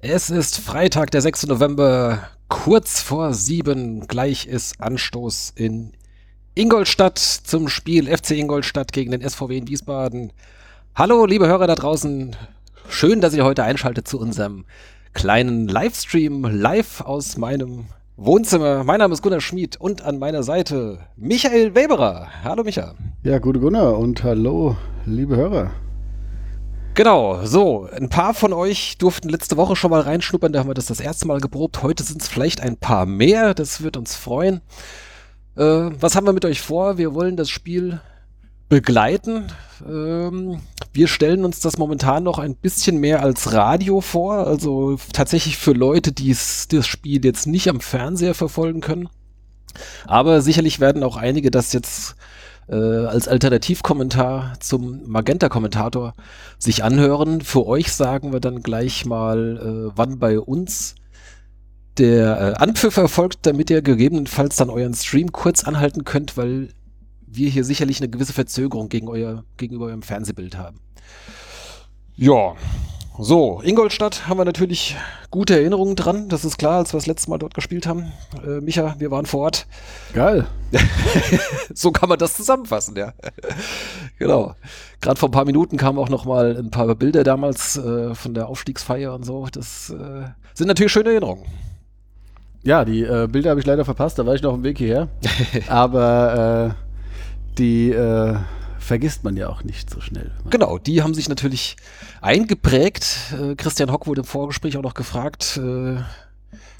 Es ist Freitag, der 6. November, kurz vor sieben. Gleich ist Anstoß in Ingolstadt zum Spiel FC Ingolstadt gegen den SVW in Wiesbaden. Hallo, liebe Hörer da draußen. Schön, dass ihr heute einschaltet zu unserem kleinen Livestream live aus meinem Wohnzimmer. Mein Name ist Gunnar Schmid und an meiner Seite Michael Weberer. Hallo, Micha. Ja, gute Gunnar und hallo, liebe Hörer. Genau, so, ein paar von euch durften letzte Woche schon mal reinschnuppern, da haben wir das das erste Mal geprobt. Heute sind es vielleicht ein paar mehr, das wird uns freuen. Äh, was haben wir mit euch vor? Wir wollen das Spiel begleiten. Ähm, wir stellen uns das momentan noch ein bisschen mehr als Radio vor, also tatsächlich für Leute, die das Spiel jetzt nicht am Fernseher verfolgen können. Aber sicherlich werden auch einige das jetzt äh, als Alternativkommentar zum Magenta-Kommentator sich anhören. Für euch sagen wir dann gleich mal, äh, wann bei uns der äh, Anpfiff erfolgt, damit ihr gegebenenfalls dann euren Stream kurz anhalten könnt, weil wir hier sicherlich eine gewisse Verzögerung gegen euer, gegenüber eurem Fernsehbild haben. Ja, so, Ingolstadt haben wir natürlich gute Erinnerungen dran. Das ist klar, als wir das letzte Mal dort gespielt haben. Äh, Micha, wir waren vor Ort. Geil. so kann man das zusammenfassen, ja. genau. Gerade vor ein paar Minuten kamen auch noch mal ein paar Bilder damals äh, von der Aufstiegsfeier und so. Das äh, sind natürlich schöne Erinnerungen. Ja, die äh, Bilder habe ich leider verpasst. Da war ich noch auf dem Weg hierher. Aber äh, die äh, vergisst man ja auch nicht so schnell. Genau, die haben sich natürlich eingeprägt. Äh, Christian Hock wurde im Vorgespräch auch noch gefragt, äh,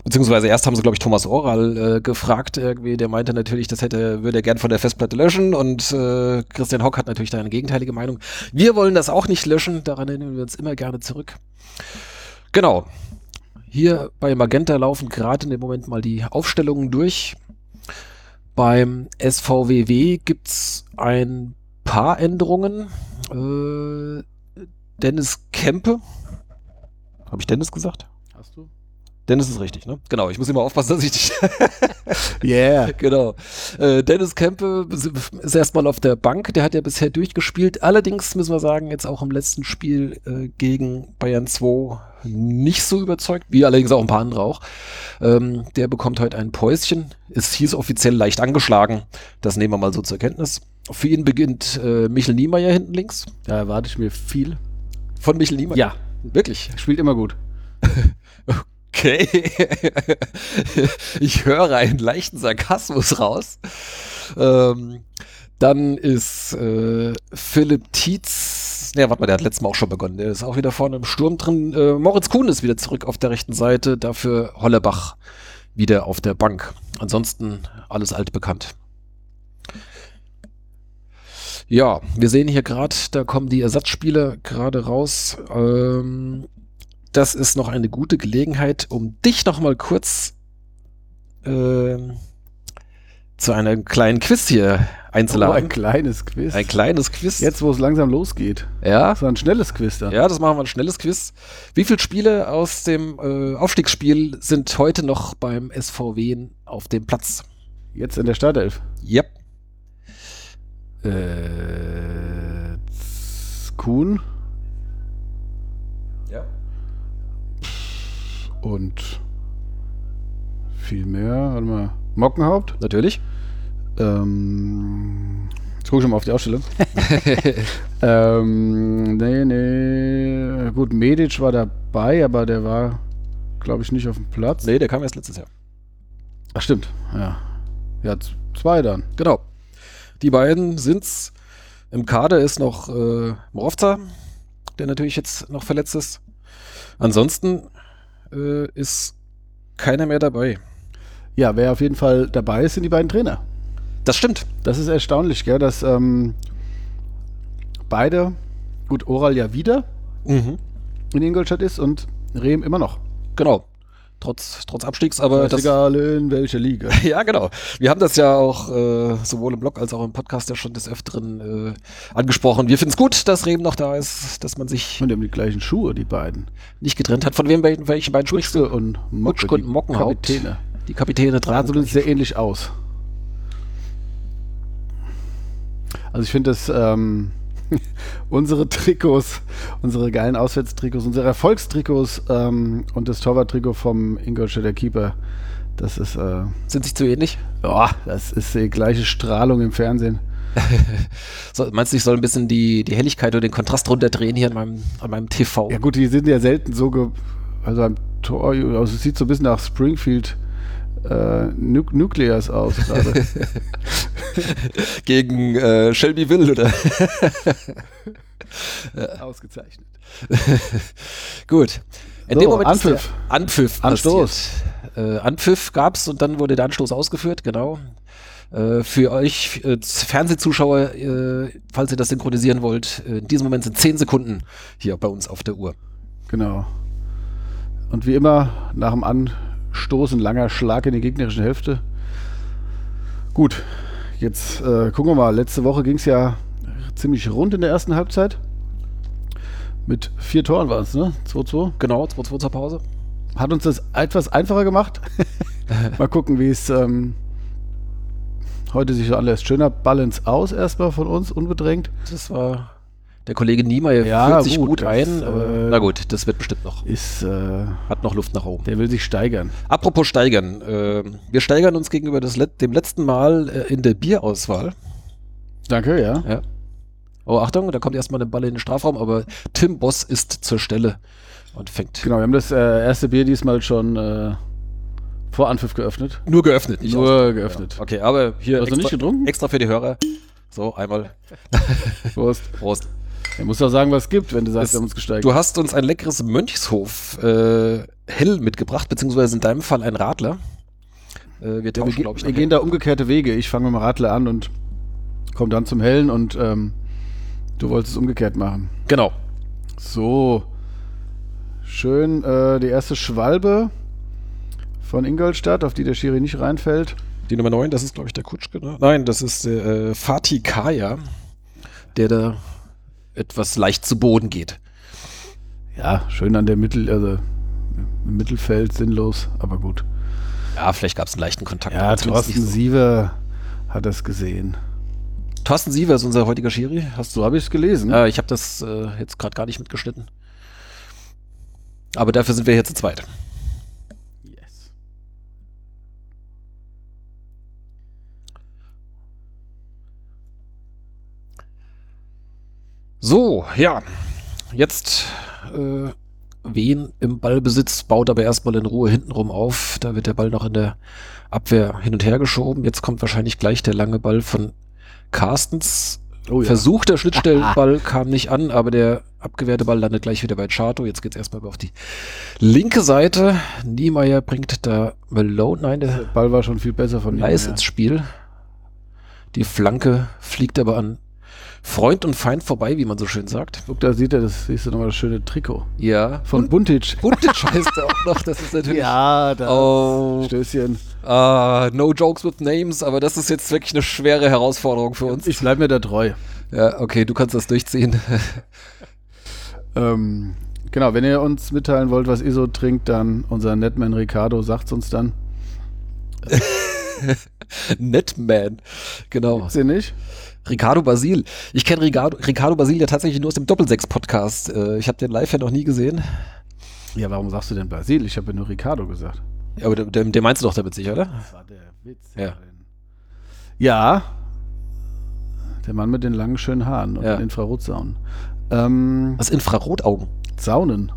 beziehungsweise erst haben sie, glaube ich, Thomas Oral äh, gefragt, irgendwie, der meinte natürlich, das hätte, würde er gern von der Festplatte löschen und äh, Christian Hock hat natürlich da eine gegenteilige Meinung. Wir wollen das auch nicht löschen, daran erinnern wir uns immer gerne zurück. Genau. Hier bei Magenta laufen gerade in dem Moment mal die Aufstellungen durch. Beim SVWW gibt es ein paar Änderungen. Äh, Dennis Kempe. Habe ich Dennis gesagt? Hast du? Dennis ist richtig, ne? Genau, ich muss immer aufpassen, dass ich dich. yeah. Genau. Äh, Dennis Kempe ist erstmal auf der Bank, der hat ja bisher durchgespielt. Allerdings müssen wir sagen, jetzt auch im letzten Spiel äh, gegen Bayern 2 nicht so überzeugt, wie allerdings auch ein paar andere auch. Ähm, der bekommt heute ein Päuschen. Es hieß offiziell leicht angeschlagen. Das nehmen wir mal so zur Kenntnis. Für ihn beginnt äh, Michel Niemeyer hinten links. Da erwarte ich mir viel. Von Michel Niemeyer? Ja. Wirklich? Spielt immer gut. okay. ich höre einen leichten Sarkasmus raus. Ähm, dann ist äh, Philipp Tietz, ne, warte mal, der hat letztes Mal auch schon begonnen. Der ist auch wieder vorne im Sturm drin. Äh, Moritz Kuhn ist wieder zurück auf der rechten Seite. Dafür Hollebach wieder auf der Bank. Ansonsten alles altbekannt. Ja, wir sehen hier gerade, da kommen die Ersatzspieler gerade raus. Ähm, das ist noch eine gute Gelegenheit, um dich noch mal kurz äh, zu einem kleinen Quiz hier einzuladen. Oh, ein kleines Quiz. Ein kleines Quiz. Jetzt, wo es langsam losgeht. Ja. So ein schnelles Quiz dann. Ja, das machen wir ein schnelles Quiz. Wie viele Spiele aus dem äh, Aufstiegsspiel sind heute noch beim SVW auf dem Platz? Jetzt in der Startelf? Yep. Äh, Kuhn. Ja. Und viel mehr. Warte mal. Mockenhaupt. Natürlich. Ähm, jetzt gucke ich mal auf die Ausstellung. ähm, nee, nee. Gut, Medic war dabei, aber der war, glaube ich, nicht auf dem Platz. Nee, der kam erst letztes Jahr. Ach, stimmt. Ja. Ja, zwei dann. Genau. Die beiden sind's. Im Kader ist noch äh, Morovza, der natürlich jetzt noch verletzt ist. Ansonsten äh, ist keiner mehr dabei. Ja, wer auf jeden Fall dabei ist, sind die beiden Trainer. Das stimmt. Das ist erstaunlich, gell, dass ähm, beide, gut, Oral ja wieder mhm. in Ingolstadt ist und Rehm immer noch. Genau trotz, trotz Abstiegs, aber das, egal in welcher Liga. ja, genau. Wir haben das ja auch äh, sowohl im Blog als auch im Podcast ja schon des Öfteren äh, angesprochen. Wir finden es gut, dass Reben noch da ist, dass man sich. Und die haben die gleichen Schuhe, die beiden. Nicht getrennt hat. Von wem welchen beiden sprichst du? und Mocke, und Mockenhaupt. Kapitäne. Die Kapitäne tragen. Also sehr ähnlich aus. Also ich finde das, ähm, unsere Trikots, unsere geilen Auswärtstrikots, unsere Erfolgstrikots ähm, und das Torwarttrikot vom Ingolstädter Keeper. Das ist, äh, Sind sich zu ähnlich? ja, das ist die gleiche Strahlung im Fernsehen. So, meinst du, ich soll ein bisschen die, die Helligkeit oder den Kontrast runterdrehen hier an meinem, an meinem TV? Ja gut, die sind ja selten so, ge also am Tor, also es sieht so ein bisschen nach Springfield äh, Nu Nucleus aus gerade. Gegen äh, Shelbyville oder? Ausgezeichnet. Gut. In So, dem Moment Anpfiff. Anpfiff Anstoß. Äh, Anpfiff gab's und dann wurde der Anstoß ausgeführt, genau. Äh, für euch äh, Fernsehzuschauer, äh, falls ihr das synchronisieren wollt, in diesem Moment sind 10 Sekunden hier bei uns auf der Uhr. Genau. Und wie immer, nach dem Anstoß ein langer Schlag in die gegnerische Hälfte. Gut, jetzt äh, gucken wir mal. Letzte Woche ging es ja ziemlich rund in der ersten Halbzeit. Mit vier Toren war es, ne? 2-2. Genau, 2-2 zur Pause. Hat uns das etwas einfacher gemacht. mal gucken, wie es ähm, heute sich so anlässt. Schöner Balance aus erstmal von uns, unbedrängt. Das war der Kollege Niemeyer Ja, fühlt sich gut, gut, ein, äh, na gut, das wird bestimmt noch. Ist, äh, Hat noch Luft nach oben. der will sich steigern. Apropos steigern. Äh, wir steigern uns gegenüber Let dem letzten Mal äh, in der Bierauswahl. Danke, ja. Ja. Oh, Achtung, da kommt erstmal ein Ball in den Strafraum, aber Tim Boss ist zur Stelle und fängt Genau, wir haben das äh, erste Bier diesmal schon äh, vor Anpfiff geöffnet. nur geöffnet, nicht Nur geöffnet. Ja. Okay, aber hier Hast du nicht getrunken? extra für die Hörer. So, einmal. Prost. Prost. Er muss doch sagen, was es gibt, wenn du sagst, Es- wir haben uns gesteigert. Du hast uns ein leckeres Mönchshof äh, Hell mitgebracht, beziehungsweise in deinem Fall ein Radler. Äh, wir ja, wir, tauschen, ge- glaube ich. wir gehen da umgekehrte Wege. Ich fange mit dem Radler an und komme dann zum Hellen und ähm, du wolltest es umgekehrt machen. Genau. So. Schön äh, die erste Schwalbe von Ingolstadt, auf die der Schiri nicht reinfällt. Die Nummer 9, das ist, glaube ich, der Kutschke. Ne? Nein, das ist der äh, Fatih Kaya, der da etwas leicht zu Boden geht. Ja, schön an der Mittel, also im Mittelfeld, sinnlos, aber gut. Ja, vielleicht gab es einen leichten Kontakt. Ja, Thorsten so. Siever hat das gesehen. Thorsten Siever ist unser heutiger Schiri. Hast du? Habe ich es gelesen. Äh, ich habe das äh, jetzt gerade gar nicht mitgeschnitten. Aber dafür sind wir hier zu zweit. So, ja. Jetzt äh, Wien im Ballbesitz, baut aber erstmal in Ruhe hintenrum auf. Da wird der Ball noch in der Abwehr hin und her geschoben. Jetzt kommt wahrscheinlich gleich der lange Ball von Carstens. Oh ja. Versuch der Schnittstellenball kam nicht an, aber der abgewehrte Ball landet gleich wieder bei Chato. Jetzt geht's erstmal auf die linke Seite. Niemeyer bringt da Malone, nein, der Der Ball war schon viel besser von ihm. Nice ins Spiel. Die Flanke fliegt aber an Freund und Feind vorbei, wie man so schön sagt. Guck, da sieht er, das siehst du nochmal das schöne Trikot. Ja. Von Buntic. Buntic heißt er auch noch. Das ist natürlich. Ja, da. Oh, Stößchen. ah, no jokes with names, aber das ist jetzt wirklich eine schwere Herausforderung für uns. Ich bleibe mir da treu. Ja, okay, du kannst das durchziehen. Ähm, genau, wenn ihr uns mitteilen wollt, was ihr so trinkt, dann unser Netman Ricardo sagt's uns dann. Netman. Genau. Seht ihr nicht? Ricardo Basil. Ich kenne Ricardo, Ricardo Basil ja tatsächlich nur aus dem Doppelsechs-Podcast. Äh, ich habe den live ja noch nie gesehen. Ja, warum sagst du denn Basil? Ich habe ja nur Ricardo gesagt. Ja, Aber den, den den meinst du doch damit sicher, oder? Das war der Witz. Ja. Ja. Der Mann mit den langen, schönen Haaren und Ja. den Infrarotsaunen. Ähm, Was? Infrarotaugen. Saunen.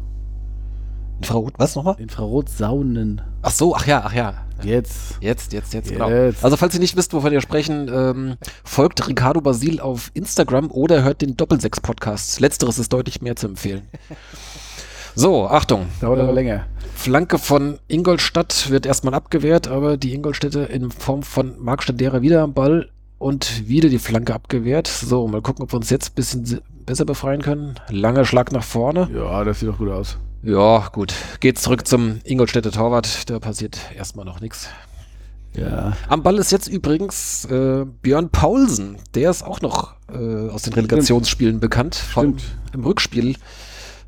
Infrarot, was nochmal? Infrarotsaunen. Ach so, ach ja, ach ja. Jetzt. Jetzt, jetzt, jetzt, genau. Jetzt. Also, falls ihr nicht wisst, wovon wir sprechen, ähm, folgt Ricardo Basil auf Instagram oder hört den Doppelsechs-Podcast. Letzteres ist deutlich mehr zu empfehlen. So, Achtung. Dauert Äh, aber länger. Flanke von Ingolstadt wird erstmal abgewehrt, aber die Ingolstädter in Form von Marc Stendera wieder am Ball und wieder die Flanke abgewehrt. So, mal gucken, ob wir uns jetzt ein bisschen se- besser befreien können. Langer Schlag nach vorne. Ja, das sieht doch gut aus. Ja, gut. Geht zurück zum Ingolstädter Torwart. Da passiert erstmal noch nichts. Ja. Am Ball ist jetzt übrigens äh, Björn Paulsen. Der ist auch noch äh, aus den Relegationsspielen bekannt. Von, Stimmt. Im Rückspiel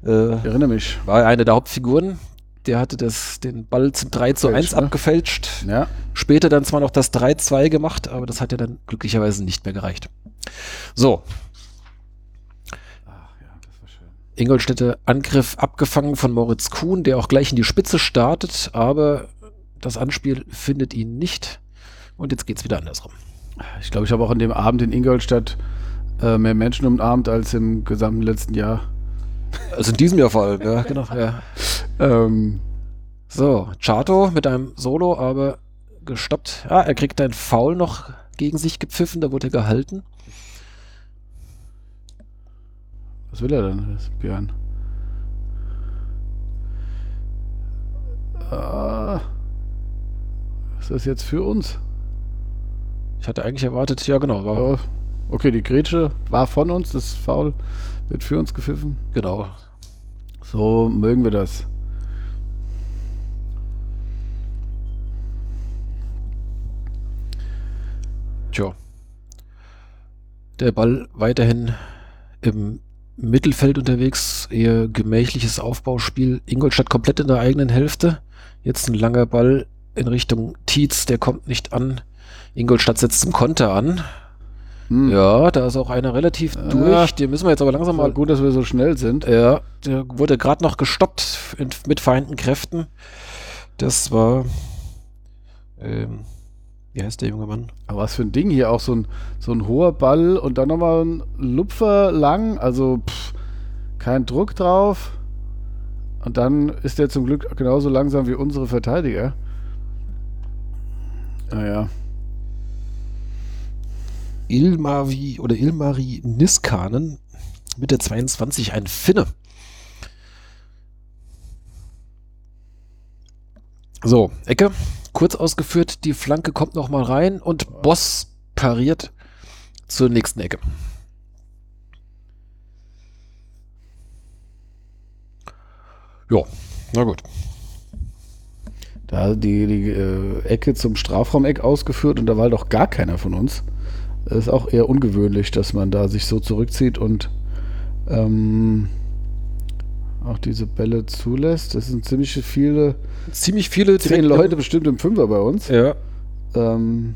äh, Ich erinnere mich. war er eine der Hauptfiguren. Der hatte das, den Ball zum 3 zu 1 Fälscht, ne? abgefälscht. Ja. Später dann zwar noch das 3-2 gemacht, aber das hat ja dann glücklicherweise nicht mehr gereicht. So. Ingolstädter Angriff abgefangen von Moritz Kuhn, der auch gleich in die Spitze startet, aber das Anspiel findet ihn nicht. Und jetzt geht's wieder andersrum. Ich glaube, ich habe auch an dem Abend in Ingolstadt äh, mehr Menschen umarmt als im gesamten letzten Jahr. Also in diesem Jahr vor allem, ja, genau. Ja. Ähm, So, Chato mit einem Solo, aber gestoppt. Ja, er kriegt einen Foul noch gegen sich gepfiffen, da wurde er gehalten. Was will er denn, das Björn? Ah, ist das jetzt für uns? Ich hatte eigentlich erwartet, ja genau, war, Ja, okay, die Grätsche war von uns, das Foul wird für uns gepfiffen. genau. So mögen wir das. Tja. Der Ball weiterhin im Mittelfeld unterwegs, eher gemächliches Aufbauspiel. Ingolstadt komplett in der eigenen Hälfte. Jetzt ein langer Ball in Richtung Tietz, der kommt nicht an. Ingolstadt setzt zum Konter an. Hm. Ja, da ist auch einer relativ Ah. durch. Den müssen wir jetzt aber langsam Mal mal. gut, dass wir so schnell sind. Ja, der wurde gerade noch gestoppt in, mit vereinten Kräften. Das war. Ähm, wie heißt der junge Mann? Aber was für ein Ding hier, auch so ein, so ein hoher Ball und dann nochmal ein Lupfer lang, also pff, kein Druck drauf. Und dann ist der zum Glück genauso langsam wie unsere Verteidiger. Naja, Ilmari oder Ilmari Niskanen mit der 22 ein Finne. So, Ecke, kurz ausgeführt, die Flanke kommt noch mal rein und Boss pariert zur nächsten Ecke. Ja, na gut. da die, die äh, Ecke zum Strafraumeck ausgeführt und da war doch gar keiner von uns. Das ist auch eher ungewöhnlich, dass man da sich so zurückzieht und ähm, auch diese Bälle zulässt. Das sind ziemlich viele, Ziemlich viele zehn Leute bestimmt im Fünfer bei uns. Ja, Ähm,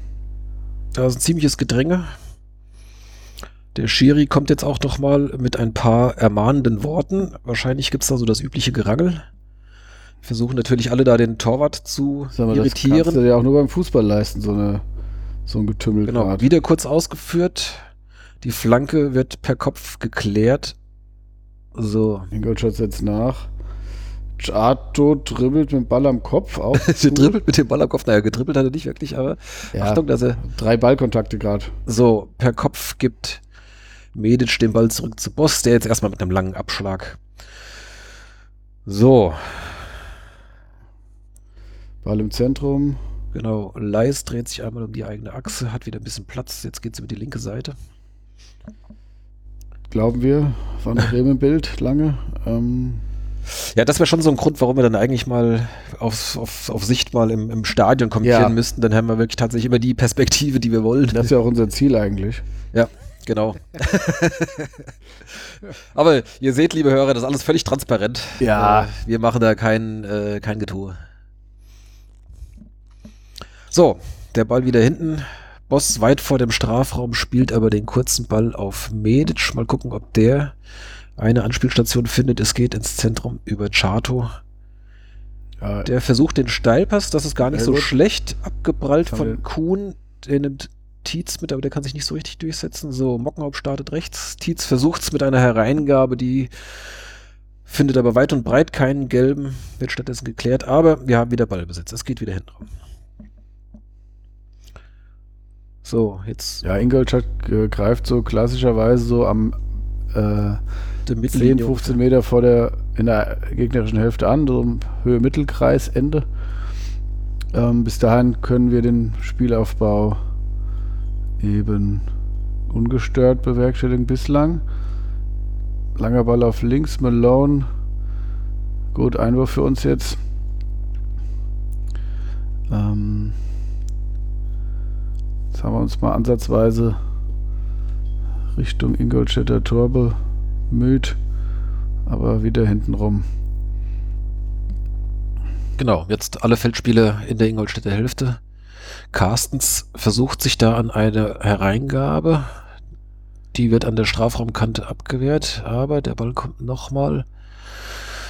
Da ist ein ziemliches Gedränge. Der Schiri kommt jetzt auch noch mal mit ein paar ermahnenden Worten. Wahrscheinlich gibt es da so das übliche Gerangel. Versuchen natürlich alle da den Torwart zu sag mal, das kannst irritieren. du ja auch nur beim Fußball leisten, so, eine, so ein Getümmel. Genau, wieder kurz ausgeführt. Die Flanke wird per Kopf geklärt. So. Ingolstadt setzt nach. Chato dribbelt mit dem Ball am Kopf. Auch dribbelt mit dem Ball am Kopf. Naja, gedribbelt hat er nicht wirklich, aber Ja, Achtung, dass er drei Ballkontakte gerade. so per Kopf gibt Medic den Ball zurück zu Boss, der jetzt erstmal mit einem langen Abschlag. So, Ball im Zentrum. Genau, Leis dreht sich einmal um die eigene Achse, hat wieder ein bisschen Platz. Jetzt geht es über die linke Seite. Glauben wir. War noch eben im Bild lange. Ähm, Ja, das wäre schon so ein Grund, warum wir dann eigentlich mal auf, auf, auf Sicht mal im, im Stadion kommentieren Ja. müssten. Dann haben wir wirklich tatsächlich immer die Perspektive, die wir wollen. das ist ja auch unser Ziel eigentlich. Ja, genau. Aber ihr seht, liebe Hörer, das ist alles völlig transparent. Ja. Äh, wir machen da kein, äh, kein Getue. So, der Ball wieder hinten. Boss weit vor dem Strafraum spielt aber den kurzen Ball auf Medic. Mal gucken, ob der eine Anspielstation findet. Es geht ins Zentrum über Chato. Ja, Der versucht den Steilpass, das ist gar nicht so gut. schlecht. Abgeprallt von Kuhn. Der nimmt Tietz mit, aber der kann sich nicht so richtig durchsetzen. So, Mockenhaupt startet rechts. Tietz versucht es mit einer Hereingabe, die findet aber weit und breit keinen gelben, wird stattdessen geklärt. Aber wir haben wieder Ballbesitz. Es geht wieder hinten rum. So, jetzt ja, Ingolstadt äh, greift so klassischerweise so am äh, der 10, Mittellinie. 15 Meter vor der, in der gegnerischen Hälfte an, so im Höhe-Mittelkreis-Ende. Ähm, bis dahin können wir den Spielaufbau eben ungestört bewerkstelligen bislang. Langer Ball auf links, Malone. Gut, Einwurf für uns jetzt. Ähm, jetzt haben wir uns mal ansatzweise Richtung Ingolstädter Tor bemüht, aber wieder hinten rum. Genau, jetzt alle Feldspiele in der Ingolstädter Hälfte. Carstens versucht sich da an eine Hereingabe. Die wird an der Strafraumkante abgewehrt, aber der Ball kommt nochmal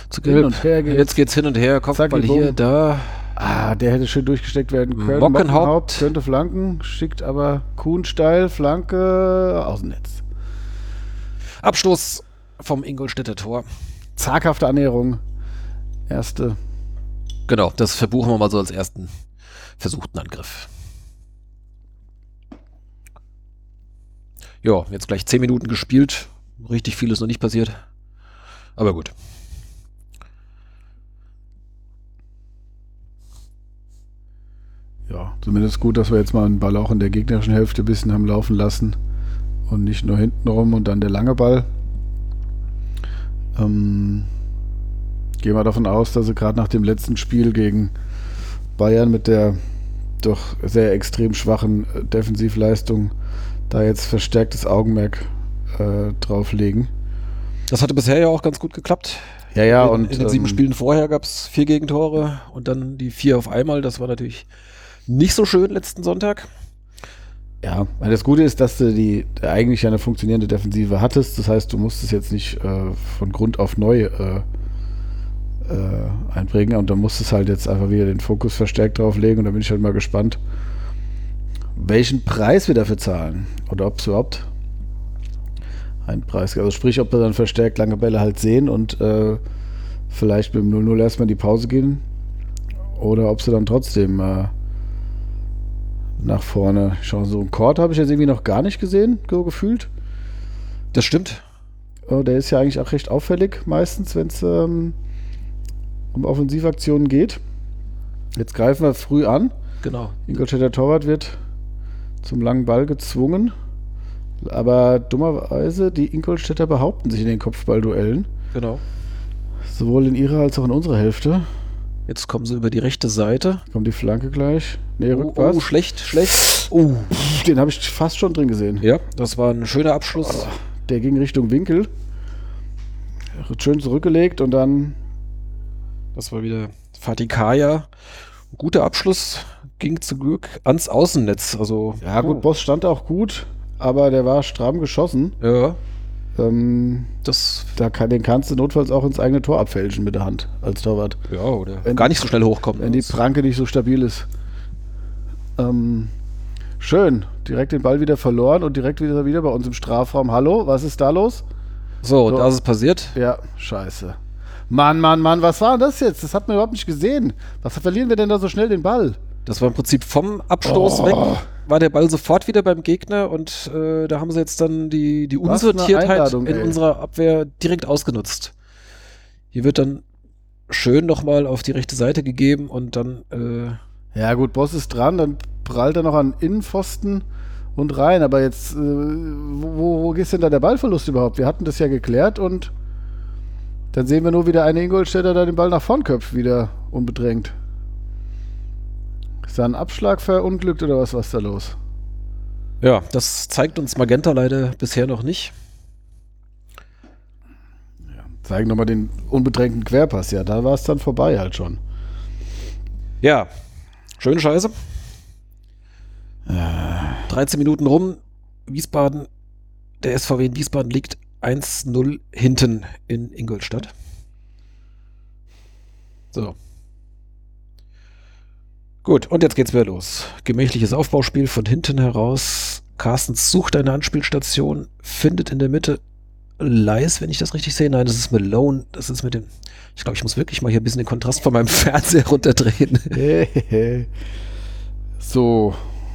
zu Gelb. und her geht's. Jetzt geht's hin und her, Kopfball Zacki, hier, da. Ah, der hätte schön durchgesteckt werden können. Mockenhaupt. könnte flanken, schickt aber Kuhn steil, Flanke, Außennetz. Abstoß vom Ingolstädter Tor. Zaghafte Annäherung. Erste. Genau, das verbuchen wir mal so als ersten versuchten Angriff. Ja, jetzt gleich 10 Minuten gespielt. Richtig viel ist noch nicht passiert. Aber gut. Ja, zumindest gut, dass wir jetzt mal einen Ball auch in der gegnerischen Hälfte ein bisschen haben laufen lassen. Und nicht nur hinten rum und dann der lange Ball. Ähm, gehen wir davon aus, dass sie gerade nach dem letzten Spiel gegen Bayern mit der doch sehr extrem schwachen äh, Defensivleistung da jetzt verstärktes Augenmerk äh, drauf legen. Das hatte bisher ja auch ganz gut geklappt. Ja, ja, in, und in den sieben ähm, Spielen vorher gab es vier Gegentore und dann die vier auf einmal. Das war natürlich nicht so schön letzten Sonntag. Ja, das Gute ist, dass du die eigentlich eine funktionierende Defensive hattest. Das heißt, du musst es jetzt nicht äh, von Grund auf neu äh, äh, einprägen und da musst es halt jetzt einfach wieder den Fokus verstärkt drauf legen und da bin ich halt mal gespannt, welchen Preis wir dafür zahlen oder ob es überhaupt einen Preis gibt. Also sprich, ob wir dann verstärkt lange Bälle halt sehen und äh, vielleicht mit dem 0-0 erstmal in die Pause gehen oder ob sie dann trotzdem äh, nach vorne schauen. So einen Court habe ich jetzt irgendwie noch gar nicht gesehen, so gefühlt. Das stimmt. Oh, der ist ja eigentlich auch recht auffällig meistens, wenn es ähm, um Offensivaktionen geht. Jetzt greifen wir früh an. Genau. Ingolstädter Torwart wird zum langen Ball gezwungen. Aber dummerweise, die Ingolstädter behaupten sich in den Kopfballduellen. Genau. Sowohl in ihrer als auch in unserer Hälfte. Jetzt kommen sie über die rechte Seite. Kommt die Flanke gleich. Nee, Oh, Rückpass. oh, schlecht, schlecht. Oh. Den habe ich fast schon drin gesehen. Ja, das war ein schöner Abschluss. Der ging Richtung Winkel. Schön zurückgelegt und dann Das war wieder Fatih Kaya. Guter Abschluss. Ging zum Glück ans Außennetz. Also, Ja, gut, Boss stand auch gut, aber der war stramm geschossen. ja, Ähm, das, da kann, den kannst du notfalls auch ins eigene Tor abfälschen mit der Hand als Torwart. ja, oder Wenn- gar nicht so schnell hochkommen. Wenn die Pranke nicht so stabil ist. Ähm, schön. Direkt den Ball wieder verloren und direkt wieder, wieder bei uns im Strafraum. Hallo, was ist da los? so, So. da ist es passiert. Ja, scheiße. Mann, Mann, Mann, was war das jetzt? Das hat man überhaupt nicht gesehen. Was verlieren wir denn da so schnell den Ball? Das war im Prinzip vom Abstoß Oh. weg, war der Ball sofort wieder beim Gegner und äh, da haben sie jetzt dann die, die Unsortiertheit in ey. unserer Abwehr direkt ausgenutzt. Hier wird dann schön nochmal auf die rechte Seite gegeben und dann, äh, Ja, gut, Boss ist dran, dann prallt er noch an Innenpfosten und rein. Aber jetzt, äh, wo, wo ist denn da der Ballverlust überhaupt? Wir hatten das ja geklärt und dann sehen wir nur, wie der eine Ingolstädter da den Ball nach vorn köpft, wieder unbedrängt. Ist da ein Abschlag verunglückt oder was, was ist da los? ja, das zeigt uns Magenta leider bisher noch nicht. Zeigen nochmal den unbedrängten Querpass. Ja, da war es dann vorbei halt schon. Ja, schöne Scheiße. 13 Minuten rum. Wiesbaden, der SVW in Wiesbaden liegt 1-0 hinten in Ingolstadt. So. Gut, und jetzt geht's wieder los. Gemächliches Aufbauspiel von hinten heraus. Carstens sucht eine Anspielstation, findet in der Mitte Leis, wenn ich das richtig sehe. Nein, das ist Malone. Das ist mit dem. Ich glaube, ich muss wirklich mal hier ein bisschen den Kontrast von meinem Fernseher runterdrehen. so,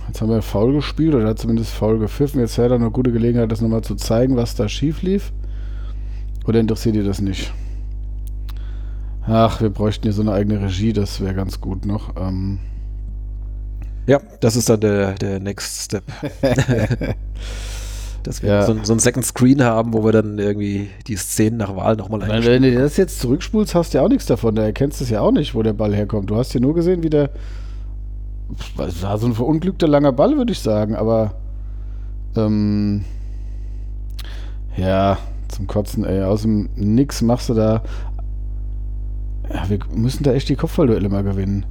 jetzt haben wir faul gespielt oder zumindest faul gepfiffen. Jetzt wäre da eine gute Gelegenheit, das nochmal zu zeigen, was da schief lief. Oder interessiert ihr das nicht? Ach, wir bräuchten hier so eine eigene Regie, das wäre ganz gut noch. Ähm, Ja, das ist dann der, der Next Step. Dass wir Ja. so, ein- so ein Second Screen haben, wo wir dann irgendwie die Szenen nach Wahl nochmal einstellen. wenn du das jetzt zurückspulst, hast du ja auch nichts davon. Da erkennst du es ja auch nicht, wo der Ball herkommt. Du hast ja nur gesehen, wie der. Es war so ein verunglückter langer Ball, würde ich sagen, aber. Ähm, ja, zum Kotzen, ey. Aus dem Nix machst du da. Ja, wir müssen da echt die Kopfballduelle mal gewinnen.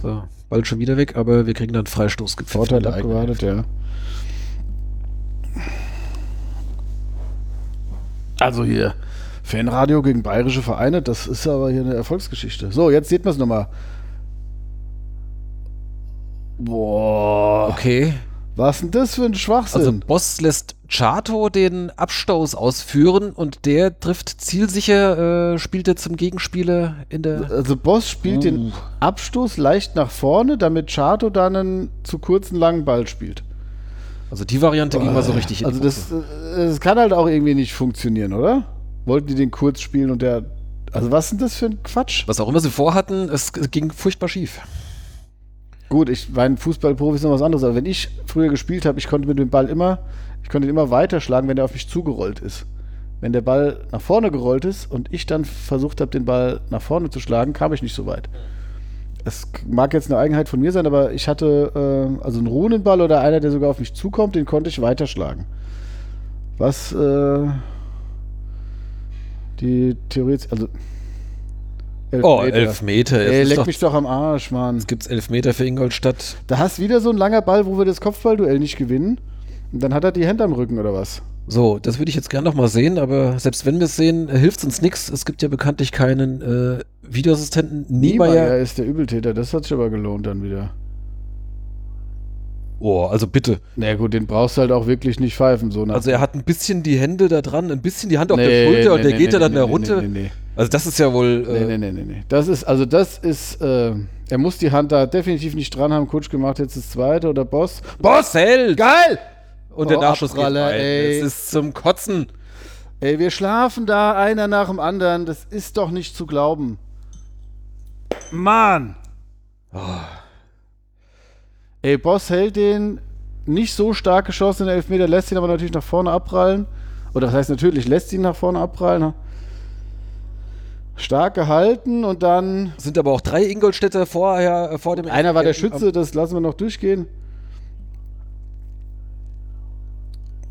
So, bald schon wieder weg, aber wir kriegen dann Freistoß. Vorteil abgewartet, ja. Also hier, Fanradio gegen bayerische Vereine, das ist aber hier eine Erfolgsgeschichte. So, jetzt sieht man es nochmal. Boah. Okay. Was denn das für ein Schwachsinn? Also Boss lässt Chato den Abstoß ausführen und der trifft zielsicher, äh, spielt er zum Gegenspieler in der. Also Boss spielt Uh. den Abstoß leicht nach vorne, damit Chato dann einen zu kurzen langen Ball spielt. Also die Variante ging mal so richtig in Also die das, äh, das kann halt auch irgendwie nicht funktionieren, oder? Wollten die den kurz spielen und der. Also was ist denn das für ein Quatsch? Was auch immer sie vorhatten, es ging furchtbar schief. Gut, ich mein Fußballprofi ist noch was anderes, aber wenn ich früher gespielt habe, ich konnte mit dem Ball immer, ich konnte ihn immer weiterschlagen, wenn er auf mich zugerollt ist. Wenn der Ball nach vorne gerollt ist und ich dann versucht habe, den Ball nach vorne zu schlagen, kam ich nicht so weit. Es mag jetzt eine Eigenheit von mir sein, aber ich hatte äh, also einen ruhenden Ball oder einer, der sogar auf mich zukommt, den konnte ich weiterschlagen. Was äh, die Theorie, also Oh, Elfmeter. Ey, Jetzt ist leck doch, mich doch am Arsch, Mann. jetzt gibt's Elfmeter für Ingolstadt. Da hast wieder so ein langer Ball, wo wir das Kopfballduell nicht gewinnen. Und dann hat er die Hände am Rücken oder was? So, das würde ich jetzt gerne noch mal sehen, aber selbst wenn wir es sehen, hilft es uns nichts. Es gibt ja bekanntlich keinen äh, Videoassistenten. Niemeyer Niemeyer. ist der Übeltäter. Das hat sich aber gelohnt dann wieder. Oh, also bitte. Na ja, gut, den brauchst du halt auch wirklich nicht pfeifen. So Also er hat ein bisschen die Hände da dran, ein bisschen die Hand auf Nee, der Schulter und nee, der nee, geht ja dann da runter. Nee, nee, nee. Also das ist ja wohl. Nee, Äh, nee, nee, nee, nee. Das ist, also das ist, äh, er muss die Hand da definitiv nicht dran haben. Kutsch gemacht, jetzt das zweite oder Boss. Boss hält! Geil! Und der Oh, Nachschuss geht rein. ey. Es ist zum Kotzen. Ey, wir schlafen da einer nach dem anderen. Das ist doch nicht zu glauben. Mann! Ey, Boss hält den nicht so stark geschossen in den Elfmeter, lässt ihn aber natürlich nach vorne abprallen. Oder das heißt natürlich, lässt ihn nach vorne abprallen. Stark gehalten und dann. Sind aber auch drei Ingolstädter vorher äh, vor dem. Einer war der Schütze, das lassen wir noch durchgehen.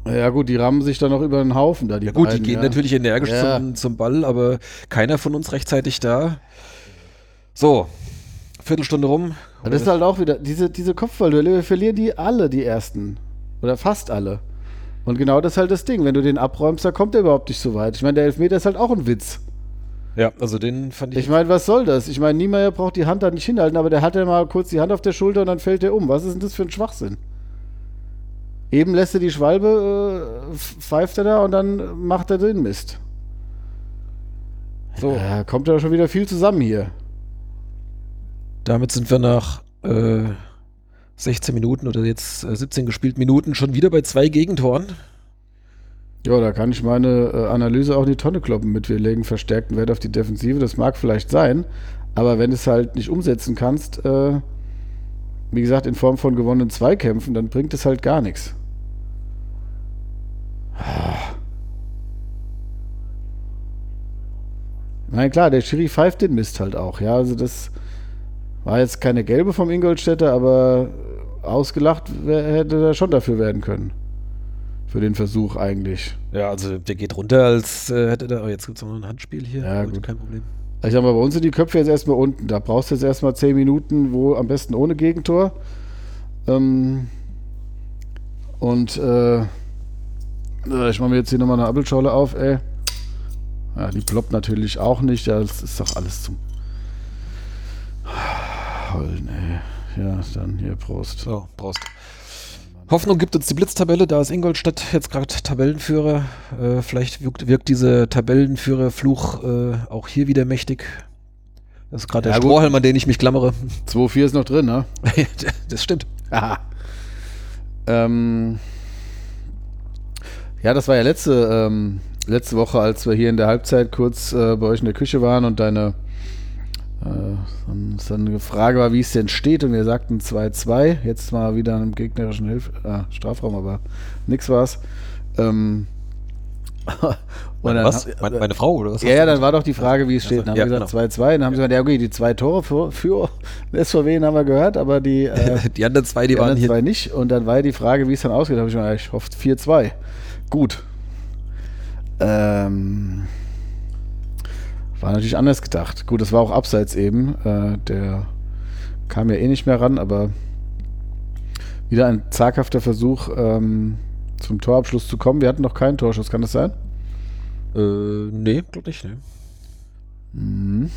Ja, gut, die rammen sich dann noch über den Haufen da, die Ja gut, beiden, die gehen ja. natürlich energisch Ja. zum, zum Ball, aber keiner von uns rechtzeitig da. So, Viertelstunde rum. Aber Das ist halt auch wieder, diese, diese Kopfballduelle, wir verlieren die alle, die ersten. Oder fast alle. Und genau das ist halt das Ding. Wenn du den abräumst, da kommt er überhaupt nicht so weit. Ich meine, der Elfmeter ist halt auch ein Witz. Ja, also den fand ich. Ich meine, was soll das? Ich meine, Niemeyer braucht die Hand da nicht hinhalten, aber der hat ja mal kurz die Hand auf der Schulter und dann fällt er um. Was ist denn das für ein Schwachsinn? Eben lässt er die Schwalbe, äh, pfeift er da und dann macht er den Mist. so, Ja, kommt ja schon wieder viel zusammen hier. damit sind wir nach äh, 16 Minuten oder jetzt äh, 17 gespielt Minuten schon wieder bei zwei Gegentoren. Ja, da kann ich meine äh, Analyse auch in die Tonne kloppen mit. Wir legen verstärkten Wert auf die Defensive. Das mag vielleicht sein, aber wenn du es halt nicht umsetzen kannst, äh, wie gesagt, in Form von gewonnenen Zweikämpfen, dann bringt es halt gar nichts. Nein, klar, der Schiri pfeift den Mist halt auch. Ja, also das war jetzt keine gelbe vom Ingolstädter, aber ausgelacht hätte er schon dafür werden können. Für den Versuch eigentlich. Ja, also der geht runter, als äh, hätte der. Oh, jetzt gibt es noch ein Handspiel hier. Ja, gut. Kein Problem. Ich sag mal, bei uns sind die Köpfe jetzt erstmal unten. Da brauchst du jetzt erstmal 10 Minuten, wo am besten ohne Gegentor. Ähm, und äh, ich mache mir jetzt hier nochmal eine Appelschorle auf, ey. Ja, die ploppt natürlich auch nicht. Ja, das ist doch alles zum Hollen, ey. Ja, dann hier Prost. So, Prost. Hoffnung gibt uns die Blitztabelle, da ist Ingolstadt jetzt gerade Tabellenführer. Äh, vielleicht wirkt, wirkt diese Tabellenführerfluch äh, auch hier wieder mächtig. Das ist gerade Ja, der gut. Strohhalm, an den ich mich klammere. 2-4 ist noch drin, ne? das stimmt. Aha. Ähm, ja, das war ja letzte, ähm, letzte Woche, als wir hier in der Halbzeit kurz äh, bei euch in der Küche waren und deine dann, dann eine Frage war, wie es denn steht und wir sagten 2-2. Jetzt mal wieder im gegnerischen Hilf ah, Strafraum, aber nix war's. Ähm, was? hab- Meine, Frau oder was? ja, ja, dann war doch die Frage, wie es steht. Dann haben ja, wir gesagt 2-2. Dann haben sie gesagt, ja, okay, die zwei Tore für, für SVW haben wir gehört, aber die, äh, die anderen zwei, die, die waren anderen hier. zwei nicht. Und dann war ja die Frage, wie es dann ausgeht. Da habe ich mir ich hoffe 4-2. Gut. Ähm, war natürlich anders gedacht. Gut, das war auch abseits eben. Äh, der kam ja eh nicht mehr ran, aber wieder ein zaghafter Versuch, ähm, zum Torabschluss zu kommen. Wir hatten noch keinen Torschuss, kann das sein? Äh, nee, glaub nicht, ne. Mhm.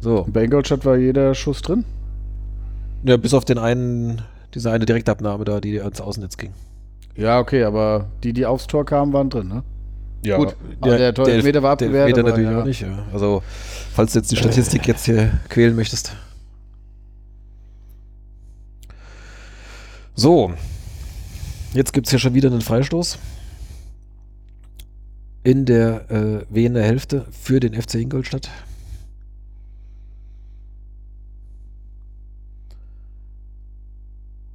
So. Bei Ingolstadt war jeder Schuss drin? Ja, bis auf den einen, diese eine Direktabnahme da, die ans Außennetz ging. Ja, okay, aber die, die aufs Tor kamen, waren drin, ne? Ja, Gut, aber der Tor- Elfmeter war abgewehrt, Elfmeter aber natürlich ja. auch nicht, ja. Also, falls du jetzt die Statistik jetzt hier quälen möchtest. So. Jetzt gibt es hier schon wieder einen Freistoß. In der äh, wehenden Hälfte für den FC Ingolstadt.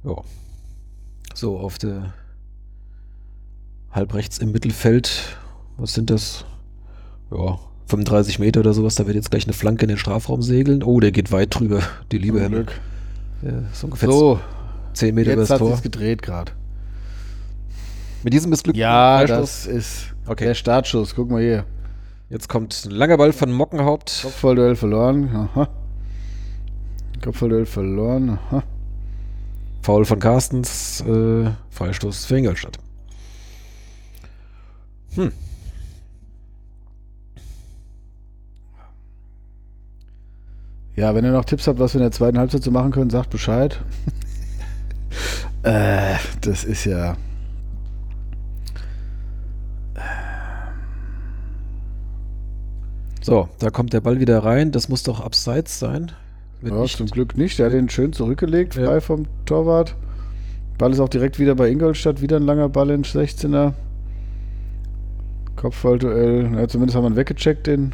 Ja. So, auf der halb rechts im Mittelfeld. Was sind das? Ja, 35 Meter oder sowas. Da wird jetzt gleich eine Flanke in den Strafraum segeln. Oh, der geht weit drüber. Die liebe Henne. Glück. Ja, ist ungefähr So, 10 Meter über jetzt das hat Tor. sich's gedreht gerade. Mit diesem missglückten Ja, Freistoß. das ist Okay. der Startschuss. Guck mal hier. Jetzt kommt ein langer Ball von Mockenhaupt. Kopfballduell verloren. Aha. Kopfballduell verloren. Aha. Foul von Carstens. Äh, Freistoß für Ingolstadt. Hm. Ja, wenn ihr noch Tipps habt, was wir in der zweiten Halbzeit so machen können, sagt Bescheid. äh, das ist ja. So, da kommt der Ball wieder rein. Das muss doch abseits sein. Ja, zum Glück nicht. Der hat den schön zurückgelegt, Ja. frei vom Torwart. Ball ist auch direkt wieder bei Ingolstadt. Wieder ein langer Ball in 16er. Kopfballduell. Ja, zumindest haben wir ihn weggecheckt, den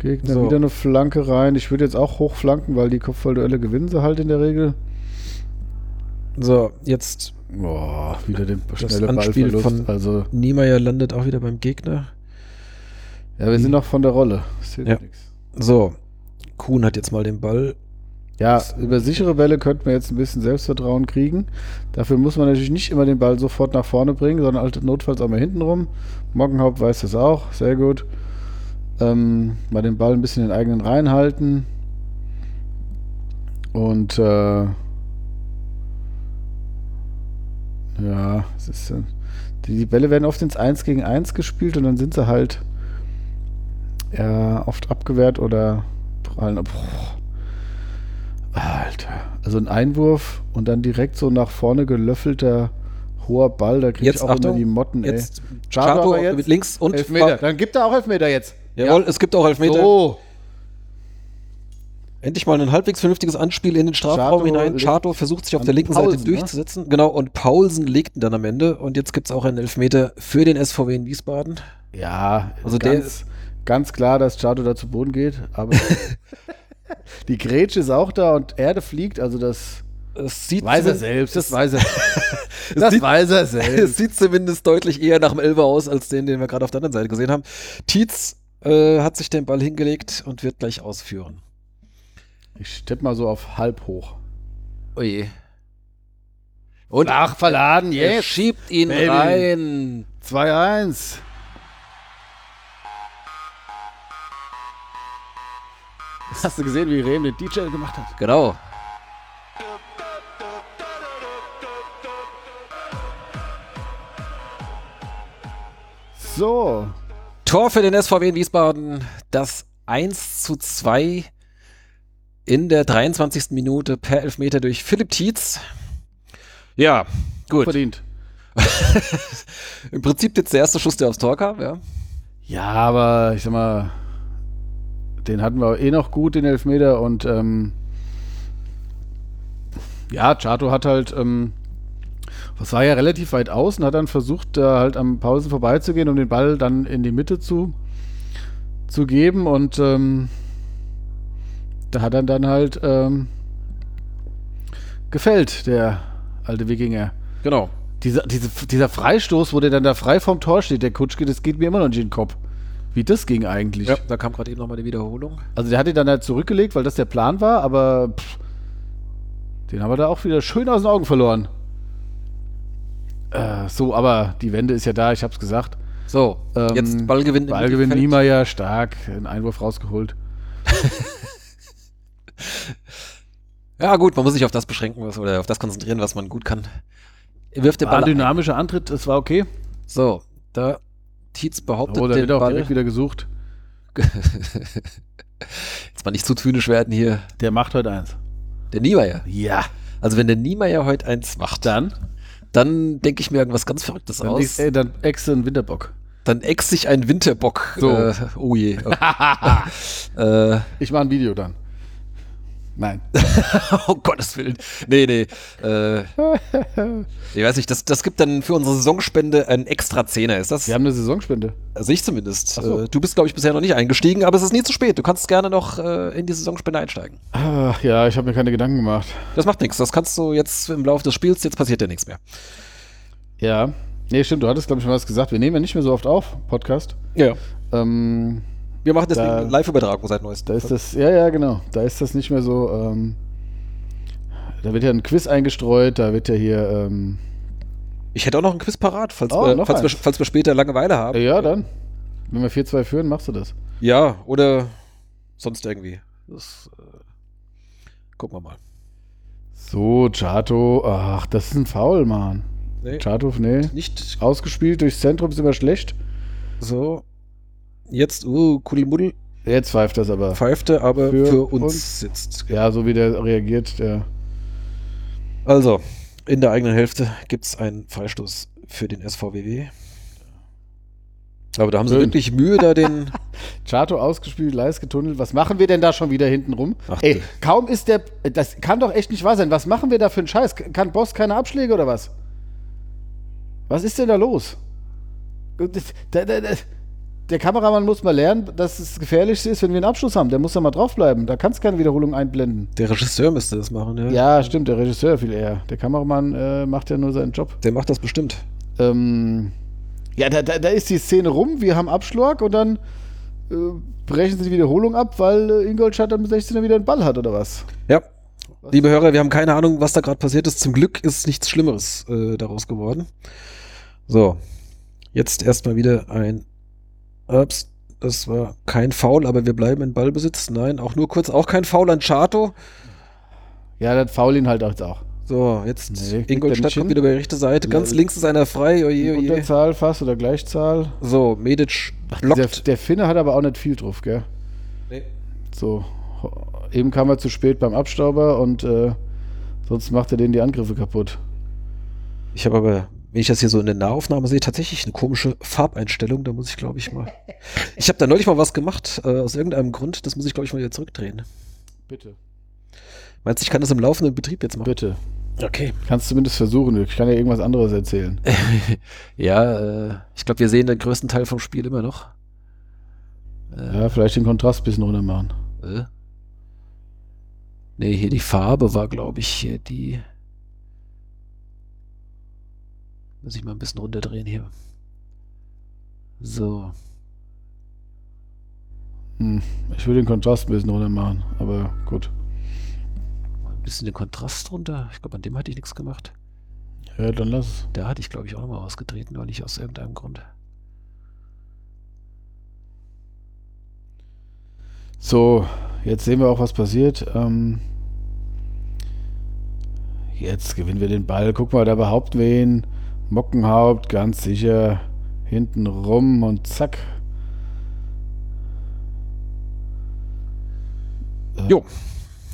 Gegner. So. Wieder eine Flanke rein. Ich würde jetzt auch hochflanken, weil die Kopfballduelle gewinnen sie halt in der Regel. So, jetzt Boah, wieder den schnelle Anspiel Ballverlust. von- also, Niemeyer landet auch wieder beim Gegner. ja, wir sind noch von der Rolle. Ja. So, Kuhn hat jetzt mal den Ball. Ja, über sichere Bälle könnte man jetzt ein bisschen Selbstvertrauen kriegen. Dafür muss man natürlich nicht immer den Ball sofort nach vorne bringen, sondern halt notfalls auch mal hinten rum. Mockenhaupt weiß das auch, sehr gut. Ähm, mal den Ball ein bisschen in den eigenen Reihen halten. Und äh, ja, es ist, äh, die, die Bälle werden oft ins 1 gegen 1 gespielt und dann sind sie halt ja, oft abgewehrt oder prallen. ab. Alter. Also ein Einwurf und dann direkt so nach vorne gelöffelter hoher Ball, da kriege ich auch Achtung, immer die Motten, ey. Jetzt aber jetzt mit links und Elfmeter. Dann gibt er auch Elfmeter jetzt. Jawohl, es gibt auch Elfmeter. So. Endlich mal ein halbwegs vernünftiges Anspiel in den Strafraum Chato hinein. Chato versucht sich auf der linken Paulsen, Seite ne? durchzusetzen. Genau, und Paulsen legt ihn dann am Ende. Und jetzt gibt es auch einen Elfmeter für den SVW in Wiesbaden. Ja, Also der- ganz, ganz klar, dass Chato da zu Boden geht, aber die Grätsche ist auch da und Erde fliegt, also das Es sieht weiß er selbst, das weiß er. das sieht- weiß er Es selbst. sieht zumindest deutlich eher nach dem Elfer aus, als den, den wir gerade auf der anderen Seite gesehen haben. Tietz äh, hat sich den Ball hingelegt und wird gleich ausführen. Ich stepp mal so auf halb hoch. Oje. Und Ach, verladen, er jetzt. schiebt ihn Baby. rein. 2-1. Hast du gesehen, wie Rehm den DJ gemacht hat? Genau. So. Tor für den SVW in Wiesbaden. Das 1 zu 2 in der 23. Minute per Elfmeter durch Philipp Tietz. Ja, gut. Verdient. Im Prinzip jetzt der erste Schuss, der aufs Tor kam, ja. Ja, aber ich sag mal, den hatten wir eh noch gut, den Elfmeter. Und ähm, ja, Chato hat halt, ähm, das war ja relativ weit außen, hat dann versucht, da halt am Pausen vorbeizugehen, um den Ball dann in die Mitte zu, zu geben. Und ähm, da hat er dann halt ähm, gefällt, der alte Wikinger. Genau. Dieser, diese, dieser Freistoß, wo der dann da frei vom Tor steht, der Kutschke, das geht mir immer noch nicht in den Kopf. Wie das ging eigentlich. Ja, da kam gerade eben nochmal die Wiederholung. Also der hat ihn dann halt zurückgelegt, weil das der Plan war, aber pff, den haben wir da auch wieder schön aus den Augen verloren. Äh, so, aber die Wende ist ja da, ich hab's gesagt. So, Ähm, jetzt Ballgewinn im Ballgewinn. Niemeyer, stark, einen Einwurf rausgeholt. Ja, gut, man muss sich auf das beschränken was, oder auf das konzentrieren, was man gut kann. Er wirft den War Ball ein ein. dynamischer Antritt, das war okay. So, da Tietz behauptet Oh, da den wird auch Ball. direkt wieder gesucht. Jetzt mal nicht zu zynisch werden hier. Der macht heute eins. Der Niemeyer. Ja. Also wenn der Niemeyer heute eins macht, Dann? Dann denke ich mir irgendwas ganz Verrücktes Dann, aus. ey, dann Echse ein Winterbock. Dann ex sich ein Winterbock. So. Äh, oh je. äh, Ich mache ein Video dann. Nein. oh Gottes Willen. Nee, nee. Äh, ich weiß nicht, das, das gibt dann für unsere Saisonspende einen extra Zehner. Ist das? Wir haben eine Saisonspende. Also ich zumindest. So. Äh, du bist, glaube ich, bisher noch nicht eingestiegen, aber es ist nie zu spät. Du kannst gerne noch äh, in die Saisonspende einsteigen. Ach, ja, ich habe mir keine Gedanken gemacht. Das macht nichts. Das kannst du jetzt im Laufe des Spiels, jetzt passiert ja nichts mehr. Ja. Nee, stimmt, du hattest, glaube ich, schon was gesagt. Wir nehmen ja nicht mehr so oft auf, Podcast. Ja. Ähm, Wir machen deswegen Da- Live-Übertragung seit neuestem. da ist das, ja, ja, genau. Da ist das nicht mehr so, ähm, da wird ja ein Quiz eingestreut, da wird ja hier, ähm, Ich hätte auch noch ein Quiz parat, falls, Oh, wir, falls, wir, falls wir später Langeweile haben. ja, dann. Wenn wir 4-2 führen, machst du das. Ja, oder sonst irgendwie. Das, äh, gucken wir mal. So, Chato, ach, das ist ein Foul, Mann. Nee, Chato, nee. nicht Ausgespielt durchs Zentrum ist immer schlecht. so. Jetzt, uh, Kuddelmuddel Jetzt pfeift das aber. pfeifte, aber für, Für uns, uns. sitzt. Ja, so wie der reagiert, der. Also, in der eigenen Hälfte gibt es einen Freistoß für den SVWW. Aber da haben sie Schön. wirklich Mühe, da den. Chato ausgespielt, Leis getunnelt. Was machen wir denn da schon wieder hinten rum? Ach, Ey, kaum ist der. Das kann doch echt nicht wahr sein. Was machen wir da für einen Scheiß? Kann Boss keine Abschläge oder was? Was ist denn da los? Das, der, der, der, Kameramann muss mal lernen, dass es gefährlich ist, wenn wir einen Abschluss haben. Der muss da mal draufbleiben. Da kannst du keine Wiederholung einblenden. Der Regisseur müsste das machen, ja. Ja, stimmt, der Regisseur viel eher. Der Kameramann äh, macht ja nur seinen Job. Der macht das bestimmt. Ähm, ja, da, da, da ist die Szene rum, wir haben Abschlag und dann äh, brechen sie die Wiederholung ab, weil äh, Ingolstadt am 16er wieder einen Ball hat oder was? Ja. Liebe Hörer, wir haben keine Ahnung, was da gerade passiert ist. Zum Glück ist nichts Schlimmeres äh, daraus geworden. So. Jetzt erstmal wieder ein. Ups, das war kein Foul, aber wir bleiben in Ballbesitz. Nein, auch nur kurz. Auch kein Foul an Chato. Ja, das faul ihn halt auch. So, jetzt Nee, Ingolstadt kommt wieder über die rechte Seite. Ganz Ja. links ist einer frei. Oje, oje. Unterzahl fast oder Gleichzahl. So, Medic Der, blockt. der Finne hat aber auch nicht viel drauf, gell? Nee. So, eben kam er zu spät beim Abstauber und äh, sonst macht er denen die Angriffe kaputt. Ich habe aber, wenn ich das hier so in der Nahaufnahme sehe, tatsächlich eine komische Farbeinstellung. Da muss ich, glaube ich, mal. Ich habe da neulich mal was gemacht, äh, aus irgendeinem Grund. Das muss ich, glaube ich, mal wieder zurückdrehen. Bitte. Meinst du, ich kann das im laufenden Betrieb jetzt machen? Bitte. Okay. Kannst zumindest versuchen. Ich kann ja irgendwas anderes erzählen. ja, äh, ich glaube, wir sehen den größten Teil vom Spiel immer noch. Äh, Ja, vielleicht den Kontrast ein bisschen runter machen. äh. Nee, hier die Farbe war, glaube ich, hier die. Muss ich mal ein bisschen runterdrehen hier. So. Hm, ich will den Kontrast ein bisschen runter machen, aber gut. Ein bisschen den Kontrast runter. Ich glaube, an dem hatte ich nichts gemacht. Ja, dann lass es. Da hatte ich, glaube ich, auch nochmal ausgetreten, neulich aus irgendeinem Grund. So, jetzt sehen wir auch, was passiert. Ähm, jetzt gewinnen wir den Ball. Guck mal, da behaupten wir ihn. Mockenhaupt, ganz sicher. Hinten rum und zack. Äh, Jo.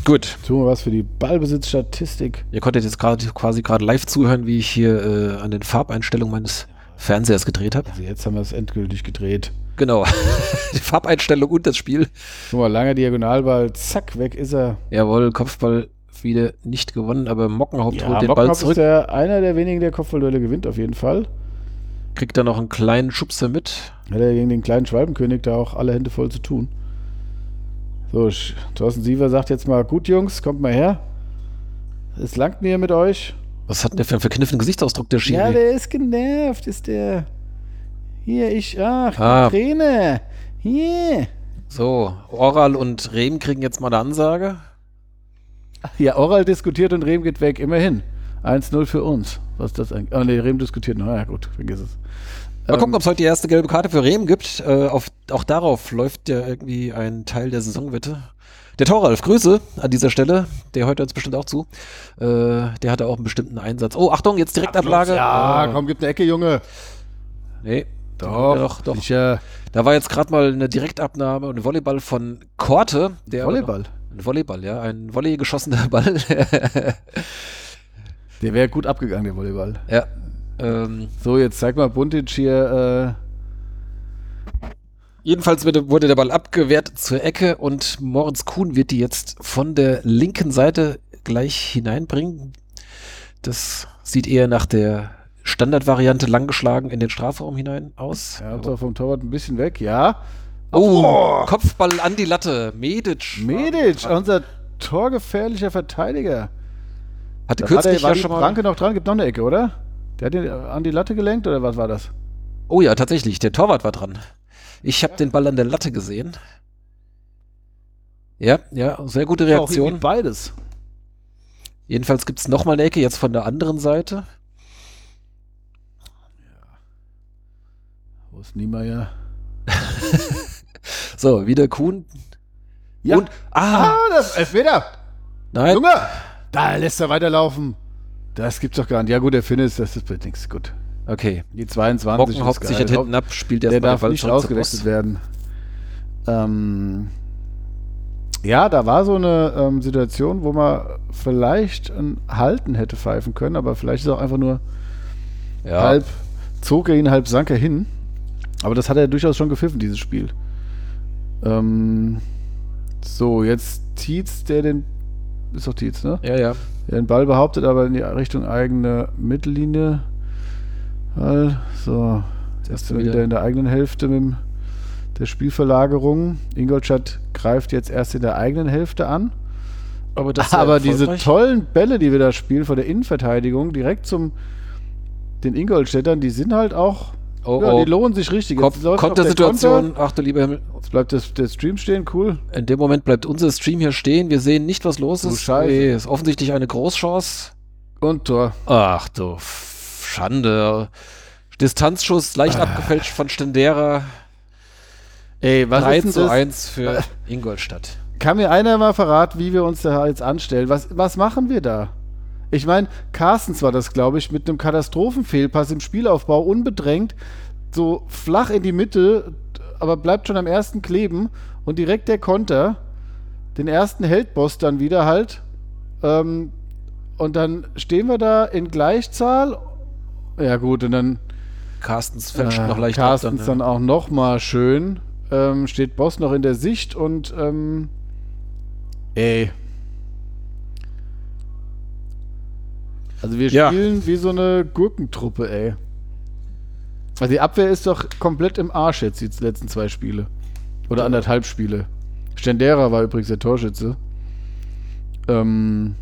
Gut. Tun wir was für die Ballbesitzstatistik. Ihr konntet jetzt gerade quasi gerade live zuhören, wie ich hier äh, an den Farbeinstellungen meines Fernsehers gedreht habe. Also jetzt haben wir es endgültig gedreht. Genau. Die Farbeinstellung und das Spiel. Guck mal, langer Diagonalball, zack, weg ist er. Jawohl, Kopfball wieder nicht gewonnen, aber Mockenhaupt Ja, holt den Ball Mockenhaupt ist zurück. der, einer der wenigen, der Kopfballduelle gewinnt, auf jeden Fall. Kriegt da noch einen kleinen Schubser mit. Hat er gegen den kleinen Schwalbenkönig da auch alle Hände voll zu tun. So, Thorsten Siever sagt jetzt mal, gut Jungs, kommt mal her. Es langt mir mit euch. Was hat denn der für einen verkniffenen Gesichtsausdruck, der Schiri? Ja, der ist genervt, ist der. Hier, ich, ach, Ah. Träne. Hier. so, Oral und Rehm kriegen jetzt mal eine Ansage. Ja, Oral diskutiert und Rehm geht weg, immerhin. 1-0 für uns. Was ist das eigentlich? Oh ne, Rehm diskutiert. Na ja, gut, vergiss es. Mal Ähm, gucken, ob es heute die erste gelbe Karte für Rehm gibt. Äh, auf, auch darauf läuft ja irgendwie ein Teil der Saisonwette. Der Toralf, Grüße an dieser Stelle. Der hört uns bestimmt auch zu. Äh, der hatte auch einen bestimmten Einsatz. Oh, Achtung, jetzt Direktablage. Ja, Äh, komm, gib eine Ecke, Junge. Nee, Doch, doch, doch. Sicher. Da war jetzt gerade mal eine Direktabnahme und ein Volleyball von Korte. Der Volleyball. Ein Volleyball, ja. Ein Volley geschossener Ball. Der wäre gut abgegangen, der Volleyball. ja. Ähm, So, jetzt zeig mal Buntic hier. jedenfalls wurde, der Ball abgewehrt zur Ecke und Moritz Kuhn wird die jetzt von der linken Seite gleich hineinbringen. Das sieht eher nach der Standardvariante langgeschlagen in den Strafraum hinein aus. Äh, ja, doch vom Torwart ein bisschen weg, ja. Oh, Kopfball an die Latte. Medic. Medic, unser torgefährlicher Verteidiger. Hatte Da war, kürzlich der, war ja mal. Franke noch dran, gibt noch eine Ecke, oder? Der hat den an die Latte gelenkt oder was war das? Oh ja, tatsächlich. Der Torwart war dran. Ich habe den Ball an der Latte gesehen. Ja, ja, sehr gute Auch Reaktion. irgendwie beides. Jedenfalls gibt es nochmal eine Ecke, jetzt von der anderen Seite. Wo ist Niemeyer? So, wieder Kuhn. Ja. Und, ah, Ah, das Elfmeter! nein. Junge! Da lässt er weiterlaufen. Das gibt's doch gar nicht. Ja gut, der Finn ist, das ist nichts gut. Okay. Die 22 Mocken ist hockt sich jetzt geil. hinten ab, spielt Der darf Ball nicht ausgewechselt werden. Ähm, ja, da war so eine ähm, Situation, wo man vielleicht ein Halten hätte pfeifen können, aber vielleicht ist auch einfach nur Ja, halb zog er ihn, halb sank er hin. Aber das hat er durchaus schon gepfiffen, dieses Spiel. Ähm, so, jetzt Tietz, der den. Ist doch Tietz, ne? ja, ja. Der den Ball behauptet, aber in die Richtung eigene Mittellinie. So, jetzt sind wir wieder- in der eigenen Hälfte mit dem, der Spielverlagerung. Ingolstadt greift jetzt erst in der eigenen Hälfte an. Aber, Aber diese tollen Bälle, die wir da spielen von der Innenverteidigung, direkt zum den Ingolstädtern, die sind halt auch, Oh, ja, oh. die lohnen sich richtig. Noch der Kontersituation. Konter. Ach du lieber Himmel. Jetzt bleibt das, der Stream stehen, cool. In dem Moment bleibt unser Stream hier stehen. Wir sehen nicht, was los Du ist. Scheiße. Nee, ist offensichtlich eine Großchance. Und Tor. Ach du Schande. Distanzschuss leicht abgefälscht von Stendera. Ey, was 3 ist zu das? 1 für Ingolstadt. Kann mir einer mal verraten, wie wir uns da jetzt anstellen? Was, was machen wir da? Ich meine, Carstens war das, glaube ich, mit einem Katastrophenfehlpass im Spielaufbau, unbedrängt, so flach in die Mitte, aber bleibt schon am ersten kleben und direkt der Konter. Den ersten hält Boss dann wieder halt. Ähm, und dann stehen wir da in Gleichzahl. Ja, gut, und dann Carstens fälscht äh, noch leicht Carstens ab. dann, Dann, auch noch mal schön. Ähm, steht Boss noch in der Sicht und ähm, ey. Also wir Ja. spielen wie so eine Gurkentruppe, ey. Also die Abwehr ist doch komplett im Arsch jetzt, die letzten zwei Spiele. Oder anderthalb Spiele. Stendera war übrigens der Torschütze. Ähm,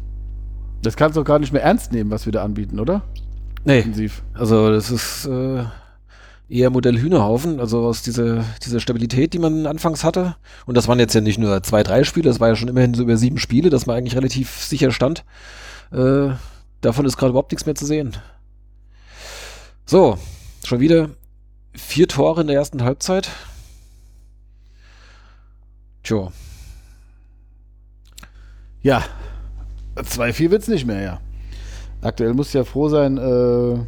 das kannst du doch gar nicht mehr ernst nehmen, was wir da anbieten, oder? nee, Intensiv. also das ist äh, eher Modell Hühnerhaufen. Also aus dieser, dieser Stabilität, die man anfangs hatte. Und das waren jetzt ja nicht nur zwei, drei Spiele, das war ja schon immerhin so über sieben Spiele, dass man eigentlich relativ sicher stand. Äh, davon ist gerade überhaupt nichts mehr zu sehen. So, schon wieder vier Tore in der ersten Halbzeit. Tja, Ja, 2-4 wird es nicht mehr, ja. Aktuell muss ja froh sein, äh,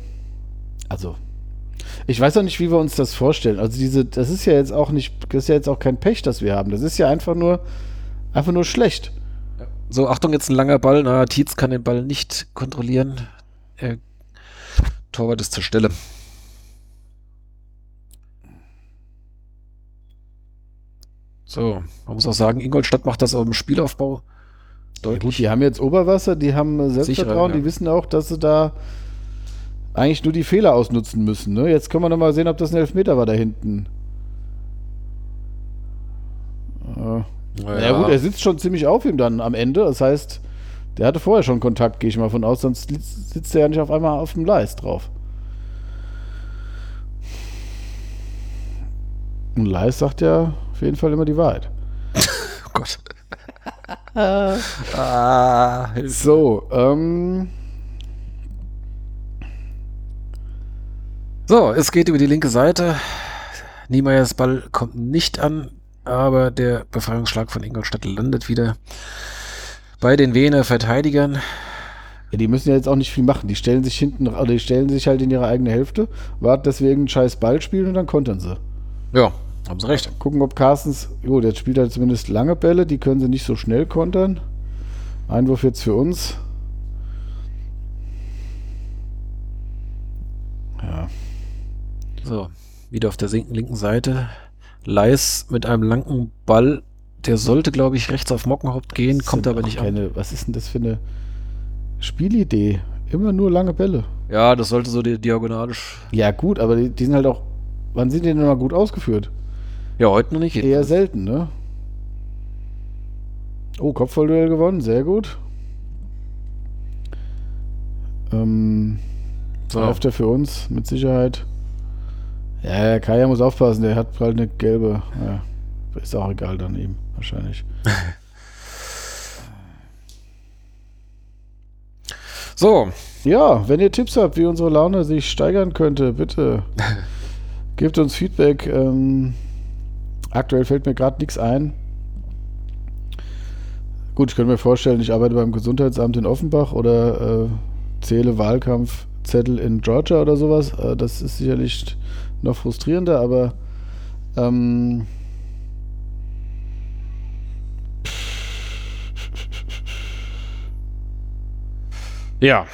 also, ich weiß auch nicht, wie wir uns das vorstellen. Also diese, das ist ja jetzt auch nicht, das ist ja jetzt auch kein Pech, das wir haben. Das ist ja einfach nur, einfach nur schlecht. So, Achtung, jetzt ein langer Ball. Na, Tietz kann den Ball nicht kontrollieren. Er, Torwart ist zur Stelle. So, man muss auch sagen, Ingolstadt macht das auch im Spielaufbau Ja, deutlich. gut, die haben jetzt Oberwasser, die haben äh, Selbstvertrauen, Sicherer, ja. die wissen auch, dass sie da eigentlich nur die Fehler ausnutzen müssen. Ne? Jetzt können wir noch mal sehen, ob das ein Elfmeter war da hinten. Äh, Na Ja, gut, er sitzt schon ziemlich auf ihm dann am Ende. Das heißt, der hatte vorher schon Kontakt, gehe ich mal von aus, sonst sitzt er ja nicht auf einmal auf dem Leist drauf. Und Leist sagt ja auf jeden Fall immer die Wahrheit. oh Gott. ah. So, ähm, So, es geht über die linke Seite. Niemeyers Ball kommt nicht an, aber der Befreiungsschlag von Ingolstadt landet wieder bei den Wiener Verteidigern. Ja, die müssen ja jetzt auch nicht viel machen. Die stellen sich hinten, oder die stellen sich halt in ihre eigene Hälfte, warten, dass wir irgendeinen scheiß Ball spielen und dann kontern sie. Ja, haben sie recht. Gucken, ob Carstens, jo, der spielt halt zumindest lange Bälle, die können sie nicht so schnell kontern. Einwurf jetzt für uns. Ja. So, wieder auf der linken Seite. Leis mit einem langen Ball. Der sollte, glaube ich, rechts auf Mockenhaupt gehen, Das kommt aber nicht an. keine, Was ist denn das für eine Spielidee? Immer nur lange Bälle. Ja, das sollte so die diagonalisch. Ja, gut, aber die, die sind halt auch. Wann sind die denn mal gut ausgeführt? Ja, heute noch nicht. Eher selten, ne? Oh, Kopfballduell gewonnen, sehr gut. Ähm, So. Öfter für uns, mit Sicherheit. Ja, Kaya muss aufpassen, der hat bald eine gelbe. Ja, ist auch egal dann ihm, wahrscheinlich. So, Ja, wenn ihr Tipps habt, wie unsere Laune sich steigern könnte, bitte gebt uns Feedback. Ähm, aktuell fällt mir gerade nichts ein. Gut, ich könnte mir vorstellen, ich arbeite beim Gesundheitsamt in Offenbach oder äh, zähle Wahlkampfzettel in Georgia oder sowas. Äh, das ist sicherlich noch frustrierender, aber ähm, ja.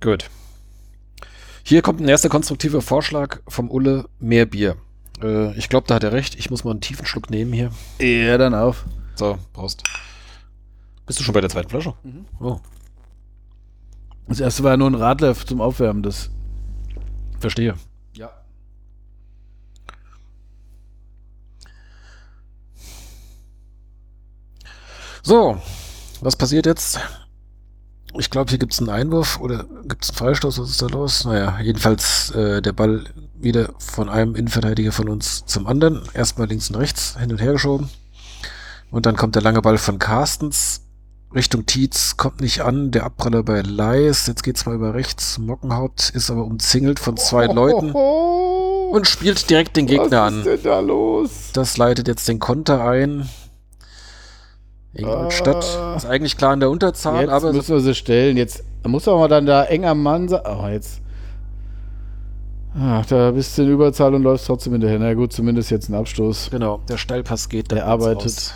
Gut. Hier kommt ein erster konstruktiver Vorschlag vom Ulle, mehr Bier. Äh, ich glaube, da hat er recht. Ich muss mal einen tiefen Schluck nehmen hier. ja, dann auf. So, Prost. Bist du schon bei der zweiten Flasche? Oh, Das erste war ja nur ein Radler zum Aufwärmen. Das verstehe. ja. So, was passiert jetzt? Ich glaube, hier gibt es einen Einwurf oder gibt es einen Freistoß? Was ist da los? Naja, jedenfalls äh, der Ball wieder von einem Innenverteidiger von uns zum anderen. Erstmal links und rechts hin und her geschoben. Und dann kommt der lange Ball von Carstens Richtung Tietz, kommt nicht an. Der Abpraller bei Leis. Jetzt geht's mal über rechts. Mockenhaupt ist aber umzingelt von zwei Leuten und spielt direkt den Gegner Was an. ist denn da los? Das leitet jetzt den Konter ein. Ingolstadt Ah. ist eigentlich klar in der Unterzahl, Jetzt aber müssen wir sie stellen. Jetzt muss aber dann da eng am Mann sein. Oh, jetzt. Ach, da bist du in Überzahl und läufst trotzdem hinterher. Na gut, zumindest jetzt ein Abstoß. genau, der Steilpass geht. Der arbeitet. Aus.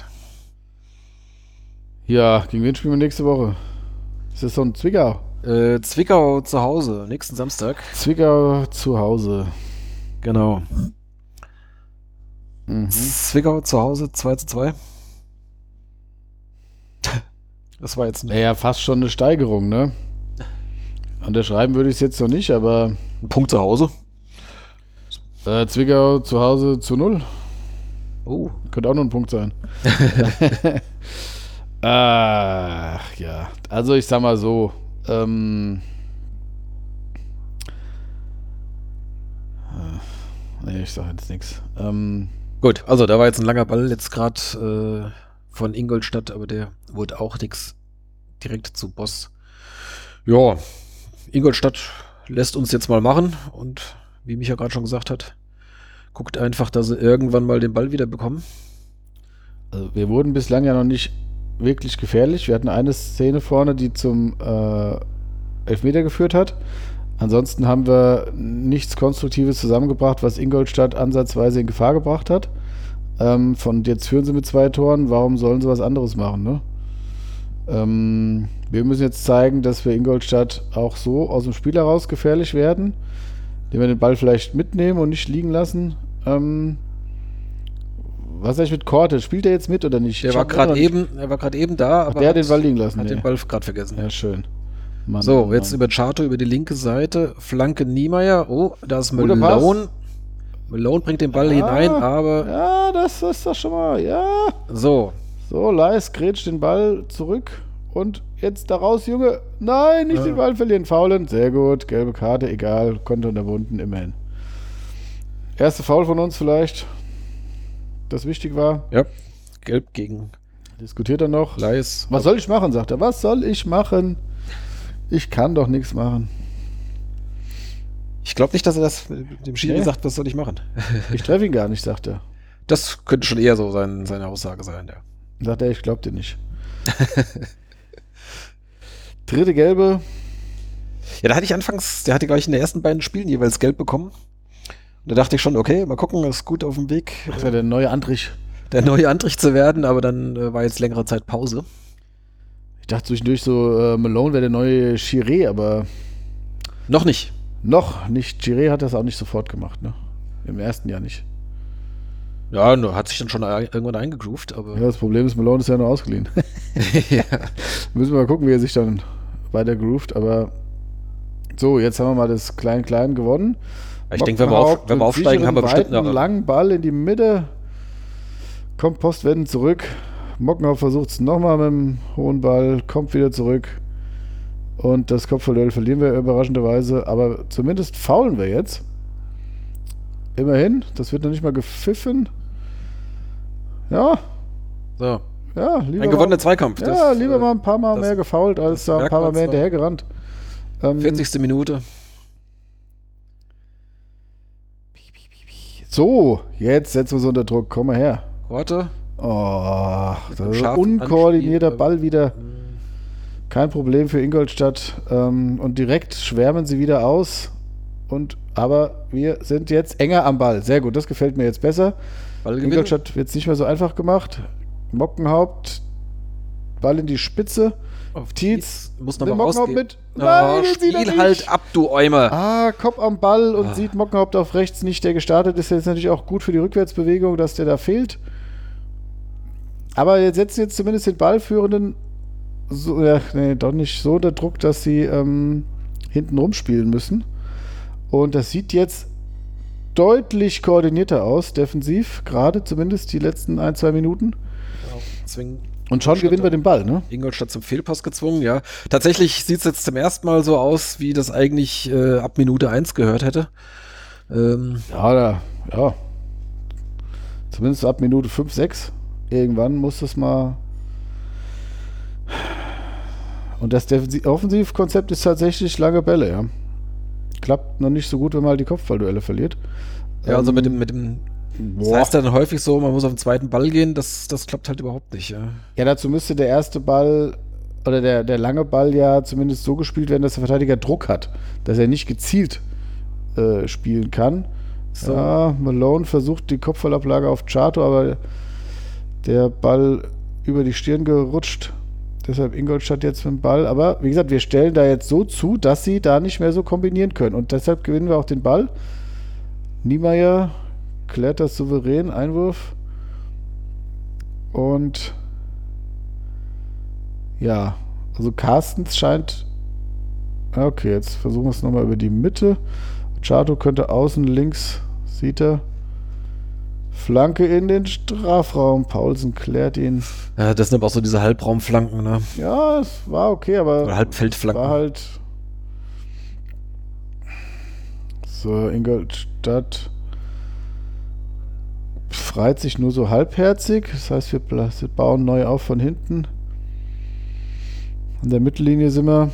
Ja, gegen wen spielen wir nächste Woche? Ist das so ein Zwickau? Äh, Zwickau zu Hause, nächsten Samstag. Zwickau zu Hause. Genau. Mhm. Zwickau zu Hause, 2 zu 2. Das war jetzt ein, Naja, fast schon eine Steigerung, ne? Unterschreiben würde ich es jetzt noch nicht, aber ein Punkt zu Hause. äh, Zwickau zu Hause zu null. Oh, Könnte auch nur ein Punkt sein. Ach ja, also ich sag mal so. Ähm, äh, nee, ich sag jetzt nichts. Ähm, gut, also da war jetzt ein langer Ball jetzt gerade äh, von Ingolstadt, aber der wurde auch nix direkt zu Boss. Ja, Ingolstadt lässt uns jetzt mal machen und wie Micha gerade schon gesagt hat, guckt einfach, dass sie irgendwann mal den Ball wieder bekommen. also wir wurden bislang ja noch nicht wirklich gefährlich. Wir hatten eine Szene vorne, die zum äh, Elfmeter geführt hat. Ansonsten haben wir nichts Konstruktives zusammengebracht, was Ingolstadt ansatzweise in Gefahr gebracht hat. Ähm, von jetzt führen sie mit zwei Toren. Warum sollen sie was anderes machen? Ne? Ähm, wir müssen jetzt zeigen, dass wir Ingolstadt auch so aus dem Spiel heraus gefährlich werden, indem wir den Ball vielleicht mitnehmen und nicht liegen lassen. Ähm, was sag ich mit Korte? Spielt er jetzt mit oder nicht? Der Ich war gerade eben, er war gerade eben da, aber der hat, den Ball liegen lassen? hat Nee. den Ball gerade vergessen. Ja, schön. Mann, So, Mann, jetzt über Chato über die linke Seite, Flanke Niemeyer. Oh, da ist Malone. Malone bringt den Ball Ah. hinein, aber Ja, das ist doch schon mal. Ja. so. So, Leis grätscht den Ball zurück. Und jetzt da raus, Junge. Nein, nicht Ja. den Ball verlieren. Faulen. Sehr gut. Gelbe Karte, egal. Konto unterbunden, immerhin. Erste Foul von uns vielleicht. Das wichtig war. Ja, gelb gegen Diskutiert er noch. Leis. Was soll ich machen, sagt er. Was soll ich machen? Ich kann doch nichts machen. Ich glaube nicht, dass er das dem Schiri Nee. sagt, was soll ich machen. Ich treffe ihn gar nicht, sagt er. Das könnte schon eher so sein, seine Aussage sein, ja. Sagt er, ich glaub dir nicht. Dritte gelbe. Ja, da hatte ich anfangs, der hatte gleich in den ersten beiden Spielen jeweils gelb bekommen. Und da dachte ich schon, okay, mal gucken, ist gut auf dem Weg. Das ist ja der neue Antrich. Der neue Antrich zu werden, aber dann äh, war jetzt längere Zeit Pause. Ich dachte zwischendurch so, äh, Malone wäre der neue Chiré, aber. Noch nicht. Noch nicht. Chiré hat das auch nicht sofort gemacht, ne? Im ersten Jahr nicht. Ja, hat sich dann schon irgendwann eingegroovt, aber. Ja, das Problem ist, Malone ist ja nur ausgeliehen. ja. Müssen wir mal gucken, wie er sich dann weiter groovt, aber so, jetzt haben wir mal das Klein-Klein gewonnen. Ich denke, wenn, wir auf, wenn wir aufsteigen, haben wir bestimmt einen langen Ball in die Mitte. Kommt Postwenden zurück. Mockenhaupt versucht es nochmal mit dem hohen Ball, kommt wieder zurück. Und das Kopfballduell verlieren wir überraschenderweise. Aber zumindest faulen wir jetzt. Immerhin, das wird noch nicht mal gepfiffen. Ja. So. Ja, lieber ein gewonnener Zweikampf. Ja, das, lieber äh, mal ein paar Mal mehr gefault, als da ein paar Mal mehr hinterhergerannt. Ähm, 40. Minute. So, jetzt setzen wir es unter Druck. Komm mal her. Warte. Oh, das ist unkoordinierter Ball wieder. Kein Problem für Ingolstadt. Ähm, und direkt schwärmen sie wieder aus. Und, aber wir sind jetzt enger am Ball. Sehr gut, das gefällt mir jetzt besser. Ingolstadt wird es nicht mehr so einfach gemacht. Mockenhaupt, Ball in die Spitze. Auf Tietz muss noch mal rausgehen. mit. Nein, oh, spiel halt ab, du Eimer. Ah, Kopf am Ball und ah. sieht Mockenhaupt auf rechts nicht, der gestartet ist. Jetzt natürlich auch gut für die Rückwärtsbewegung, dass der da fehlt. Aber jetzt setzen jetzt zumindest den Ballführenden so, ja, nee, doch nicht so unter Druck, dass sie ähm, hinten rumspielen müssen. Und das sieht jetzt deutlich koordinierter aus, defensiv, gerade zumindest die letzten ein, zwei Minuten. Ja, und schon gewinnen wir den Ball, ne? Ingolstadt zum Fehlpass gezwungen, ja. Tatsächlich sieht es jetzt zum ersten Mal so aus, wie das eigentlich äh, ab Minute 1 gehört hätte. Ähm, ja, da, ja. Zumindest ab Minute 5, 6 irgendwann muss das mal. Und das Offensivkonzept ist tatsächlich lange Bälle, ja. Klappt noch nicht so gut, wenn man halt die Kopfballduelle verliert. Ja, also mit dem, mit dem das heißt dann häufig so, man muss auf den zweiten Ball gehen, das, das klappt halt überhaupt nicht. Ja. ja, dazu müsste der erste Ball oder der, der lange Ball ja zumindest so gespielt werden, dass der Verteidiger Druck hat, dass er nicht gezielt äh, spielen kann. So. Ja, Malone versucht die Kopfballablage auf Chato, aber der Ball über die Stirn gerutscht. Deshalb Ingolstadt jetzt mit dem Ball. Aber wie gesagt, wir stellen da jetzt so zu, dass sie da nicht mehr so kombinieren können. Und deshalb gewinnen wir auch den Ball. Niemeyer klärt das souverän. Einwurf. Und ja, also Carstens scheint. Okay, jetzt versuchen wir es nochmal über die Mitte. Chato könnte außen links, sieht er. Flanke in den Strafraum. Paulsen klärt ihn. Ja, das sind aber auch so diese Halbraumflanken, ne? Ja, es war okay, aber. Oder Halbfeldflanken. War halt. So, Ingolstadt freit sich nur so halbherzig. Das heißt, wir bauen neu auf von hinten. An der Mittellinie sind wir.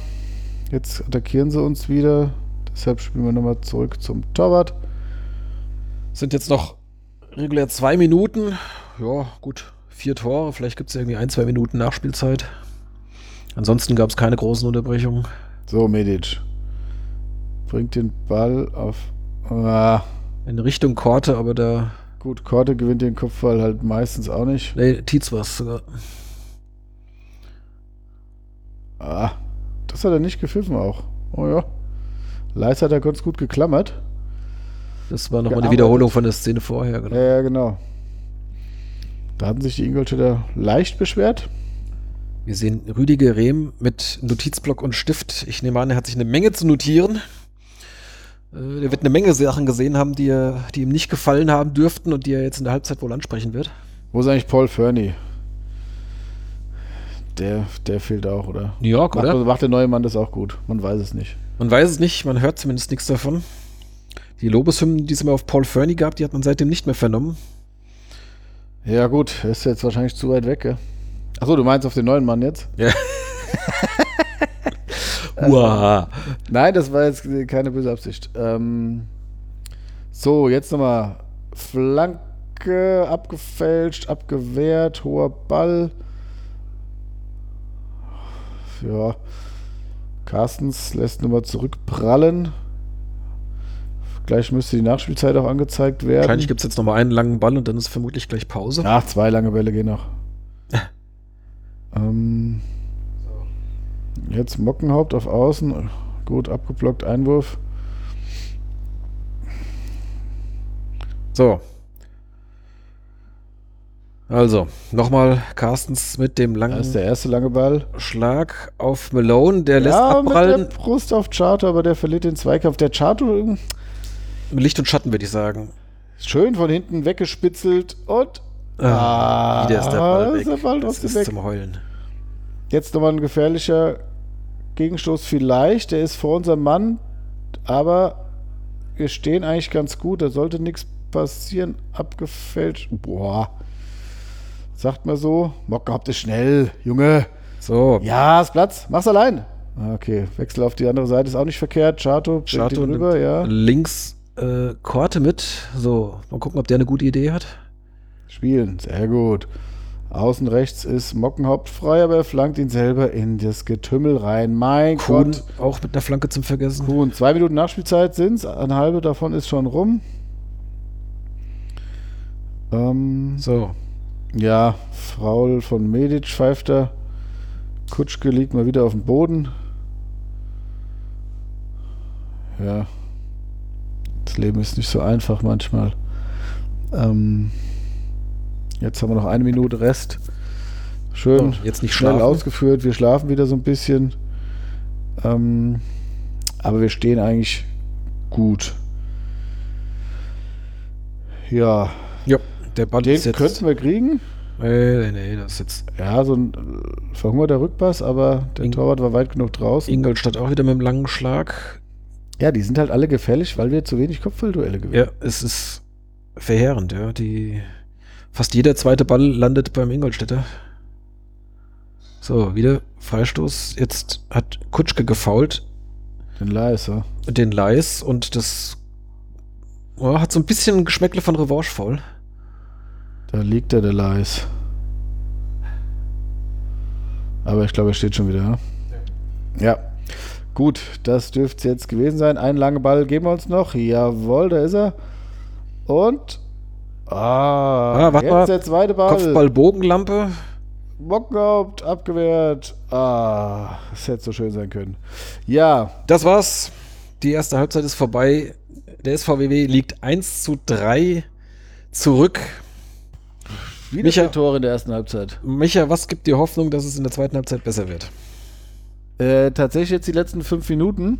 Jetzt attackieren sie uns wieder. Deshalb spielen wir nochmal zurück zum Torwart. Sind jetzt noch regulär zwei Minuten. Ja, gut, vier Tore. Vielleicht gibt es irgendwie ein, zwei Minuten Nachspielzeit. Ansonsten gab es keine großen Unterbrechungen. So, Medic. Bringt den Ball auf. Ah. In Richtung Korte, aber da. Gut, Korte gewinnt den Kopfball halt meistens auch nicht. Nee, Tietz war es sogar. Ah, das hat er nicht gepfiffen auch. Oh ja. Leis hat er ganz gut geklammert. Das war nochmal eine Wiederholung von der Szene vorher. Genau. Ja, genau. Da hatten sich die Ingolstädter leicht beschwert. Wir sehen Rüdiger Rehm mit Notizblock und Stift. Ich nehme an, er hat sich eine Menge zu notieren. Äh, er wird eine Menge Sachen gesehen haben, die, er, die ihm nicht gefallen haben dürften und die er jetzt in der Halbzeit wohl ansprechen wird. Wo ist eigentlich Paul Fernie? Der, der fehlt auch, oder? New York, macht, oder? Macht der neue Mann das auch gut? Man weiß es nicht. Man weiß es nicht, man hört zumindest nichts davon. Die Lobeshymnen, die es immer auf Paul Fernie gab, die hat man seitdem nicht mehr vernommen. Ja, gut, ist jetzt wahrscheinlich zu weit weg, gell? Achso, du meinst auf den neuen Mann jetzt? Ja. Uah. Nein, das war jetzt keine böse Absicht. Ähm, so, jetzt nochmal Flanke abgefälscht, abgewehrt, hoher Ball. Ja. Carstens lässt nochmal zurückprallen. Gleich müsste die Nachspielzeit auch angezeigt werden. Wahrscheinlich gibt es jetzt nochmal einen langen Ball und dann ist vermutlich gleich Pause. Ach, zwei lange Bälle gehen noch. ähm, jetzt Mockenhaupt auf Außen. Gut abgeblockt, Einwurf. So. Also, nochmal Carstens mit dem langen Das ist der erste lange Ball. Schlag auf Malone. Der lässt ja, mit abprallen. der Brust auf Chato, aber der verliert den Zweikampf. Der Chato Licht und Schatten, würde ich sagen. schön von hinten weggespitzelt und Ah, wieder ist der Ball weg. ist der Ball das ist weg. zum Heulen. Jetzt nochmal ein gefährlicher Gegenstoß vielleicht. Der ist vor unserem Mann, aber wir stehen eigentlich ganz gut. Da sollte nichts passieren. Abgefälscht. Boah. Sagt mal so. Mockenhaupt ist schnell, Junge. So, Ja, ist Platz. Mach's allein. Ah, Okay, Wechsel auf die andere Seite ist auch nicht verkehrt. Chato, Chato rüber, ja. links äh, Korte mit. So, mal gucken, ob der eine gute Idee hat. Spielen, sehr gut. Außen rechts ist Mockenhaupt frei, aber er flankt ihn selber in das Getümmel rein. Mein Kuhn Gott. auch mit einer Flanke zum Vergessen. Kuhn, zwei Minuten Nachspielzeit sind's. Eine halbe davon ist schon rum. Ähm, So, ja, Fraul von Medic pfeift da. Kutschke liegt mal wieder auf dem Boden. Ja. Das Leben ist nicht so einfach manchmal. Ähm, jetzt haben wir noch eine Minute Rest. Schön So, jetzt nicht schnell schlafen. ausgeführt. Wir schlafen wieder so ein bisschen. Ähm, aber wir stehen eigentlich gut. Ja, ja, der Ball den ist jetzt. könnten wir kriegen. Nee, nee, nee, das ist jetzt. Ja, so ein äh, verhungerter Rückpass, aber der Ing- Torwart war weit genug draußen. Ingolstadt auch wieder mit einem langen Schlag. Ja, die sind halt alle gefährlich, weil wir zu wenig Kopfballduelle gewinnen. Ja, es ist verheerend, ja. Die, fast jeder zweite Ball landet beim Ingolstädter. So, wieder Freistoß. Jetzt hat Kutschke gefault, Den Leiser. den Leis, und das oh, hat so ein bisschen Geschmäckle von Revanche faul. Da liegt er, der Leis. Aber ich glaube, er steht schon wieder. ne? Ja. Gut, das dürfte es jetzt gewesen sein. Einen langen Ball geben wir uns noch. Jawohl, da ist er. Und. Ah, Ah, warte jetzt mal. der zweite Ball. Kopfball-Bogenlampe. Bockhaupt abgewehrt. Ah, das hätte so schön sein können. Ja, Das war's. Die erste Halbzeit ist vorbei. Der SVWW liegt 1 zu 3 zurück. wieder Micha- Tore in der ersten Halbzeit. Micha, was gibt dir Hoffnung, dass es in der zweiten Halbzeit besser wird? Äh, tatsächlich jetzt die letzten fünf Minuten,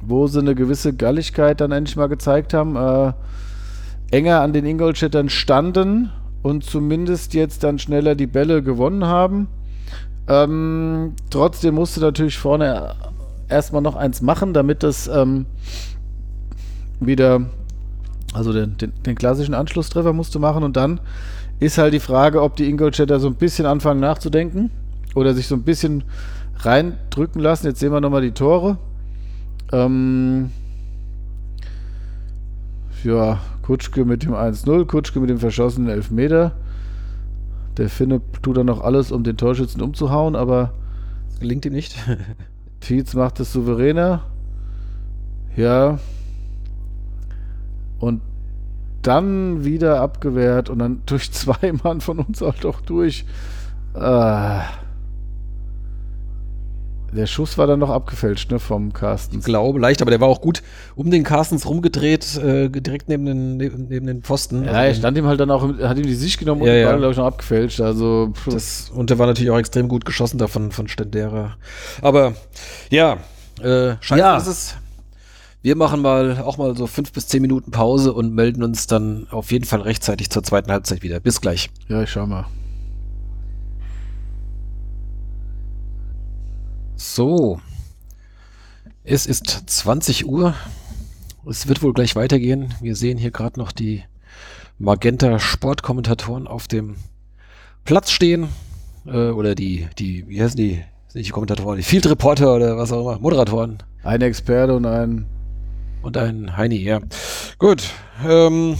wo sie eine gewisse Galligkeit dann endlich mal gezeigt haben, äh, enger an den Ingolstädtern standen und zumindest jetzt dann schneller die Bälle gewonnen haben. Ähm, trotzdem musste natürlich vorne erstmal noch eins machen, damit das ähm, wieder, also den, den, den klassischen Anschlusstreffer musste machen und dann ist halt die Frage, ob die Ingolstädter so ein bisschen anfangen nachzudenken oder sich so ein bisschen reindrücken lassen. Jetzt sehen wir nochmal die Tore. Ähm, ja, Kutschke mit dem 1-0, Kutschke mit dem verschossenen Elfmeter. Der Finne tut dann noch alles, um den Torschützen umzuhauen, aber Das gelingt ihm nicht. Tietz macht es souveräner. Ja. Und dann wieder abgewehrt und dann durch zwei Mann von uns halt auch durch. Ah. Der Schuss war dann noch abgefälscht, ne, vom Carsten. Ich glaube, leicht, aber der war auch gut um den Carstens rumgedreht, äh, direkt neben den, neben, neben den Pfosten. Ja, Also er stand ihm halt dann auch, hat ihm die Sicht genommen und Ja, den ja. Ball, glaube ich, noch abgefälscht. Also. Das, und der war natürlich auch extrem gut geschossen davon von Stendera. Aber ja, äh, scheiße Ja. ist es. Wir machen mal auch mal so fünf bis zehn Minuten Pause und melden uns dann auf jeden Fall rechtzeitig zur zweiten Halbzeit wieder. Bis gleich. ja, ich schau mal. So. Es ist 20 Uhr. Es wird wohl gleich weitergehen. Wir sehen hier gerade noch die Magenta Sportkommentatoren auf dem Platz stehen. Äh, oder die, die, wie heißen die? Sind die Kommentatoren, die Field Reporter oder was auch immer, Moderatoren. Ein Experte und ein. Und ein Heini, ja. Gut. Ähm,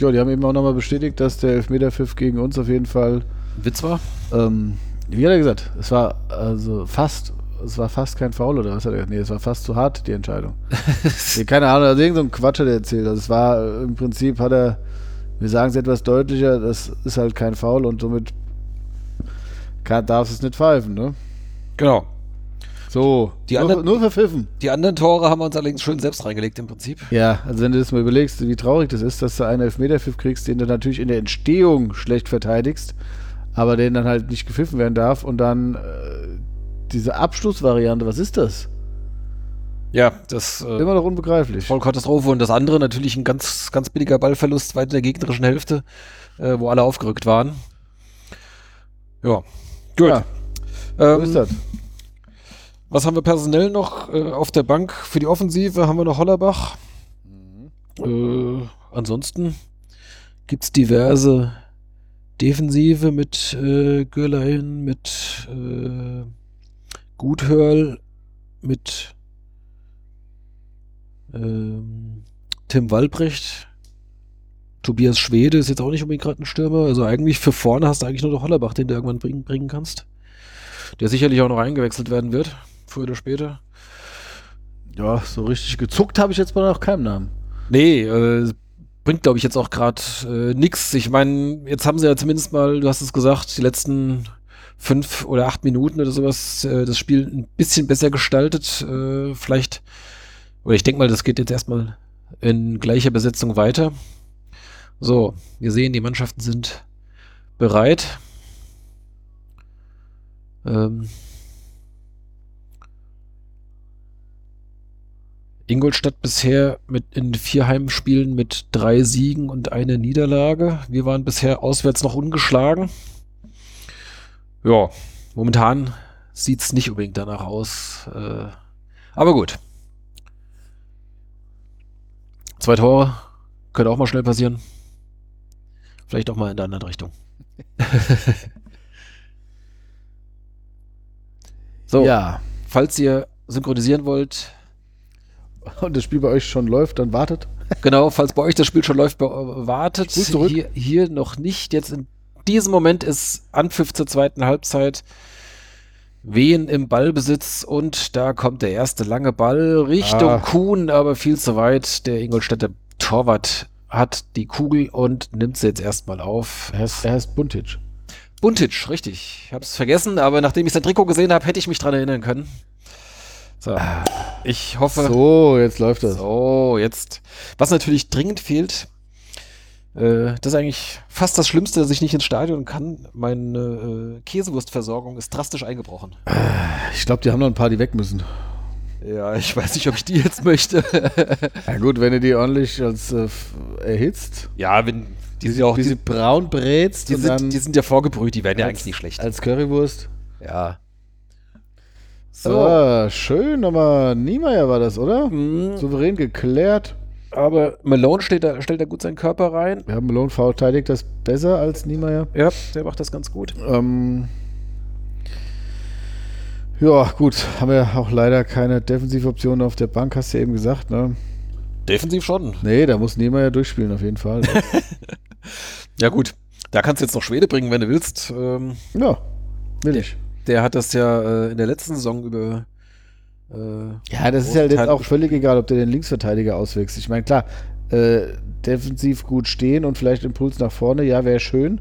Ja, die haben eben auch nochmal bestätigt, dass der Elfmeterpfiff gegen uns auf jeden Fall Witz war. Ähm, wie hat er gesagt? Es war also fast es war fast kein Foul oder was hat er gesagt? Nee, es war fast zu hart, die Entscheidung. nee, keine Ahnung, also irgendein so Quatsch hat er erzählt. Also es war im Prinzip hat er, wir sagen es etwas deutlicher, das ist halt kein Foul und somit kann, darf es nicht pfeifen, ne? Genau. So, Die nur, anderen- nur verpfiffen. Die anderen Tore haben wir uns allerdings schön selbst reingelegt im Prinzip. Ja, also wenn du das mal überlegst, wie traurig das ist, dass du einen Elfmeterpfiff kriegst, den du natürlich in der Entstehung schlecht verteidigst, aber den dann halt nicht gepfiffen werden darf und dann äh, diese Abschlussvariante, was ist das? Ja, das äh, Immer noch unbegreiflich. voll Katastrophe. Und das andere natürlich ein ganz, ganz billiger Ballverlust weit in der gegnerischen Hälfte, äh, wo alle aufgerückt waren. Ja, gut. Ja, ähm, ist das. Was haben wir personell noch äh, auf der Bank? Für die Offensive haben wir noch Hollerbach. Äh, ansonsten gibt es diverse Defensive mit äh, Gürlein, mit äh, Guthörl, mit ähm, Tim Walbrecht. Tobias Schwede ist jetzt auch nicht unbedingt gerade ein Stürmer. Also eigentlich für vorne hast du eigentlich nur noch Hollerbach, den du irgendwann bringen, bringen kannst. Der sicherlich auch noch eingewechselt werden wird, früher oder später. Ja, so richtig gezuckt habe ich jetzt mal noch keinen Namen. Nee, äh, bringt glaube ich jetzt auch gerade äh, nix. Ich meine, jetzt haben sie ja zumindest mal, du hast es gesagt, die letzten fünf oder acht Minuten oder sowas äh, das Spiel ein bisschen besser gestaltet. Äh, vielleicht, oder ich denke mal, das geht jetzt erstmal in gleicher Besetzung weiter. So, wir sehen, die Mannschaften sind bereit. Ähm, Ingolstadt bisher mit in vier Heimspielen mit drei Siegen und einer Niederlage. Wir waren bisher auswärts noch ungeschlagen. Ja, momentan sieht es nicht unbedingt danach aus. Äh, aber gut. Zwei Tore könnte auch mal schnell passieren. Vielleicht auch mal in der anderen Richtung. so, Ja, falls ihr synchronisieren wollt, und das Spiel bei euch schon läuft, dann wartet. Genau, falls bei euch das Spiel schon läuft, wartet. Hier, hier noch nicht. Jetzt in diesem Moment ist Anpfiff zur zweiten Halbzeit. Wehen im Ballbesitz und da kommt der erste lange Ball Richtung Ah. Kuhn, aber viel zu weit. Der Ingolstädter Torwart hat die Kugel und nimmt sie jetzt erstmal auf. Er heißt, er heißt Buntic. Buntic, richtig. Ich habe es vergessen, aber nachdem ich sein Trikot gesehen habe, hätte ich mich dran erinnern können. So, ich hoffe. So, jetzt läuft das. So, jetzt. Was natürlich dringend fehlt, äh, das ist eigentlich fast das Schlimmste, dass ich nicht ins Stadion kann. Meine äh, Käsewurstversorgung ist drastisch eingebrochen. Ich glaube, die haben noch ein paar, die weg müssen. Ja, ich weiß nicht, ob ich die jetzt möchte. Ja gut, wenn du die ordentlich als äh, erhitzt, ja, wenn die sind ja auch, die, sie braun brätst die, und sind, dann die sind ja vorgebrüht, die werden ja als- eigentlich nicht schlecht. als Currywurst. Ja. So. Ah, schön, aber Niemeyer war das, oder? Mhm, Souverän geklärt. aber Malone steht da, stellt da gut seinen Körper rein. Wir haben Malone verteidigt das besser als Niemeyer. Ja, der macht das ganz gut. Ähm, ja, gut, haben wir auch leider keine Defensivoptionen auf der Bank, hast du ja eben gesagt, ne? Defensiv schon. Nee, da muss Niemeyer durchspielen auf jeden Fall. Ja, gut. Da kannst du jetzt noch Schwede bringen, wenn du willst. Ähm, ja, will ich. Der hat das ja äh, in der letzten Saison über. Äh, Ja, das ist halt jetzt auch völlig egal, ob du den Linksverteidiger auswächst. Ich meine, klar, äh, defensiv gut stehen und vielleicht Impuls nach vorne, ja, wäre schön.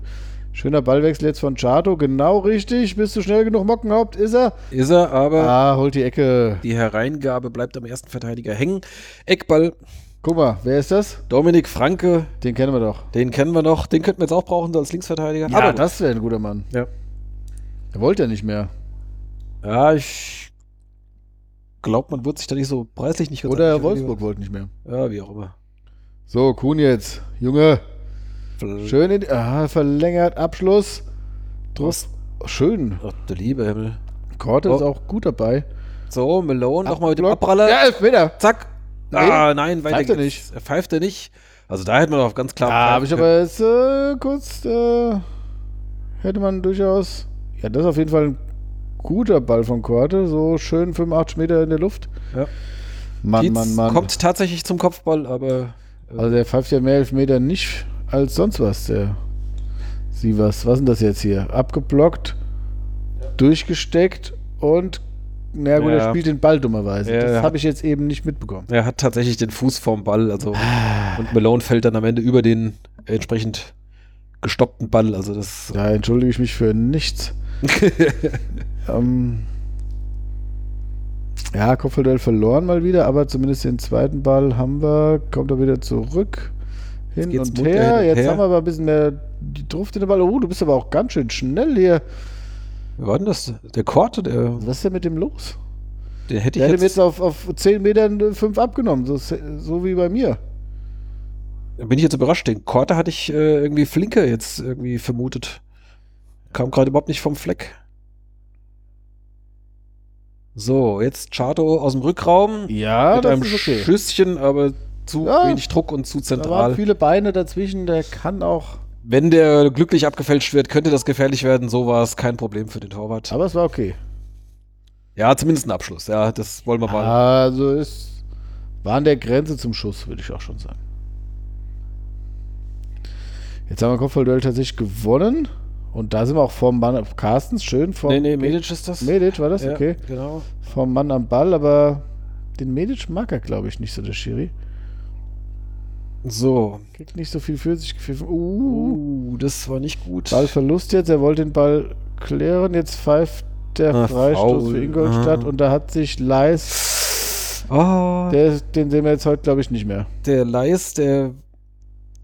Schöner Ballwechsel jetzt von Chato, genau richtig. Bist du schnell genug, Mockenhaupt? Ist er? ist er, aber Ah, holt die Ecke. die Hereingabe bleibt am ersten Verteidiger hängen. Eckball, Guck mal, wer ist das? Dominik Franke, Den kennen wir doch. den kennen wir noch. Den könnten wir jetzt auch brauchen so als Linksverteidiger. Ja, aber das wäre ein guter Mann. Ja. Er wollte ja nicht mehr. ja, ich glaube, man wird sich da nicht so preislich nicht ganz Oder Wolfsburg wollte nicht mehr. Ja, wie auch immer. So, Kuhn jetzt. Junge, schön in ah, verlängert, Abschluss. Druss. Schön. Ach, du liebe Himmel. Korte ist Oh. auch gut dabei. So, Malone nochmal mit dem. Abpraller. Ja, Elfmeter. Zack. Nee, ah, nein, weiter pfeift er geht's. Er pfeift er nicht. Also da hätte man doch ganz klar. Da habe ich aber jetzt äh, kurz, äh, hätte man durchaus, ja, das ist auf jeden Fall ein guter Ball von Korte, so schön 85 Meter in der Luft. Ja. Mann, Dietz Mann, Mann. kommt tatsächlich zum Kopfball, aber äh, Also der pfeift ja mehr Elfmeter nicht als sonst was, der Sievers. Was ist denn das jetzt hier? Abgeblockt, durchgesteckt und Na gut, Ja. er spielt den Ball dummerweise. Ja, das habe ich jetzt eben nicht mitbekommen. Er hat tatsächlich den Fuß vorm Ball, also und Malone fällt dann am Ende über den entsprechend gestoppten Ball. Also das Da entschuldige ich mich für nichts. ähm, ja, Kopfballduell verloren mal wieder, aber zumindest den zweiten Ball haben wir, kommt er wieder zurück. Hin und her. hin und Jetzt her. haben wir aber ein bisschen mehr die Druft in den Ball. Oh, du bist aber auch ganz schön schnell hier. Wer war denn das? Der Korte, der, Was ist denn mit dem los? den hätte Der ich ihm jetzt, jetzt auf, auf 10 Metern 5 abgenommen, so, so wie bei mir. bin ich jetzt überrascht. Den Korte hatte ich äh, irgendwie flinke jetzt irgendwie vermutet. Kam gerade überhaupt nicht vom Fleck. So, jetzt Chato aus dem Rückraum Ja, mit einem Schüsschen, aber zu Ja. wenig Druck und zu Da waren zentral. viele Beine dazwischen, der kann auch. Wenn der glücklich abgefälscht wird, könnte das gefährlich werden. So war es kein Problem für den Torwart. Aber es war okay. Ja, zumindest ein Abschluss. Ja, das wollen wir mal. Also es war an der Grenze zum Schuss, würde ich auch schon sagen. Jetzt haben wir Kopfballduell tatsächlich gewonnen. Und da sind wir auch vom Mann Carstens, schön vom nee, nee, Medic ist das. Medic war das? Ja, Okay. Genau. Vom Mann am Ball, aber den Medic mag er, glaube ich, nicht so, der Schiri. So. Kriegt nicht so viel für sich gepfiffen. Uh, Uh, das war nicht gut. Ballverlust jetzt, er wollte den Ball klären. Jetzt pfeift der Ah, Freistoß faul. für Ingolstadt Ah. und da hat sich Leis, Oh, der, den sehen wir jetzt heute, glaube ich, nicht mehr. der Leis, der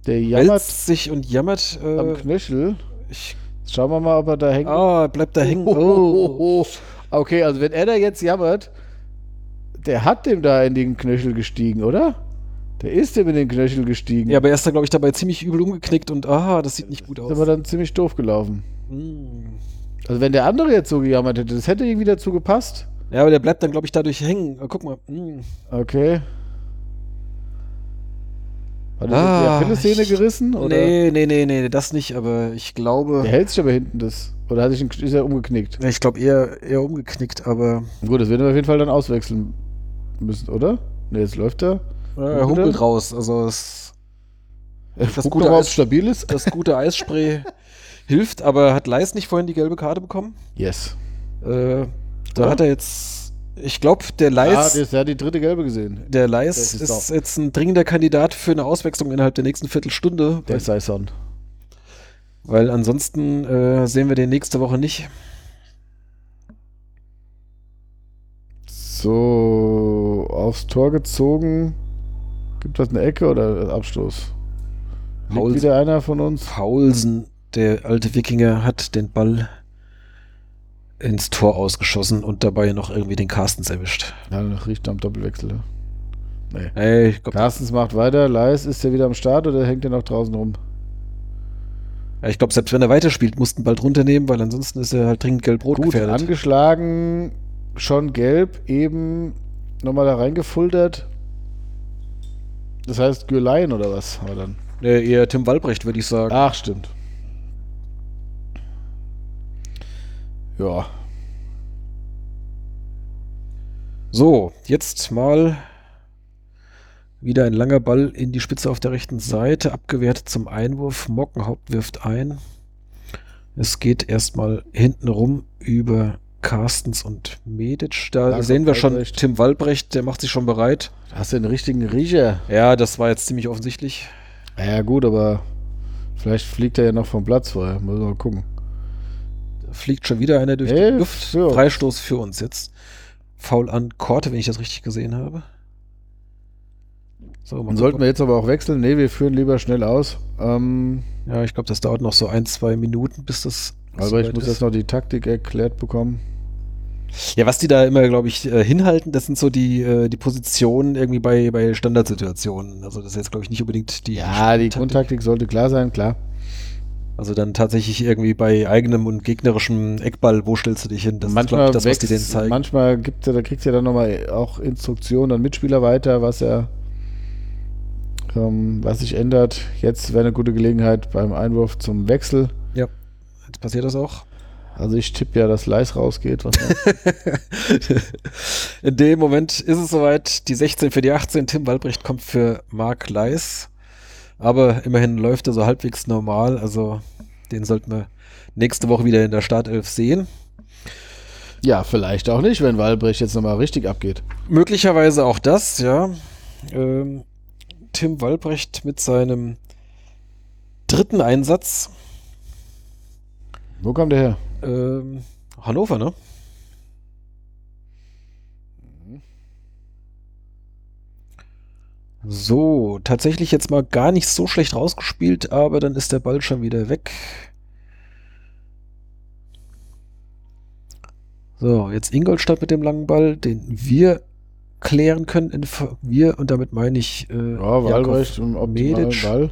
Der jammert sich und jammert. am Äh, Knöchel. ich, Jetzt Schauen wir mal, ob er da hängt. ah, bleibt da hängen. Oh, oh, Oh. Okay, also wenn er da jetzt jammert, der hat dem da in den Knöchel gestiegen, oder? Der ist dem in den Knöchel gestiegen. Ja, aber er ist da, glaube ich, dabei ziemlich übel umgeknickt und ah, das sieht nicht gut ist aus. aber dann ziemlich doof gelaufen. Hm. Also wenn der andere jetzt so gejammert hätte, das hätte irgendwie dazu gepasst. Ja, aber der bleibt dann, glaube ich, dadurch hängen. Guck mal. Hm. Okay. Hat er Ah, die Achillessehne gerissen? Oder? Nee, nee, nee, nee, das nicht, aber ich glaube. Der hält sich aber hinten das. Oder hat sich ist er umgeknickt? Ich glaube eher, eher umgeknickt, aber Gut, das werden wir auf jeden Fall dann auswechseln müssen, oder? Ne, jetzt läuft er. er humpelt raus. Also es, Das gute Eis- es stabil ist. das gute Eisspray hilft, aber hat Leis nicht vorhin die gelbe Karte bekommen? Yes. Äh, da Ja. hat er jetzt, ich glaube, der Ja, Leis, der, der hat die dritte gelbe gesehen. der Leis ist ist, jetzt ein dringender Kandidat für eine Auswechslung innerhalb der nächsten Viertelstunde, Der weil, Saison. weil ansonsten äh, sehen wir den nächste Woche nicht. So, aufs Tor gezogen. Gibt das eine Ecke oder Abstoß? Liegt wieder einer von uns? Paulsen, der alte Wikinger, hat den Ball ins Tor ausgeschossen und dabei noch irgendwie den Carstens erwischt. Ja, das riecht am Doppelwechsel. ja. Nee. Ey, glaube, Carstens macht weiter. Leis, ist der wieder am Start oder hängt er noch draußen rum? ich glaub, selbst wenn er weiterspielt, mussten bald runternehmen, weil ansonsten ist er halt dringend gelb-rot Gut, gefährdet. angeschlagen, schon gelb, eben nochmal da reingefultert. Das heißt Gürlein oder was? Aber dann. Äh, eher Tim Walbrecht, würde ich sagen. Ach, stimmt. Ja. So, jetzt mal wieder ein langer Ball in die Spitze auf der rechten Seite, abgewehrt zum Einwurf. Mockenhaupt wirft ein. Es geht erstmal hinten rum über Carstens und Medic. Da Jakob sehen wir schon. Tim Walbrecht, der macht sich schon bereit. Hast du den richtigen Riecher? Ja, das war jetzt ziemlich offensichtlich. Ja, gut, aber vielleicht fliegt er ja noch vom Platz vorher. Muss mal gucken. Fliegt schon wieder einer durch Elf die Luft. für uns. Freistoß für uns jetzt. Faul an Korte, wenn ich das richtig gesehen habe. So, Dann sollten wir jetzt aber auch wechseln. Nee, wir führen lieber schnell aus. Ähm, Ja, ich glaube, das dauert noch so ein, zwei Minuten, bis das. aber ich muss ist. jetzt noch die Taktik erklärt bekommen. Ja, was die da immer, glaube ich, äh, hinhalten, das sind so die, äh, die Positionen irgendwie bei, bei Standardsituationen. Also, das ist jetzt, glaube ich, nicht unbedingt die. Ja, die. Grundtaktik sollte klar sein, klar. Also, dann tatsächlich irgendwie bei eigenem und gegnerischem Eckball, wo stellst du dich hin? Das ist, manchmal glaube ich, das, was die wächst- denen zeigen. Manchmal gibt ja, da kriegst du ja dann nochmal auch Instruktionen an Mitspieler weiter, was er ähm, was sich ändert. Jetzt wäre eine gute Gelegenheit beim Einwurf zum Wechsel. Jetzt passiert das auch. Also ich tippe ja, dass Leis rausgeht. In dem Moment ist es soweit. Die 16 für die 18. Tim Walbrecht kommt für Marc Leis. Aber immerhin läuft er so halbwegs normal. Also den sollten wir nächste Woche wieder in der Startelf sehen. Ja, vielleicht auch nicht, wenn Walbrecht jetzt nochmal richtig abgeht. Möglicherweise auch das, ja. Ähm, Tim Walbrecht mit seinem dritten Einsatz. Wo kam der her? Ähm, Hannover, ne? So, tatsächlich jetzt mal gar nicht so schlecht rausgespielt, aber dann ist der Ball schon wieder weg. So, jetzt Ingolstadt mit dem langen Ball, den wir klären können. In, wir, und damit meine ich äh, ja, Walbrecht und Medic. Ball.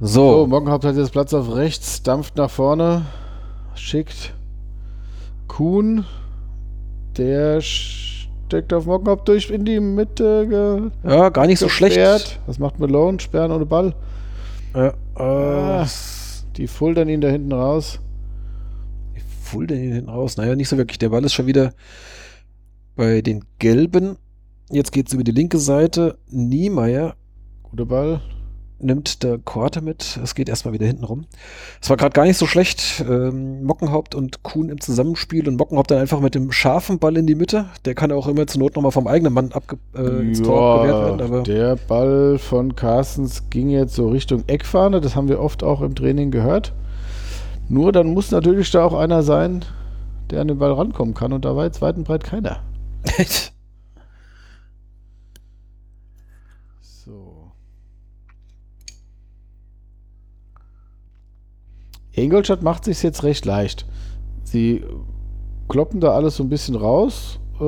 So. so, Mockenhaupt hat jetzt Platz auf rechts, dampft nach vorne, schickt Kuhn, der steckt auf Mockenhaupt durch in die Mitte. ja, gar nicht so schlecht. Was macht Malone? Sperren ohne Ball. Ja, äh, ah, die fuldern ihn da hinten raus. Die fuldern ihn hinten raus. Naja, nicht so wirklich. Der Ball ist schon wieder bei den Gelben. Jetzt geht es über die linke Seite. Niemeyer. Guter Ball nimmt der Korte mit. Es geht erstmal wieder hinten rum. Es war gerade gar nicht so schlecht. Ähm, Mockenhaupt und Kuhn im Zusammenspiel und Mockenhaupt dann einfach mit dem scharfen Ball in die Mitte. Der kann auch immer zur Not nochmal vom eigenen Mann abge äh, ins ja, Tor abgewehrt werden. Aber der Ball von Carstens ging jetzt so Richtung Eckfahne. Das haben wir oft auch im Training gehört. Nur dann muss natürlich da auch einer sein, der an den Ball rankommen kann. Und da war jetzt weit und breit keiner. Ingolstadt macht sich jetzt recht leicht. Sie kloppen da alles so ein bisschen raus. Äh,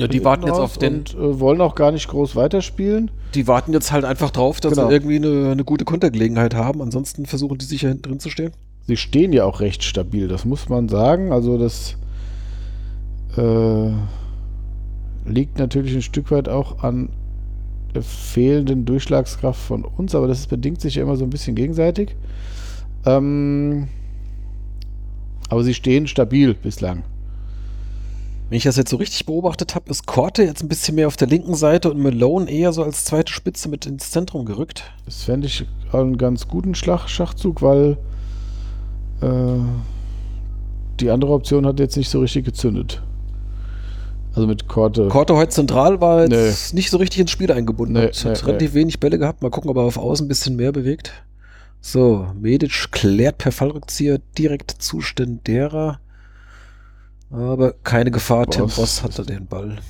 ja, die warten jetzt auf den. Und äh, wollen auch gar nicht groß weiterspielen. Die warten jetzt halt einfach drauf, dass genau. sie irgendwie eine, eine gute Kontergelegenheit haben. Ansonsten versuchen die sicher hinten drin zu stehen. Sie stehen ja auch recht stabil, das muss man sagen. Also, das äh, liegt natürlich ein Stück weit auch an der fehlenden Durchschlagskraft von uns, aber das bedingt sich ja immer so ein bisschen gegenseitig. Ähm, aber sie stehen stabil bislang. Wenn ich das jetzt so richtig beobachtet habe, ist Korte jetzt ein bisschen mehr auf der linken Seite und Malone eher so als zweite Spitze mit ins Zentrum gerückt. Das fände ich einen ganz guten Schlag Schachzug, weil äh, die andere Option hat jetzt nicht so richtig gezündet. Also mit Korte. Korte heute zentral war jetzt nee. nicht so richtig ins Spiel eingebunden. Nee, hat, nee, relativ wenig Bälle gehabt. Mal gucken, ob er auf Außen ein bisschen mehr bewegt. So, Medic klärt per Fallrückzieher direkt Zustand derer. Aber keine Gefahr, Boss. Tim Boss hatte den Ball.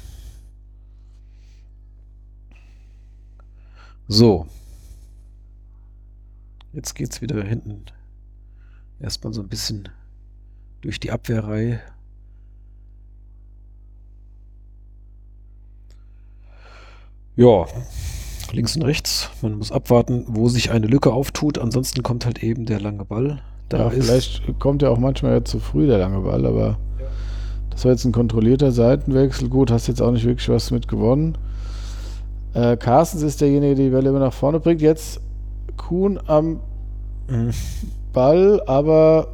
So. Jetzt geht's wieder hinten. Erstmal so ein bisschen durch die Abwehrreihe. Ja, links und rechts. Man muss abwarten, wo sich eine Lücke auftut. Ansonsten kommt halt eben der lange Ball. Da ja, vielleicht kommt ja auch manchmal ja zu früh der lange Ball, aber ja. das war jetzt ein kontrollierter Seitenwechsel. Gut, hast jetzt auch nicht wirklich was mit gewonnen. Äh, Carstens ist derjenige, der die Welle immer nach vorne bringt. Jetzt Kuhn am mhm. Ball, aber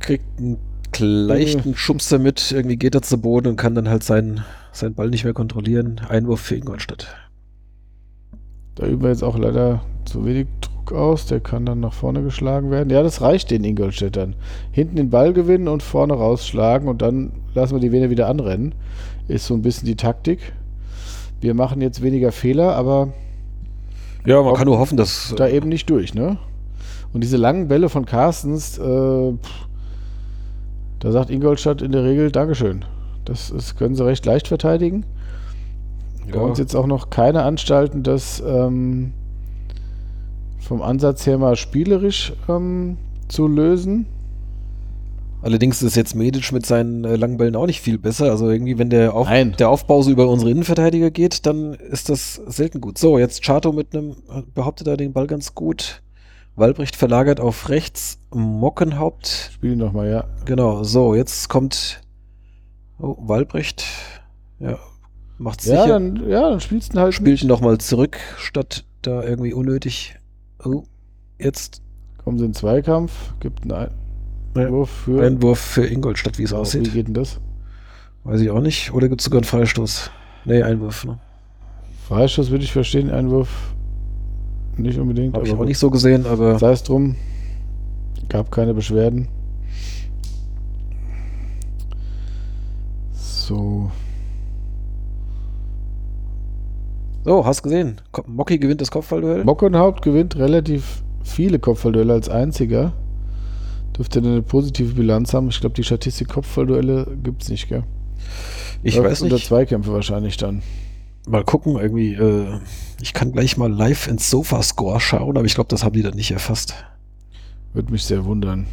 kriegt einen leichten äh, Schubser mit. Irgendwie geht er zu Boden und kann dann halt seinen, seinen Ball nicht mehr kontrollieren. Einwurf für Ingolstadt. Da üben wir jetzt auch leider zu wenig Druck aus. Der kann dann nach vorne geschlagen werden. Ja, das reicht den Ingolstädtern. Hinten den Ball gewinnen und vorne rausschlagen und dann lassen wir die Vene wieder anrennen. Ist so ein bisschen die Taktik. Wir machen jetzt weniger Fehler, aber. Ja, man kann nur hoffen, dass. Da eben nicht durch, ne? Und diese langen Bälle von Carstens, äh, da sagt Ingolstadt in der Regel Dankeschön. Das, das können sie recht leicht verteidigen. Bei uns jetzt auch noch keine Anstalten, das ähm, vom Ansatz her mal spielerisch ähm, zu lösen. Allerdings ist jetzt Medic mit seinen äh, langen Bällen auch nicht viel besser. Also irgendwie, wenn der, Auf der Aufbau so über unsere Innenverteidiger geht, dann ist das selten gut. So, jetzt Chato mit einem, behauptet er den Ball ganz gut. Walbrecht verlagert auf rechts, Mockenhaupt. Spielen nochmal, ja. Genau, so, jetzt kommt oh, Walbrecht. Ja, Macht ja, sicher. Dann, ja, dann spielst du halt. Spielt ihn nochmal zurück, statt da irgendwie unnötig. Oh, jetzt. Kommen sie in Zweikampf, gibt einen Einwurf für. Einwurf für Ingolstadt, wie es oh, aussieht. Wie geht denn das? Weiß ich auch nicht. Oder gibt es sogar einen Freistoß? Nee, Einwurf, ne? Freistoß würde ich verstehen, Einwurf nicht unbedingt. Habe ich auch nicht so gesehen, aber. Sei es drum, gab keine Beschwerden. So. So, hast gesehen. Mocky gewinnt das Kopfballduell. Mockenhaupt gewinnt relativ viele Kopfballduelle als einziger. Dürfte eine positive Bilanz haben. Ich glaube, die Statistik Kopfballduelle gibt es nicht, gell? ich Läuft weiß unter nicht. Zweikämpfe wahrscheinlich dann. Mal gucken, irgendwie. Äh, ich kann gleich mal live ins Sofa-Score schauen, aber ich glaube, das haben die dann nicht erfasst. Würde mich sehr wundern.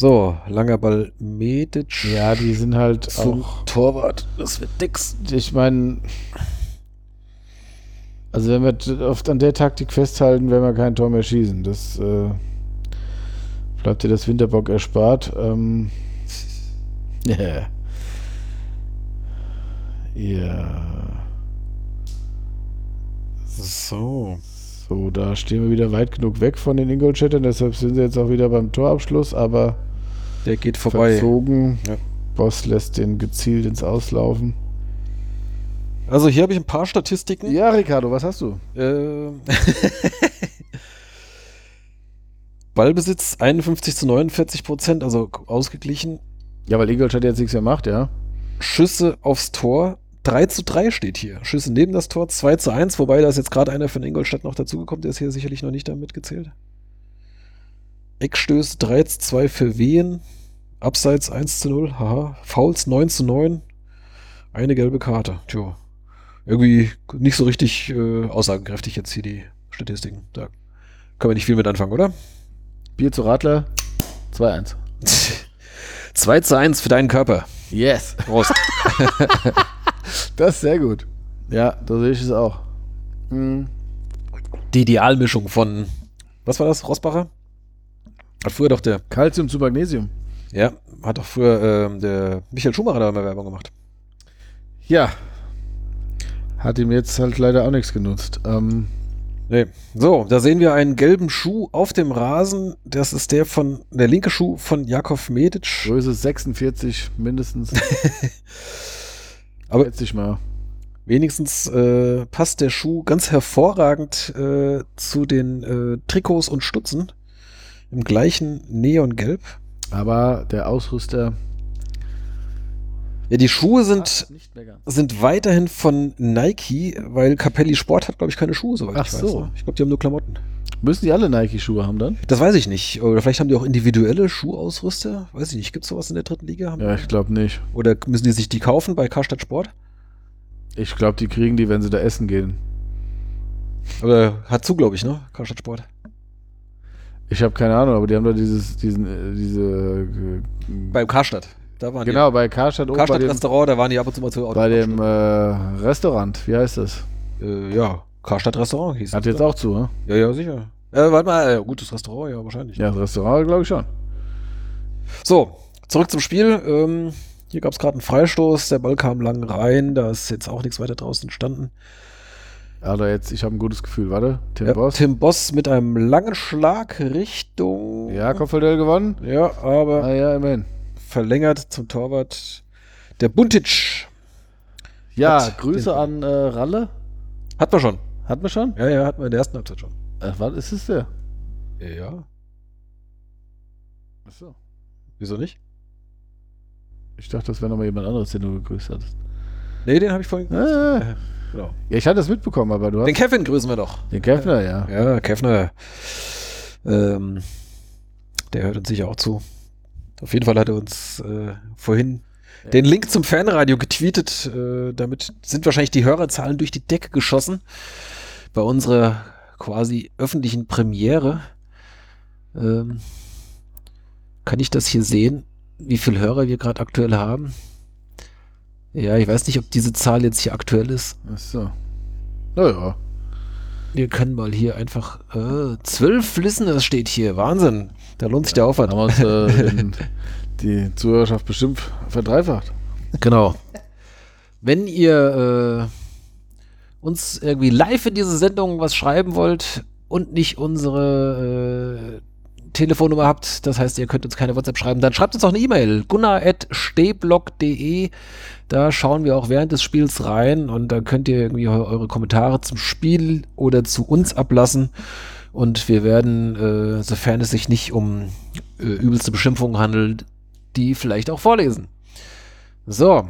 So, langer Ball Medic. Ja, die sind halt zum auch. Torwart. Das wird nix. Ich meine. Also, wenn wir oft an der Taktik festhalten, werden wir kein Tor mehr schießen. Das äh, bleibt dir das Winterbock erspart. Ähm, ja. Ja. So. So, da stehen wir wieder weit genug weg von den Ingolstädtern, deshalb sind sie jetzt auch wieder beim Torabschluss, aber Der geht vorbei. verzogen. Ja. Boss lässt den gezielt ins Auslaufen. Also hier habe ich ein paar Statistiken. Ja, Ricardo, was hast du? Äh, Ballbesitz 51 zu 49 Prozent, also ausgeglichen. Ja, weil Ingolstadt jetzt nichts mehr macht, ja. Schüsse aufs Tor 3 zu 3 steht hier. Schüsse neben das Tor 2 zu 1, wobei da ist jetzt gerade einer von Ingolstadt noch dazugekommen, der ist hier sicherlich noch nicht damit gezählt. Eckstöße 3 zu 2 für Wehen. Abseits 1 zu 0. Haha. Fouls 9 zu 9. Eine gelbe Karte. Tja. Irgendwie nicht so richtig äh, aussagekräftig jetzt hier die Statistiken. Da können wir nicht viel mit anfangen, oder? Bier zu Radler, 2-1. 2 zu 1 für deinen Körper. Yes. Prost. Das ist sehr gut. Ja, da sehe ich es auch. Mhm. Die Idealmischung von, was war das, Rossbacher? Hat früher doch der, Calcium zu Magnesium. ja, hat doch früher ähm, der Michael Schumacher da immer Werbung gemacht. Ja. Hat ihm jetzt halt leider auch nichts genutzt. Ähm, Nee. So, da sehen wir einen gelben Schuh auf dem Rasen. Das ist der von, der linke Schuh von Jakov Medic. Größe 46 mindestens. Aber Schätze ich mal. wenigstens äh, passt der Schuh ganz hervorragend äh, zu den äh, Trikots und Stutzen. Im gleichen Neongelb. Aber der Ausrüster Ja, die Schuhe sind sind weiterhin von Nike, weil Capelli Sport hat, glaube ich, keine Schuhe, soweit Ach ich weiß. so. Ne? Ich glaube, die haben nur Klamotten. Müssen die alle Nike-Schuhe haben dann? Das weiß ich nicht. Oder vielleicht haben die auch individuelle Schuhausrüster. Weiß ich nicht. Gibt es sowas in der dritten Liga? Haben- Ja, ich glaube nicht. Oder müssen die sich die kaufen bei Karstadt Sport? Ich glaube, die kriegen die, wenn sie da essen gehen. Oder hat zu, glaube ich, ne? Karstadt Sport. Ich habe keine Ahnung, aber die haben da dieses, diesen, äh, diese. äh, Beim Karstadt. Da waren genau, bei Karstadt die. oben bei Karstadt dem, Restaurant, da waren die ab und zu mal zu bei dem äh, Restaurant. Wie heißt das? äh, Ja, Karstadt Restaurant hieß Hat es, jetzt ne? auch zu, ne? Ja, ja, sicher. Äh, warte mal, äh, gutes Restaurant, ja, wahrscheinlich. Ja, das Restaurant glaube ich schon. So, zurück zum Spiel. Ähm, hier gab es gerade einen Freistoß, der Ball kam lang rein, da ist jetzt auch nichts weiter draußen entstanden. Alter, jetzt, ich habe ein gutes Gefühl. Warte, Tim Ja, Boss. Tim Boss mit einem langen Schlag Richtung. Ja, Kopfballduell gewonnen. Ja, aber Ah ja, immerhin. verlängert zum Torwart. Der Buntic. Ja, Hat Grüße an äh, Ralle. Hat man schon. Hatten wir schon? Ja, ja, hatten wir in der ersten Halbzeit schon. Äh, was ist es der? Ja. Achso. Wieso nicht? Ich dachte, das wäre nochmal jemand anderes, den du gegrüßt hattest. Nee, den habe ich vorhin. Ah, Äh, genau. ja, ich hatte das mitbekommen, aber du hast Den Kevin grüßen wir doch. den Käffner, ja. Ja, Kevner. Ähm, der hört uns sicher auch zu. Auf jeden Fall hat er uns äh, vorhin Ja. den Link zum Fanradio getweetet. Äh, damit sind wahrscheinlich die Hörerzahlen durch die Decke geschossen. Bei unserer quasi öffentlichen Premiere. Ähm, kann ich das hier sehen, wie viele Hörer wir gerade aktuell haben? Ja, ich weiß nicht, ob diese Zahl jetzt hier aktuell ist. Achso. Naja. Wir können mal hier einfach äh, zwölf Listeners steht hier. Wahnsinn. Da lohnt sich der Aufwand. Haben wir uns äh, den, die Zuhörerschaft bestimmt verdreifacht. Genau. Wenn ihr äh, uns irgendwie live in diese Sendung was schreiben wollt und nicht unsere äh, Telefonnummer habt, das heißt, ihr könnt uns keine WhatsApp schreiben, dann schreibt uns auch eine E-Mail. gunnar.stehblog.de Da schauen wir auch während des Spiels rein und dann könnt ihr irgendwie eu- eure Kommentare zum Spiel oder zu uns ablassen. Und wir werden, äh, sofern es sich nicht um äh, übelste Beschimpfungen handelt, die vielleicht auch vorlesen. So.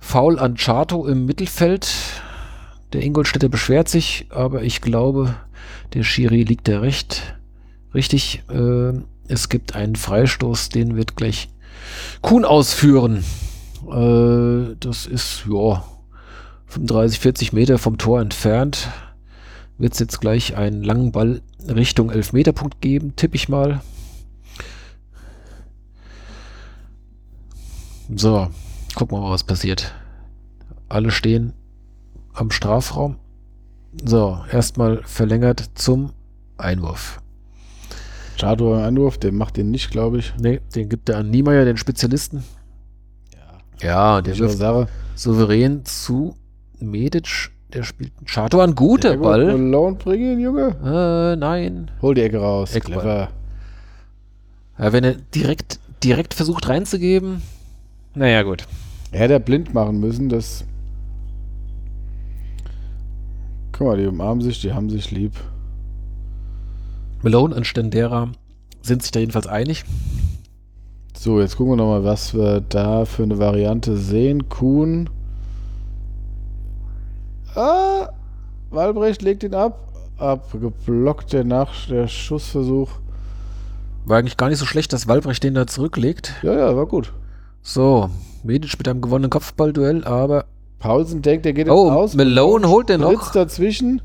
Foul an Chato im Mittelfeld. Der Ingolstädter beschwert sich, aber ich glaube, der Schiri liegt da recht. Richtig. Äh, es gibt einen Freistoß, den wird gleich Kuhn ausführen. Äh, das ist, ja, 35, 40 Meter vom Tor entfernt. Wird es jetzt gleich einen langen Ball Richtung Elfmeterpunkt geben, tippe ich mal. So, gucken wir mal, was passiert. Alle stehen am Strafraum. So, erstmal verlängert zum Einwurf. Chado Einwurf, der macht den nicht, glaube ich. Nee, den gibt er an Niemeyer, den Spezialisten. Ja, ja der wirft Sache. souverän zu Medic. Der spielt einen an guter Ball. Malone bringen, Junge. Äh, nein. Hol die Ecke raus. Eckball. Clever. Ja, wenn er direkt, direkt versucht reinzugeben, naja, gut. Er hätte blind machen müssen, das. Guck mal, die umarmen sich, die haben sich lieb. Malone und Stendera sind sich da jedenfalls einig. So, jetzt gucken wir nochmal, was wir da für eine Variante sehen. Kuhn. Ah! Walbrecht legt ihn ab. Abgeblockt der Nach der Schussversuch. War eigentlich gar nicht so schlecht, dass Walbrecht den da zurücklegt. Ja, ja, war gut. So, Medic mit einem gewonnenen Kopfballduell, aber. Paulsen denkt, er geht oh, aus. Malone holt den noch. Dazwischen.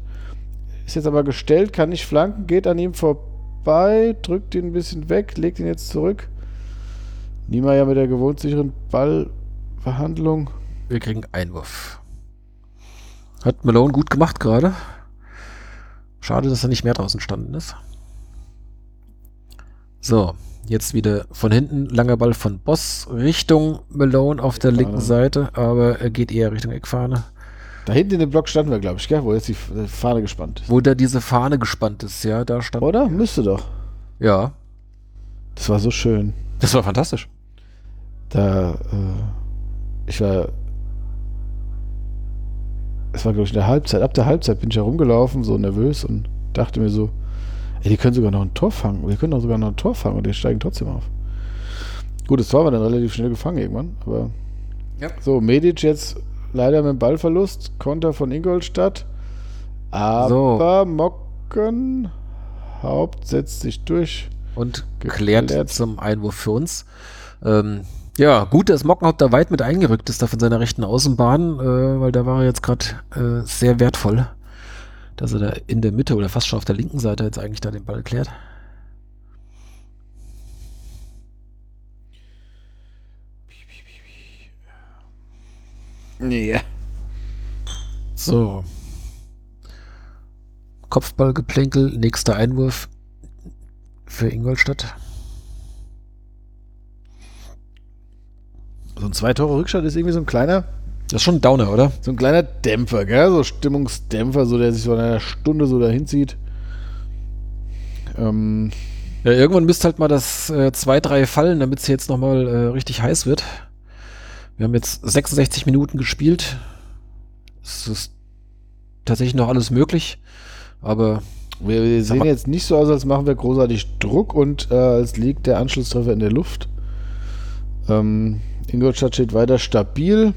Ist jetzt aber gestellt, kann nicht flanken, geht an ihm vorbei, drückt ihn ein bisschen weg, legt ihn jetzt zurück. Niemeyer mit der gewohnt sicheren Ballverhandlung. Wir kriegen Einwurf. Hat Malone gut gemacht gerade. Schade, dass er nicht mehr draußen standen ist. So, Jetzt wieder von hinten, langer Ball von Boss Richtung Malone auf der linken Seite, aber er geht eher Richtung Eckfahne. Da hinten in dem Block standen wir, glaube ich, gell? wo jetzt die Fahne gespannt ist. Wo da diese Fahne gespannt ist, ja, da stand. Oder? Müsste doch. Ja. Das war so schön. Das war fantastisch. Da, äh, ich war. Es war, glaube ich, in der Halbzeit. Ab der Halbzeit bin ich herumgelaufen, so nervös und dachte mir so, Ey, die können sogar noch ein Tor fangen. Wir können doch sogar noch ein Tor fangen und die steigen trotzdem auf. Gut, das Tor war dann relativ schnell gefangen irgendwann, aber. Ja. So, Medic jetzt leider mit dem Ballverlust. Konter von Ingolstadt. Aber so. Mocken Haupt setzt sich durch. Und geklärt geklärt zum Einwurf für uns. Ähm, ja, gut, dass Mockenhaupt da weit mit eingerückt ist, da von seiner rechten Außenbahn, äh, weil da war er jetzt gerade äh, sehr wertvoll dass er da in der Mitte oder fast schon auf der linken Seite jetzt eigentlich da den Ball klärt. Nee. So. Kopfballgeplänkel, nächster Einwurf für Ingolstadt. So ein zwei Tore Rückstand ist irgendwie so ein kleiner das ist schon ein Downer, oder? So ein kleiner Dämpfer, gell? So Stimmungsdämpfer, so der sich so in einer Stunde so dahin zieht. Ähm, ja, irgendwann müsste halt mal das 2-3 äh, fallen, damit es jetzt nochmal äh, richtig heiß wird. Wir haben jetzt 66 Minuten gespielt. Es ist tatsächlich noch alles möglich, aber wir, wir sehen jetzt nicht so aus, als machen wir großartig Druck und äh, es liegt der Anschlusstreffer in der Luft. Ähm, Ingolstadt steht weiter stabil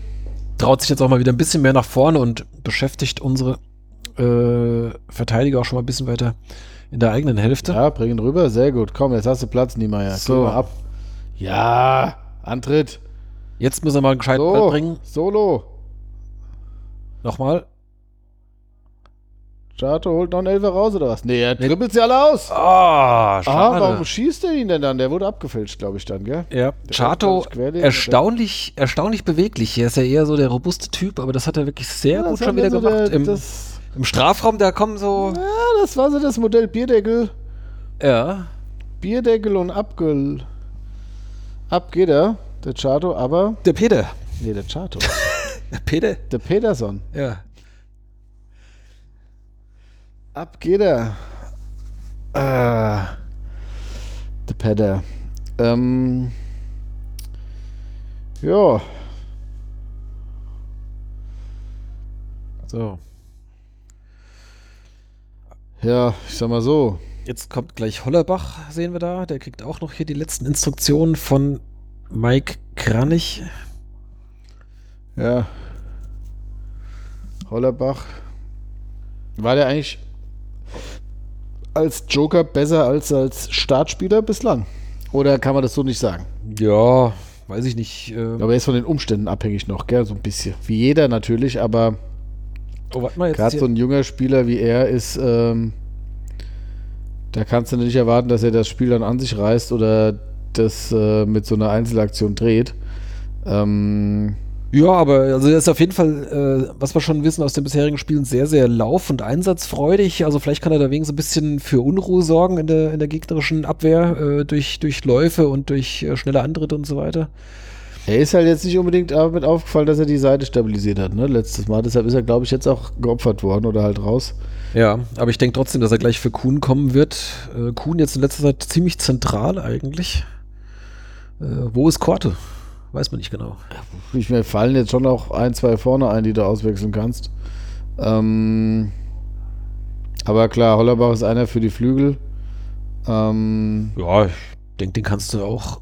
traut sich jetzt auch mal wieder ein bisschen mehr nach vorne und beschäftigt unsere äh, Verteidiger auch schon mal ein bisschen weiter in der eigenen Hälfte. Ja, bring ihn rüber. Sehr gut. Komm, jetzt hast du Platz, Niemeyer. So. Geh mal ab. Ja, Antritt. Jetzt müssen wir mal einen gescheiten so, Ball bringen. Solo. Nochmal. Chato holt noch einen Elfer raus oder was? Nee, er dribbelt sie alle aus. Ah, oh, schade. Aha, warum schießt er ihn denn dann? Der wurde abgefälscht, glaube ich, dann, gell? Ja. Chato, erstaunlich, erstaunlich beweglich. Er ist ja eher so der robuste Typ, aber das hat er wirklich sehr ja, gut schon wieder so gemacht. Der, Im, Im, Strafraum, da kommen so. Ja, das war so das Modell Bierdeckel. Ja. Bierdeckel und Abgel. Ab geht er, der Chato, aber. Der Peter. Nee, der Chato. der Peter? Der Peterson. Ja. Ab geht er. Äh, der Pedder. Ähm, ja. So. Ja, ich sag mal so. Jetzt kommt gleich Hollerbach, sehen wir da. Der kriegt auch noch hier die letzten Instruktionen von Mike Kranich. Ja. Hollerbach. War der eigentlich als Joker besser als als Startspieler bislang? Oder kann man das so nicht sagen? Ja, weiß ich nicht. Äh, Aber er ist von den Umständen abhängig noch, gell? So ein bisschen. Wie jeder natürlich, aber oh, gerade so ein junger Spieler wie er ist, ähm, da kannst du nicht erwarten, dass er das Spiel dann an sich reißt oder das äh, mit so einer Einzelaktion dreht. Ähm, Ja, aber also er ist auf jeden Fall, äh, was wir schon wissen aus den bisherigen Spielen, sehr, sehr lauf- und einsatzfreudig. Also vielleicht kann er da wenigstens ein bisschen für Unruhe sorgen in der, in der gegnerischen Abwehr äh, durch, durch Läufe und durch äh, schnelle Antritte und so weiter. Er ist halt jetzt nicht unbedingt damit aufgefallen, dass er die Seite stabilisiert hat, ne? Letztes Mal. Deshalb ist er, glaube ich, jetzt auch geopfert worden oder halt raus. Ja, aber ich denke trotzdem, dass er gleich für Kuhn kommen wird. Äh, Kuhn jetzt in letzter Zeit ziemlich zentral eigentlich. Äh, wo ist Korte? Weiß man nicht genau. Ich, mir fallen jetzt schon auch ein, zwei vorne ein, die du auswechseln kannst. Ähm, aber klar, Hollerbach ist einer für die Flügel. Ähm, Ja, ich denke, den kannst du auch,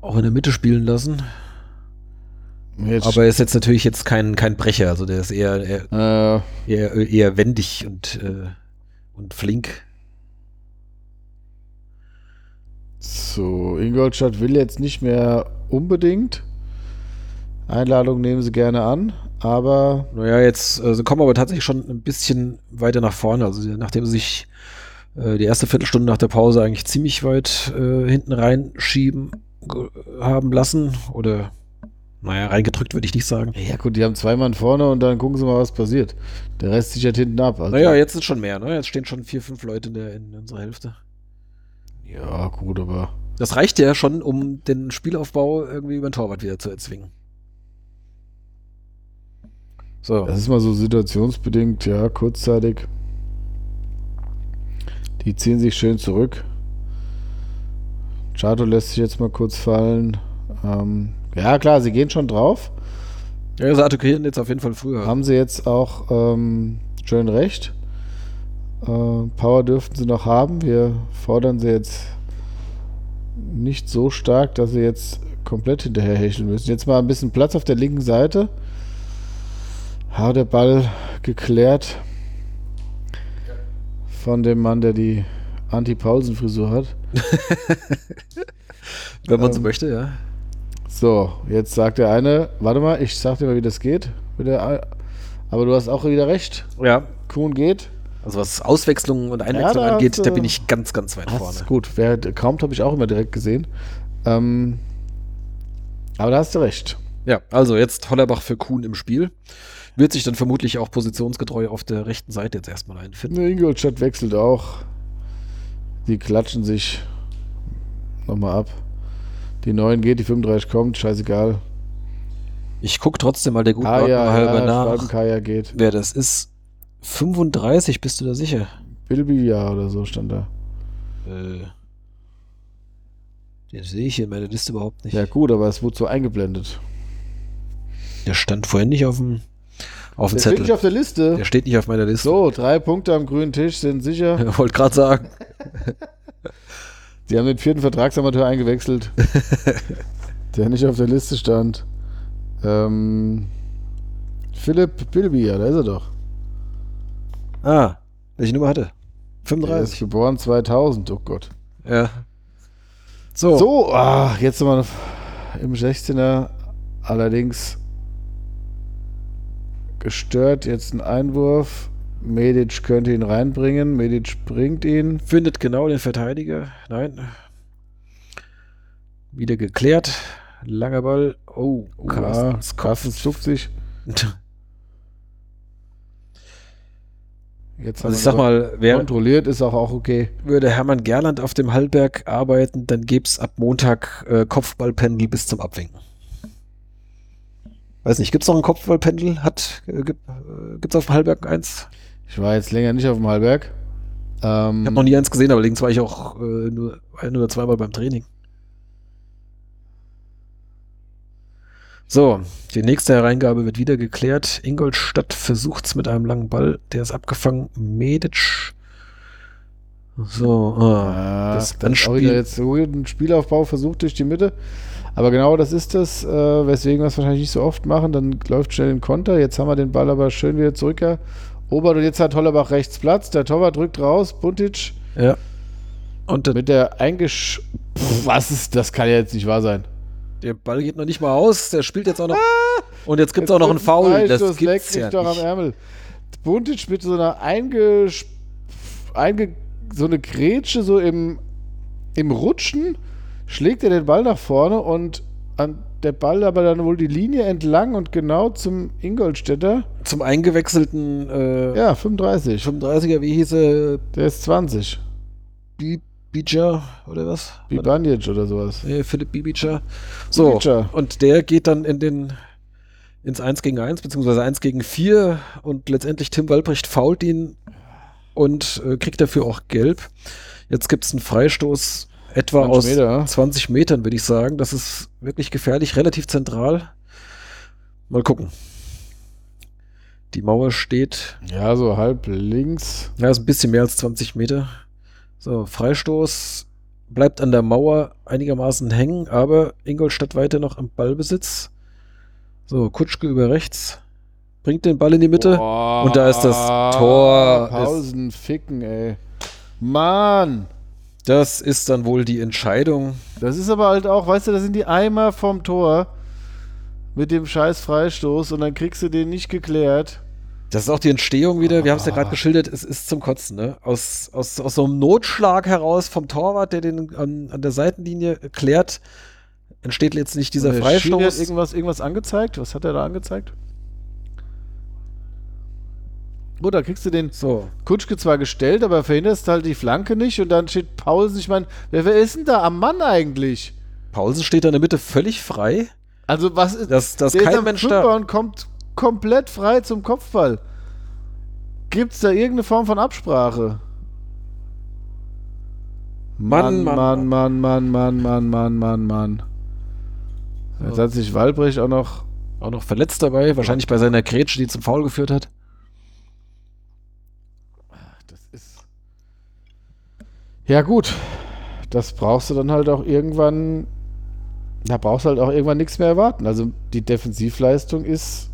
auch in der Mitte spielen lassen. jetzt, Aber er ist jetzt natürlich jetzt kein, kein Brecher. Also der ist eher, eher, äh, eher, eher wendig und, äh, und flink. so, Ingolstadt will jetzt nicht mehr unbedingt. Einladung nehmen sie gerne an, aber Naja, jetzt äh, sie kommen aber tatsächlich schon ein bisschen weiter nach vorne. Also nachdem sie sich äh, die erste Viertelstunde nach der Pause eigentlich ziemlich weit äh, hinten reinschieben haben lassen oder naja, reingedrückt würde ich nicht sagen. ja gut, die haben zwei Mann vorne und dann gucken sie mal, was passiert. Der Rest sichert hinten ab. Also, Naja, jetzt ist schon mehr, ne? Jetzt stehen schon vier, fünf Leute in, der, in unserer Hälfte. ja, gut, aber Das reicht ja schon, um den Spielaufbau irgendwie über den Torwart wieder zu erzwingen. So. Das ist mal so situationsbedingt, ja, kurzzeitig. Die ziehen sich schön zurück. Chato lässt sich jetzt mal kurz fallen. Ähm, ja, klar, sie gehen schon drauf. Ja, sie attackieren jetzt auf jeden Fall früher. Haben sie jetzt auch ähm, schön recht. Äh, Power dürften sie noch haben. Wir fordern sie jetzt nicht so stark, dass sie jetzt komplett hinterher hecheln müssen. Jetzt mal ein bisschen Platz auf der linken Seite. Ha, der Ball geklärt von dem Mann, der die Anti-Paulsen-Frisur hat. Wenn man so ähm, möchte, ja. So, jetzt sagt der eine, warte mal, ich sag dir mal, wie das geht. Der, aber du hast auch wieder recht. Ja. Kuhn geht. Also was Auswechslung und Einwechslung Ja, da angeht, hast da bin ich ganz, ganz weit vorne. gut. Wer, Kaumt habe ich auch immer direkt gesehen. Ähm, aber da hast du recht. Ja, also jetzt Hollerbach für Kuhn im Spiel. Wird sich dann vermutlich auch positionsgetreu auf der rechten Seite jetzt erstmal einfinden. Ingolstadt wechselt auch. Die klatschen sich nochmal ab. Die 9 geht, die 35 kommt, scheißegal. Ich gucke trotzdem mal der guten Ah Ordnung ja, halber ja nach, Schwalbenkaya geht. wer das ist. 35, bist du da sicher? Bilby ja oder so stand da. Äh, den sehe ich hier in meiner Liste überhaupt nicht. Ja gut, aber es wurde so eingeblendet. Der stand vorhin nicht auf dem, auf dem Der steht Zettel. nicht auf der Liste. Der steht nicht auf meiner Liste. So, drei Punkte am grünen Tisch sind sicher. Wollte gerade sagen. Sie haben den vierten Vertragsamateur eingewechselt, der nicht auf der Liste stand. Ähm, Philipp Bilby, ja, da ist er doch. Ah, welche Nummer hatte? Der ist 35. geboren 2000, oh Gott. Ja. So. So, ah, jetzt nochmal im 16er, allerdings gestört, jetzt ein Einwurf. Medic könnte ihn reinbringen, Medic bringt ihn. Findet genau den Verteidiger. Nein. Wieder geklärt. Langer Ball. Oh, Ja, Carstens Carstens zuckt sich. Jetzt Also ich sag mal, wer kontrolliert, ist auch, auch okay. würde Hermann Gerland auf dem Hallberg arbeiten, dann gäbe es ab Montag äh, Kopfballpendel bis zum Abwinken. Weiß nicht, gibt es noch ein Kopfballpendel? Hat, äh, gibt es auf dem Hallberg eins? Ich war jetzt länger nicht auf dem Hallberg. Ähm, Ich habe noch nie eins gesehen, aber links war ich auch äh, nur ein oder zweimal beim Training. So, die nächste Hereingabe wird wieder geklärt. Ingolstadt versucht's mit einem langen Ball. Der ist abgefangen. Medic So, ah, Ja, das, das dann spielt jetzt so ein Spielaufbau versucht durch die Mitte. Aber genau das ist das, äh, weswegen wir es wahrscheinlich nicht so oft machen. Dann läuft schnell ein Konter. Jetzt haben wir den Ball aber schön wieder zurückerobert. Und jetzt hat Hollerbach rechts Platz. Der Torwart drückt raus. Buntic ja. Und der, mit der eingesch... Pff, was ist... Das kann ja jetzt nicht wahr sein. der Ball geht noch nicht mal aus. Der spielt jetzt auch noch. und jetzt gibt es auch noch einen Foul. ein Das leck gibt's ja doch am nicht. Ärmel. Buntic mit so einer einge... einge so eine Grätsche so im, im Rutschen schlägt er den Ball nach vorne und an der Ball aber dann wohl die Linie entlang und genau zum Ingolstädter. Zum eingewechselten äh, Ja, 35. 35er, wie hieß er? Der ist 20. Bi- oder was? Bibanic oder sowas. Nee, Philipp Bibica. So, Bibica. und der geht dann in den ins 1 gegen 1, beziehungsweise 1 gegen 4 und letztendlich Tim Walbrecht fault ihn und äh, kriegt dafür auch gelb. Jetzt gibt es einen Freistoß etwa 20 aus Meter, ja. 20 Metern, würde ich sagen. Das ist wirklich gefährlich, relativ zentral. Mal gucken. Die Mauer steht, Ja, so halb links. ja, ist ein bisschen mehr als 20 Meter. So, Freistoß bleibt an der Mauer einigermaßen hängen, aber Ingolstadt weiter noch am Ballbesitz. So, Kutschke über rechts. Bringt den Ball in die Mitte. Boah, Und da ist das Tor. Pausen ficken, ey. Mann! Das ist dann wohl die Entscheidung. Das ist aber halt auch, weißt du, da sind die Eimer vom Tor mit dem scheiß Freistoß und dann kriegst du den nicht geklärt. Das ist auch die Entstehung wieder. Wir haben es ja Ah. gerade geschildert. Es ist zum Kotzen. Ne? Aus, aus, aus so einem Notschlag heraus vom Torwart, der den an, an der Seitenlinie klärt, entsteht jetzt nicht dieser Schiri hat Freistoß. irgendwas, irgendwas angezeigt? Was hat er da angezeigt? Gut, da kriegst du den So, Kutschke zwar gestellt, aber verhinderst halt die Flanke nicht und dann steht Paulsen. Ich meine, wer, wer ist denn da am Mann eigentlich? Paulsen steht da in der Mitte völlig frei. Also, was ist. Der ist kein Mensch da. und kommt komplett frei zum Kopfball. Gibt es da irgendeine Form von Absprache? Mann, Mann, Mann, Mann, Mann, Mann, Mann, Mann, Mann, Mann. Jetzt So. hat sich Walbrecht auch noch. Auch noch verletzt dabei, wahrscheinlich bei seiner Grätsche, die zum Foul geführt hat. Das ist. Ja, gut. Das brauchst du dann halt auch irgendwann. Da brauchst du halt auch irgendwann nichts mehr erwarten. Also die Defensivleistung ist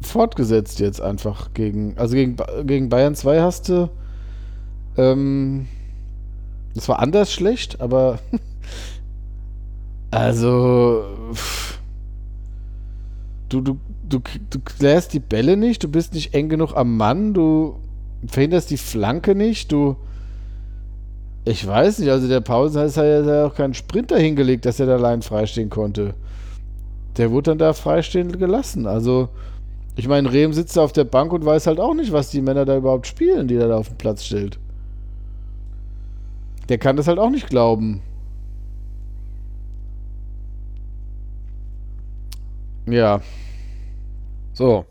fortgesetzt jetzt einfach gegen. Also gegen, gegen Bayern 2 hast du. Ähm, das war anders schlecht, aber. also. pff. Du, du, du, du klärst die Bälle nicht, du bist nicht eng genug am Mann, du verhinderst die Flanke nicht, du. Ich weiß nicht, also der Pausen hat ja auch keinen Sprinter hingelegt, dass er da allein freistehen konnte. Der wurde dann da freistehen gelassen. Also, ich meine, Rehm sitzt da auf der Bank und weiß halt auch nicht, was die Männer da überhaupt spielen, die er da auf den Platz stellt. Der kann das halt auch nicht glauben. Ja, So,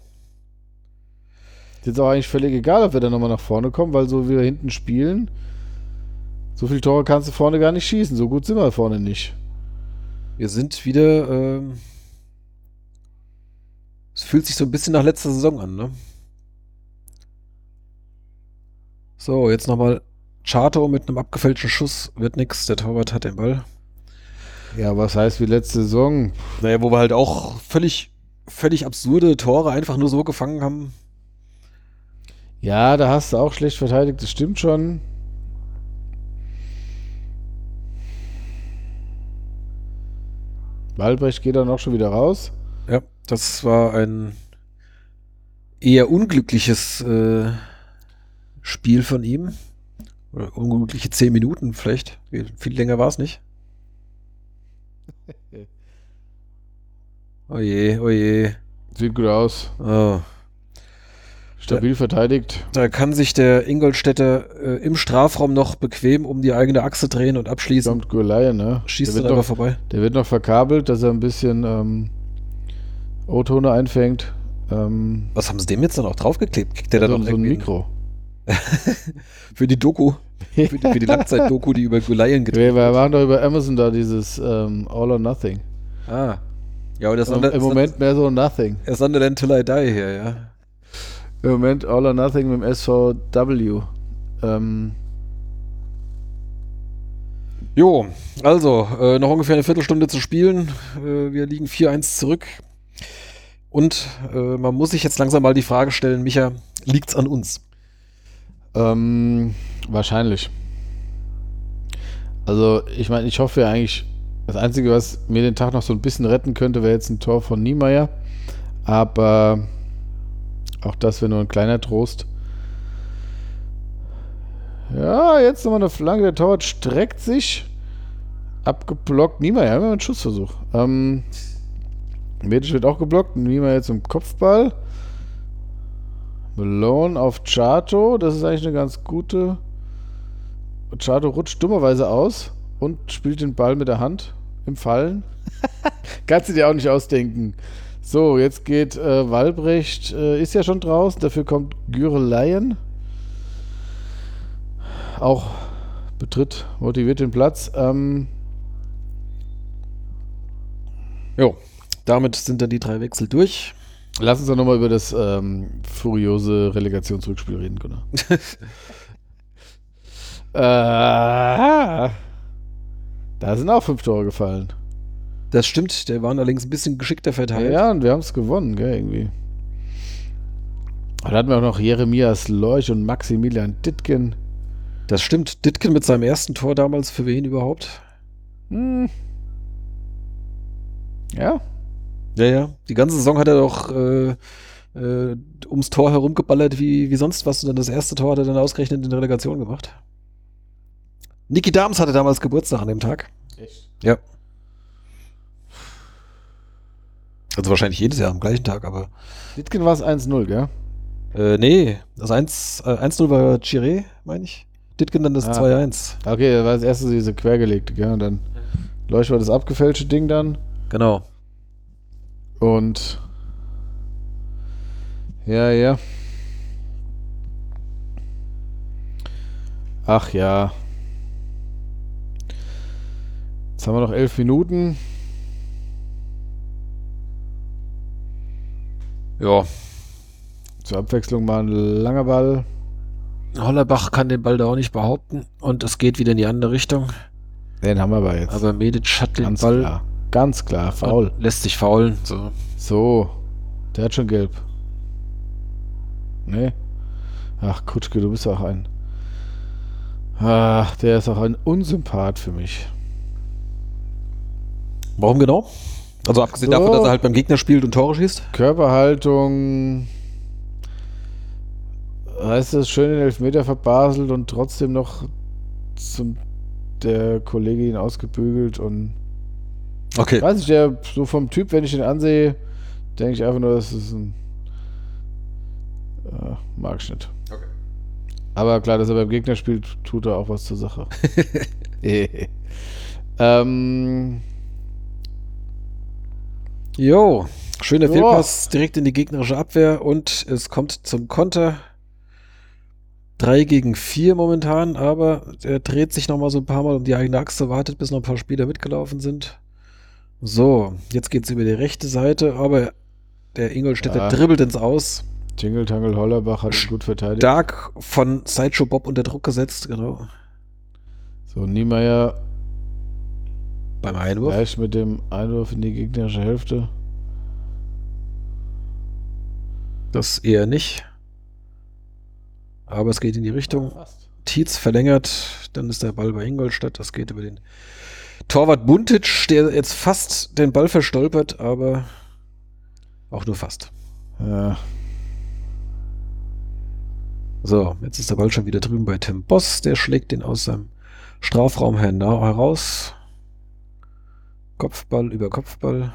ist jetzt auch eigentlich völlig egal, ob wir da nochmal nach vorne kommen, weil so wie wir hinten spielen, so viele Tore kannst du vorne gar nicht schießen. So gut sind wir vorne nicht. wir sind wieder. Ähm, es fühlt sich so ein bisschen nach letzter Saison an, ne? So, jetzt nochmal Chato mit einem abgefälschten Schuss. Wird nix. Der Torwart hat den Ball. Ja, was heißt wie letzte Saison? Naja, wo wir halt auch völlig, völlig absurde Tore einfach nur so gefangen haben. Ja, da hast du auch schlecht verteidigt, das stimmt schon. Walbrecht geht dann auch schon wieder raus. Ja, das war ein eher unglückliches äh, Spiel von ihm. Oder unglückliche zehn Minuten vielleicht. Viel länger war es nicht. Oje, oje. Sieht gut aus. Oh. Stabil verteidigt. Da kann sich der Ingolstädter äh, im Strafraum noch bequem um die eigene Achse drehen und abschließen. Kommt Gurlei, ne? Schießt der, dann wird aber noch, vorbei. der wird noch verkabelt, dass er ein bisschen ähm, O-Tone einfängt. Ähm, Was haben sie dem jetzt dann auch draufgeklebt? Kriegt der da so, noch so ein Mikro. Für die Doku. Für die, für die Langzeit-Doku, die über Gulaien gedreht Wir, wir waren doch über Amazon da dieses ähm, All or Nothing. Ah. Ja, aber das Im, Im Moment mehr so Nothing. Er Sunderland Till I Die hier, ja. Im Moment All or Nothing mit dem SVW. Ähm, Jo, also äh, noch ungefähr eine Viertelstunde zu spielen. Äh, wir liegen 4-1 zurück. Und äh, man muss sich jetzt langsam mal die Frage stellen, Micha, liegt's an uns? ähm, wahrscheinlich. Also, ich meine, ich hoffe ja eigentlich, das Einzige, was mir den Tag noch so ein bisschen retten könnte, wäre jetzt ein Tor von Niemeyer. Aber auch das wäre nur ein kleiner Trost. Ja, jetzt nochmal eine Flanke. Der Torwart streckt sich. Abgeblockt. Niemeyer, haben wir einen Schussversuch. Ähm, Medisch wird auch geblockt. Niemeyer zum Kopfball. Malone auf Chato. Das ist eigentlich eine ganz gute. Chato rutscht dummerweise aus und spielt den Ball mit der Hand im Fallen. Kannst du dir auch nicht ausdenken. So, jetzt geht äh, Walbrecht, äh, ist ja schon draußen. Dafür kommt Güreleien. Auch betritt motiviert den Platz. Ähm, Jo, damit sind dann die drei Wechsel durch. lass uns doch nochmal über das ähm, furiose Relegationsrückspiel reden, Gunnar. äh, da sind auch fünf Tore gefallen. Das stimmt, der war allerdings ein bisschen geschickter verteilt. Ja, und wir haben es gewonnen, gell, irgendwie. Und dann hatten wir auch noch Jeremias Leuch und Maximilian Dittgen. Das stimmt. Ditken mit seinem ersten Tor damals für wen überhaupt? Hm. Ja, Ja, ja. Die ganze Saison hat er doch äh, äh, ums Tor herumgeballert wie, wie sonst was. Und dann das erste Tor hat er dann ausgerechnet in der Relegation gemacht. Niki Dams hatte damals Geburtstag an dem Tag. Echt? Ja. Also wahrscheinlich jedes Jahr am gleichen Tag, aber. Dittgen war es 1-0, gell? Äh, nee, das 1, äh, 1-0 war Chiré, meine ich. Ditgen dann das Ah. 2-1. Okay, das war das erste diese quergelegte, gell? Und dann Leuch war das abgefälschte Ding dann. Genau. Und ja, ja. Ach ja. Jetzt haben wir noch elf Minuten. Ja. Zur Abwechslung mal ein langer Ball. Hollerbach kann den Ball da auch nicht behaupten. Und es geht wieder in die andere Richtung. Den haben wir aber jetzt. Aber Medic hat den ganz Ball. klar. Ganz klar, faul. Lässt sich faulen. So. So. Der hat schon gelb. Nee. Ach, Kutschke, du bist auch ein. Ach, der ist auch ein Unsympath für mich. Warum genau? Also abgesehen So. davon, dass er halt beim Gegner spielt und Tore schießt. Körperhaltung. Heißt das schön den Elfmeter verbaselt und trotzdem noch zum der Kollegin ausgebügelt und Okay. weiß ich, der so vom Typ, wenn ich den ansehe, denke ich einfach nur, das ist ein äh, mag ich nicht. Okay. Aber klar, dass er beim Gegner spielt, tut er auch was zur Sache. ähm, Jo. Schöner. Fehlpass direkt in die gegnerische Abwehr und es kommt zum Konter. 3 gegen 4 momentan, aber er dreht sich nochmal so ein paar Mal um die eigene Achse, wartet, bis noch ein paar Spieler mitgelaufen sind. So, jetzt geht's über die rechte Seite, aber der Ingolstädter Ja. dribbelt ins Aus. Jingle Tangle Hollerbach hat ihn gut verteidigt. Stark von Sideshow Bob unter Druck gesetzt, genau. So, Niemeyer Beim Einwurf. gleich mit dem Einwurf in die gegnerische Hälfte. Das eher nicht. Aber es geht in die Richtung. Tietz verlängert, dann ist der Ball bei Ingolstadt. Das geht über den Torwart Buntic, der jetzt fast den Ball verstolpert, aber auch nur fast. Ja, So, jetzt ist der Ball schon wieder drüben bei Tim Boss. Der schlägt den aus seinem Strafraum heraus. Kopfball über Kopfball.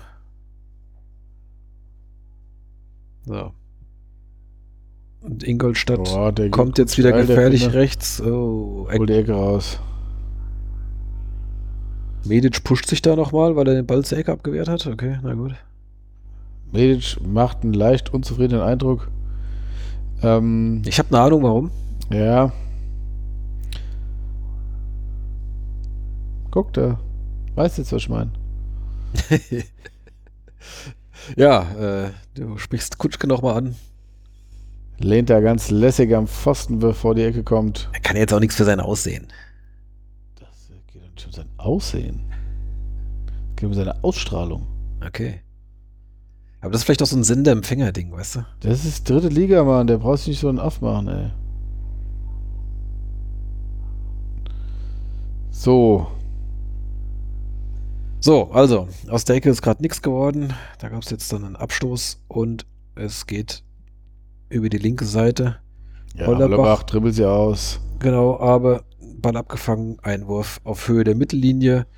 So. Und Ingolstadt Boah, kommt jetzt wieder steil, der gefährlich rechts. Oh, Hol die Ecke raus. Medic pusht sich da nochmal, weil er den Ball zur Ecke abgewehrt hat. Okay, na gut. Medic macht einen leicht unzufriedenen Eindruck. Ähm, Ich habe eine Ahnung, warum. ja. Guck da. Weißt jetzt, was ich meine? Ja, äh, du sprichst Kutschke nochmal an. Lehnt da ganz lässig am Pfosten, bevor die Ecke kommt. Er kann jetzt auch nichts für sein Aussehen. Das geht doch nicht um sein Aussehen. Das geht um seine Ausstrahlung. Okay. Aber das ist vielleicht auch so ein Sender-Empfänger-Ding, weißt du? Das ist dritte Liga, Mann. Der brauchst du nicht so einen aufmachen, ey. So. So, also, aus der Ecke ist gerade nichts geworden. Da gab es jetzt dann einen Abstoß und es geht über die linke Seite. Ja, Hollerbach. Hollerbach dribbelt sie aus. Genau, aber Ball abgefangen, Einwurf auf Höhe der Mittellinie.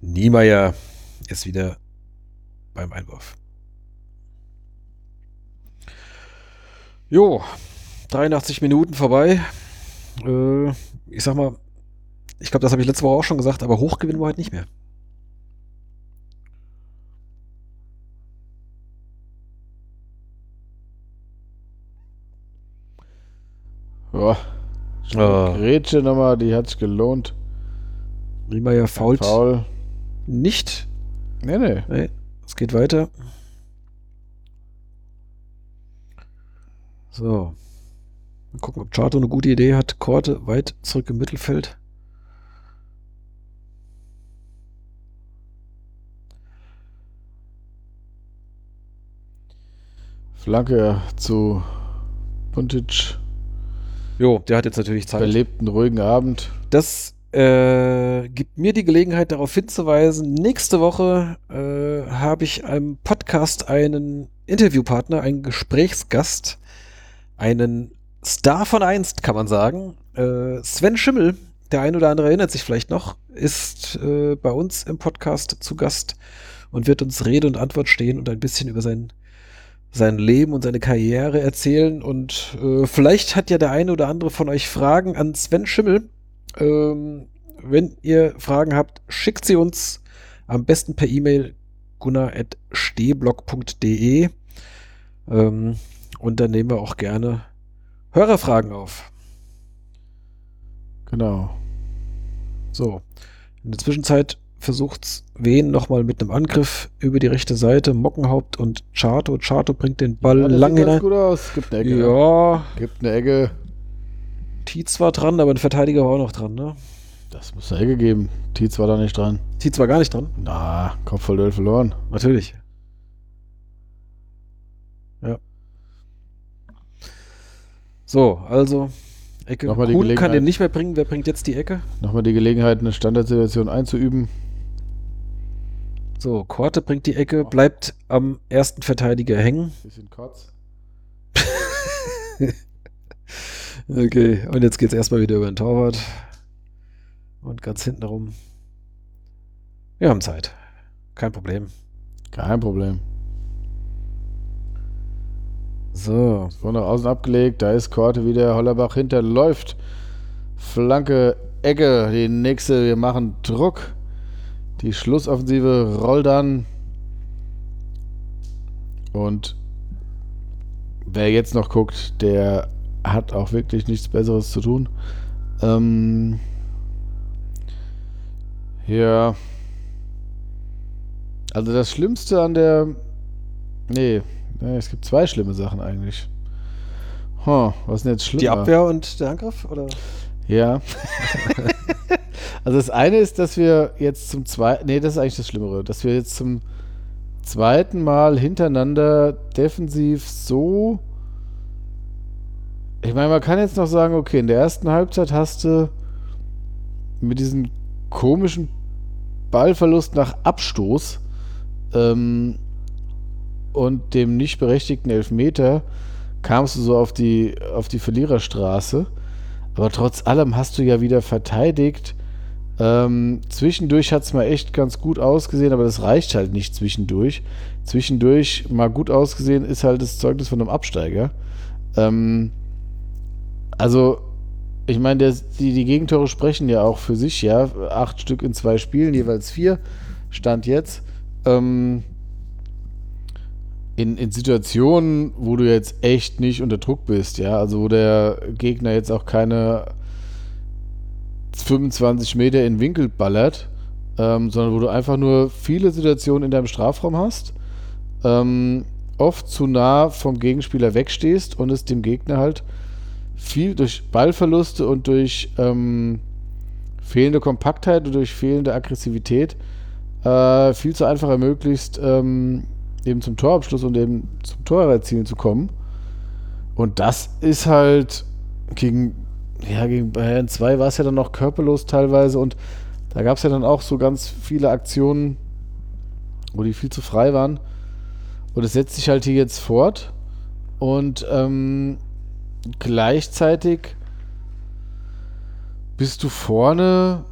Niemeyer ist wieder beim Einwurf. Jo, 83 Minuten vorbei. Äh, ich sag mal, ich glaube, das habe ich letzte Woche auch schon gesagt, aber hoch gewinnen wir heute nicht mehr. Ja. Ah. Grätsche nochmal, die hat sich gelohnt. Niemeyer fault Foul. nicht. Nee, nee. Nee, es geht weiter. So. Mal gucken, ob Chato eine gute Idee hat. Korte weit zurück im Mittelfeld. Flanke zu Buntic. Jo, der hat jetzt natürlich Zeit. Verlebten ruhigen Abend. Das äh, gibt mir die Gelegenheit, darauf hinzuweisen. Nächste Woche äh, habe ich einem Podcast einen Interviewpartner, einen Gesprächsgast, einen Star von einst, kann man sagen. Äh, Sven Schimmel, der ein oder andere erinnert sich vielleicht noch, ist äh, bei uns im Podcast zu Gast und wird uns Rede und Antwort stehen und ein bisschen über sein, sein Leben und seine Karriere erzählen. Und äh, vielleicht hat ja der eine oder andere von euch Fragen an Sven Schimmel. Ähm, wenn ihr Fragen habt, schickt sie uns am besten per E-Mail gunnar.stehblog.de ähm, und dann nehmen wir auch gerne Hörerfragen auf. Genau. So. In der Zwischenzeit versucht's Wen nochmal mit einem Angriff über die rechte Seite. Mockenhaupt und Chato. Chato bringt den Ball Ja, lang hinein. gut aus. Gibt eine Ecke. ne? Ja, Gibt eine Ecke. Tietz war dran, aber ein Verteidiger war auch noch dran, ne? Das muss eine Ecke geben. Tietz war da nicht dran. Tietz war gar nicht dran. Na, Kopf voll Duell verloren. Natürlich. Ja. So, also Ecke. Nochmal die Kuhn kann den nicht mehr bringen. Wer bringt jetzt die Ecke? Nochmal die Gelegenheit, eine Standardsituation einzuüben. So, Korte bringt die Ecke, bleibt am ersten Verteidiger hängen. Bisschen kurz. Okay, und jetzt geht's erstmal wieder über den Torwart. Und ganz hinten rum. Wir haben Zeit. Kein Problem. Kein Problem. So, So nach außen abgelegt. Da ist Korte wieder. Hollerbach hinter läuft. Flanke, Ecke. Die nächste. Wir machen Druck. Die Schlussoffensive rollt an. Und wer jetzt noch guckt, der hat auch wirklich nichts Besseres zu tun. Ähm, ja. Also das Schlimmste an der. Nee, nee, es gibt zwei schlimme Sachen eigentlich. Huh, was ist denn jetzt schlimmer? die Abwehr und der Angriff? Oder? Ja. also das eine ist, dass wir jetzt zum zweiten, nee, das ist eigentlich das Schlimmere, dass wir jetzt zum zweiten Mal hintereinander defensiv so. Ich meine, man kann jetzt noch sagen, okay, in der ersten Halbzeit hast du mit diesem komischen Ballverlust nach Abstoß ähm, und dem nicht berechtigten Elfmeter kamst du so auf die, auf die Verliererstraße. Aber trotz allem hast du ja wieder verteidigt. Ähm, zwischendurch hat es mal echt ganz gut ausgesehen, aber das reicht halt nicht zwischendurch. Zwischendurch mal gut ausgesehen ist halt das Zeugnis von einem Absteiger. Ähm, also, ich meine, die, die Gegentore sprechen ja auch für sich, ja. Acht Stück in zwei Spielen, jeweils vier. Stand jetzt. Ähm, in, in Situationen, wo du jetzt echt nicht unter Druck bist, ja, also wo der Gegner jetzt auch keine 25 Meter in Winkel ballert, ähm, sondern wo du einfach nur viele Situationen in deinem Strafraum hast ähm, oft zu nah vom Gegenspieler wegstehst und es dem Gegner halt viel durch Ballverluste und durch ähm, fehlende Kompaktheit und durch fehlende Aggressivität äh, viel zu einfach ermöglicht, ähm, eben zum Torabschluss und eben zum Torerzielen zu kommen. Und das ist halt gegen, ja, gegen Bayern 2 war es ja dann noch körperlos teilweise und da gab es ja dann auch so ganz viele Aktionen, wo die viel zu frei waren. Und es setzt sich halt hier jetzt fort. Und ähm, gleichzeitig bist du vorne,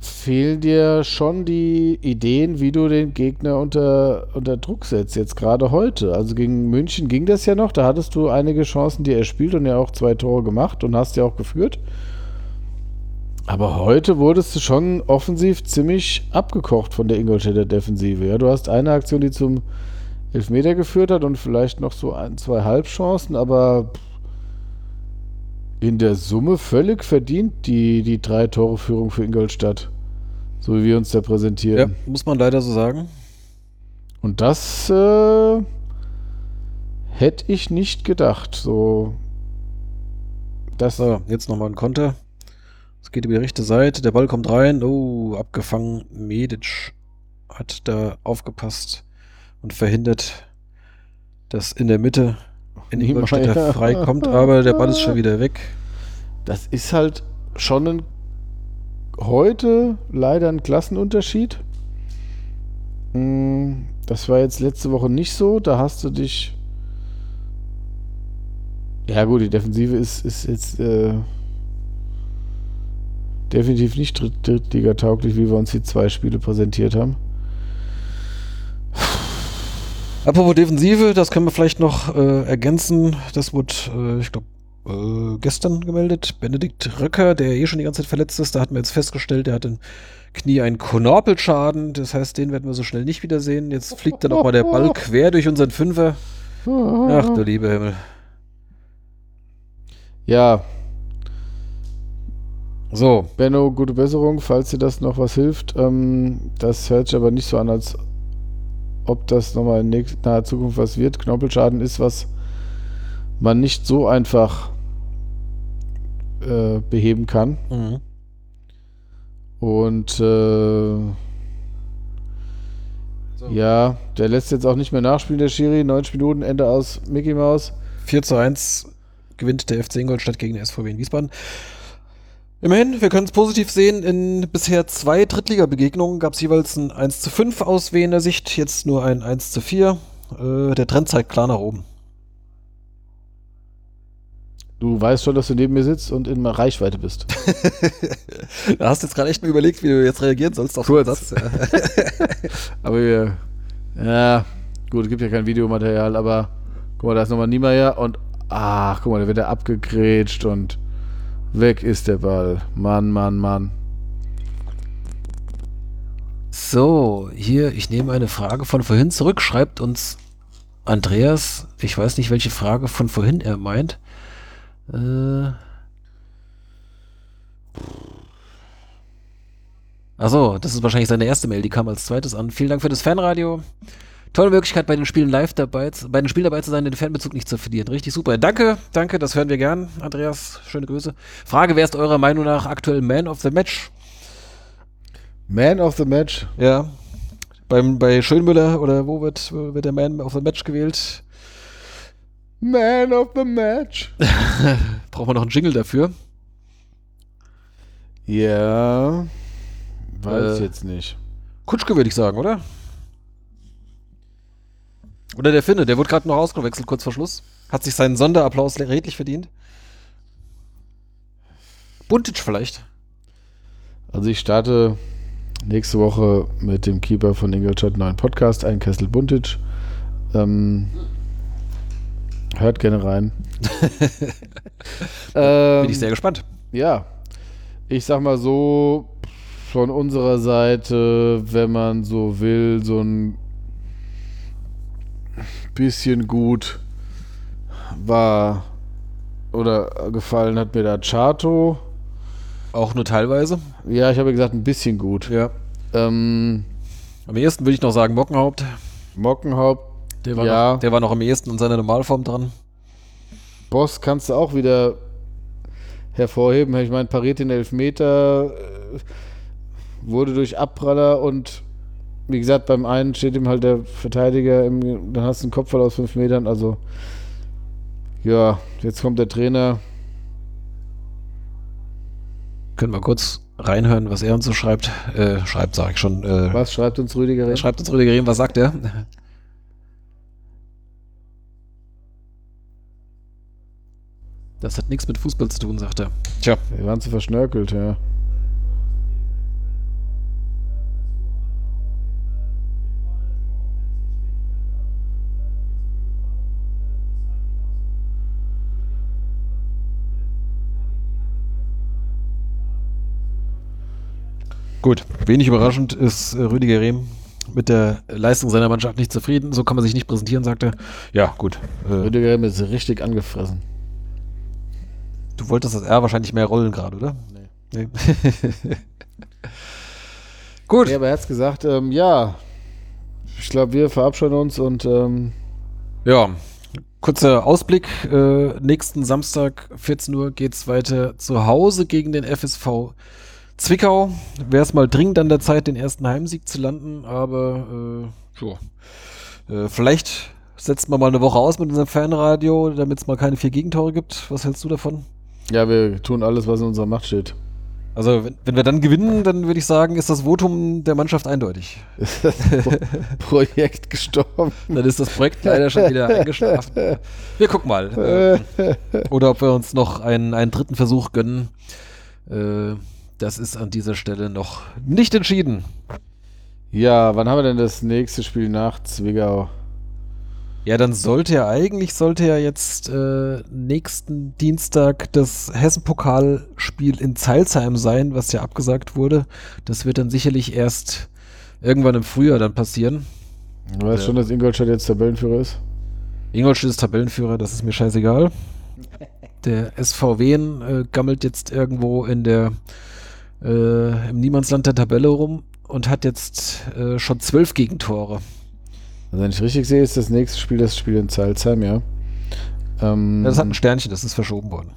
fehlen dir schon die Ideen, wie du den Gegner unter, unter Druck setzt, jetzt gerade heute. Also gegen München ging das ja noch, da hattest du einige Chancen, die er spielt und ja auch zwei Tore gemacht und hast ja auch geführt. Aber heute wurdest du schon offensiv ziemlich abgekocht von der Ingolstädter Defensive. Ja, du hast eine Aktion, die zum Elfmeter geführt hat und vielleicht noch so ein, zwei Halbchancen, aber in der Summe völlig verdient die, die drei Tore Führung für Ingolstadt. So wie wir uns da präsentieren. Ja, muss man leider so sagen. Und das äh, hätte ich nicht gedacht. So. Das so, jetzt nochmal ein Konter. Es geht über die rechte Seite. Der Ball kommt rein. Oh, abgefangen. Medic hat da aufgepasst und verhindert, dass in der Mitte in Ingolstädter frei kommt, aber der Ball ist schon wieder weg. Das ist halt schon ein, heute leider ein Klassenunterschied. Hm, das war jetzt letzte Woche nicht so. Da hast du dich. Ja, gut, die Defensive ist, ist jetzt äh, definitiv nicht Drittliga-tauglich, wie wir uns die zwei Spiele präsentiert haben. Apropos Defensive, das können wir vielleicht noch äh, ergänzen. Das wurde, äh, ich glaube, äh, gestern gemeldet. Benedikt Röcker, der eh schon die ganze Zeit verletzt ist, da hat man jetzt festgestellt, der hat im Knie einen Knorpelschaden. Das heißt, den werden wir so schnell nicht wiedersehen. Jetzt fliegt dann auch mal der Ball quer durch unseren Fünfer. Ach du lieber Himmel. Ja. So. Benno, gute Besserung, falls dir das noch was hilft. Ähm, das hört sich aber nicht so an, als ob das nochmal in naher Zukunft was wird. Knorpelschaden ist was man nicht so einfach äh, beheben kann. Mhm. Und äh, so. ja, der lässt jetzt auch nicht mehr nachspielen, der Schiri. 90 Minuten, Ende aus Mickey Mouse. 4 zu 1 gewinnt der FC Ingolstadt gegen den SVW in Wiesbaden. Immerhin, wir können es positiv sehen. In bisher zwei Drittliga-Begegnungen gab es jeweils ein 1 zu 5 aus Wiener Sicht, jetzt nur ein 1 zu 4. Äh, der Trend zeigt klar nach oben. Du weißt schon, dass du neben mir sitzt und in Reichweite bist. da hast du jetzt gerade echt mal überlegt, wie du jetzt reagieren sollst auf Kurz. den Satz. Ja. aber wir, ja, gut, es gibt ja kein Videomaterial, aber guck mal, da ist nochmal Niemeyer und ach, guck mal, da wird er abgegrätscht und Weg ist der Ball. Mann, Mann, Mann. So, hier, ich nehme eine Frage von vorhin zurück. Schreibt uns Andreas, ich weiß nicht, welche Frage von vorhin er meint. Äh. Achso, das ist wahrscheinlich seine erste Mail, die kam als zweites an. Vielen Dank für das Fanradio. Tolle Möglichkeit, bei den Spielen live dabei, bei den Spielen dabei zu sein, den Fanbezug nicht zu verlieren. Richtig super. Danke, danke, das hören wir gern. Andreas, schöne Grüße. Frage, wer ist eurer Meinung nach aktuell Man of the Match? Man of the Match? Ja. Beim, bei Schönmüller oder wo wird, wird der Man of the Match gewählt? Man of the Match. Braucht man noch einen Jingle dafür? Ja. Weiß äh, jetzt nicht. Kutschke würde ich sagen, oder? Oder der Finne, der wurde gerade noch ausgewechselt, kurz vor Schluss. Hat sich seinen Sonderapplaus redlich verdient. Buntic vielleicht. Also ich starte nächste Woche mit dem Keeper von Ingolstadt neuen Podcast, ein Kessel Buntic. Ähm, hört gerne rein. ähm, Bin ich sehr gespannt. Ja. Ich sag mal so, von unserer Seite, wenn man so will, so ein bisschen gut war oder gefallen hat mir da Chato. Auch nur teilweise? Ja, ich habe gesagt, ein bisschen gut. Ja. Ähm, Am ehesten würde ich noch sagen Mockenhaupt. Mockenhaupt, Der war, Ja. noch, der war noch am ehesten in seiner Normalform dran. Boss kannst du auch wieder hervorheben. Ich meine, pariert den Elfmeter, äh, wurde durch Abpraller und wie gesagt, beim einen steht ihm halt der Verteidiger, im, dann hast du einen Kopfball aus fünf Metern. Also, ja, jetzt kommt der Trainer. Können wir kurz reinhören, was er uns so schreibt. Äh, schreibt, sage ich schon. Äh, Was schreibt uns Rüdiger? Rehm? Schreibt uns Rüdiger Rehm, was sagt er? Das hat nichts mit Fußball zu tun, sagt er. Tja. Wir waren zu verschnörkelt, ja. Gut, wenig überraschend ist äh, Rüdiger Rehm mit der Leistung seiner Mannschaft nicht zufrieden. So kann man sich nicht präsentieren, sagt er. Ja, gut. Äh, Rüdiger Rehm ist richtig angefressen. du wolltest das R wahrscheinlich mehr rollen gerade, oder? Nee. gut. Ja, aber er hat's gesagt, ähm, ja. Ich glaube, wir verabschieden uns und ähm, Ja, kurzer Ausblick. Äh, nächsten Samstag, 14 Uhr, geht's weiter zu Hause gegen den FSV Zwickau. Wäre es mal dringend an der Zeit, den ersten Heimsieg zu landen, aber äh, so. Äh, vielleicht setzt man mal eine Woche aus mit unserem Fernradio, damit es mal keine vier Gegentore gibt. Was hältst du davon? ja, wir tun alles, was in unserer Macht steht. Also, wenn, wenn wir dann gewinnen, dann würde ich sagen, ist das Votum der Mannschaft eindeutig. Ist das Pro Projekt gestorben? Dann ist das Projekt leider schon wieder eingeschlafen. Wir gucken mal. Äh, oder ob wir uns noch einen, einen dritten Versuch gönnen. Äh, das ist an dieser Stelle noch nicht entschieden. Ja, wann haben wir denn das nächste Spiel nach Zwickau? Ja, dann sollte ja eigentlich, sollte ja jetzt äh, nächsten Dienstag das Hessen-Pokalspiel in Zeilsheim sein, was ja abgesagt wurde. Das wird dann sicherlich erst irgendwann im Frühjahr dann passieren. Du weißt Ja. schon, dass Ingolstadt jetzt Tabellenführer ist? Ingolstadt ist Tabellenführer, das ist mir scheißegal. Der SVW äh, gammelt jetzt irgendwo in der äh, im Niemandsland der Tabelle rum und hat jetzt äh, schon zwölf Gegentore. Also wenn ich richtig sehe, ist das nächste Spiel das Spiel in Zalzheim, ja. Ähm, Das hat ein Sternchen, das ist verschoben worden.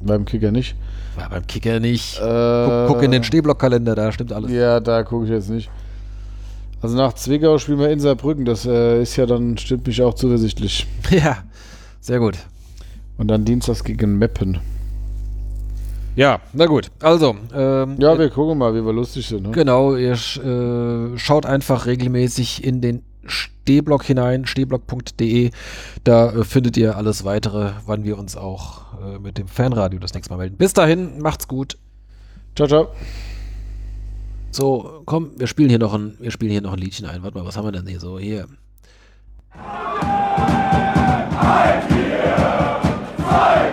beim Kicker nicht. War beim Kicker nicht. Äh, Guck, guck in den Stehblockkalender, da stimmt alles. Ja, da gucke ich jetzt nicht. Also nach Zwickau spielen wir in Saarbrücken. Das äh, ist ja dann, stimmt mich auch zuversichtlich. Ja, sehr gut. Und dann dienstags gegen Meppen. Ja, na gut. Also. Ähm, ja, wir gucken mal, wie wir lustig sind. Ne? Genau, ihr äh, schaut einfach regelmäßig in den Stehblock hinein, stehblock.de. Da äh, findet ihr alles weitere, wann wir uns auch äh, mit dem Fanradio das nächste Mal melden. Bis dahin, macht's gut. Ciao, ciao. So, komm, wir spielen hier noch ein, wir spielen hier noch ein Liedchen ein. Warte mal, was haben wir denn hier so? Hier. Halt hier! Halt!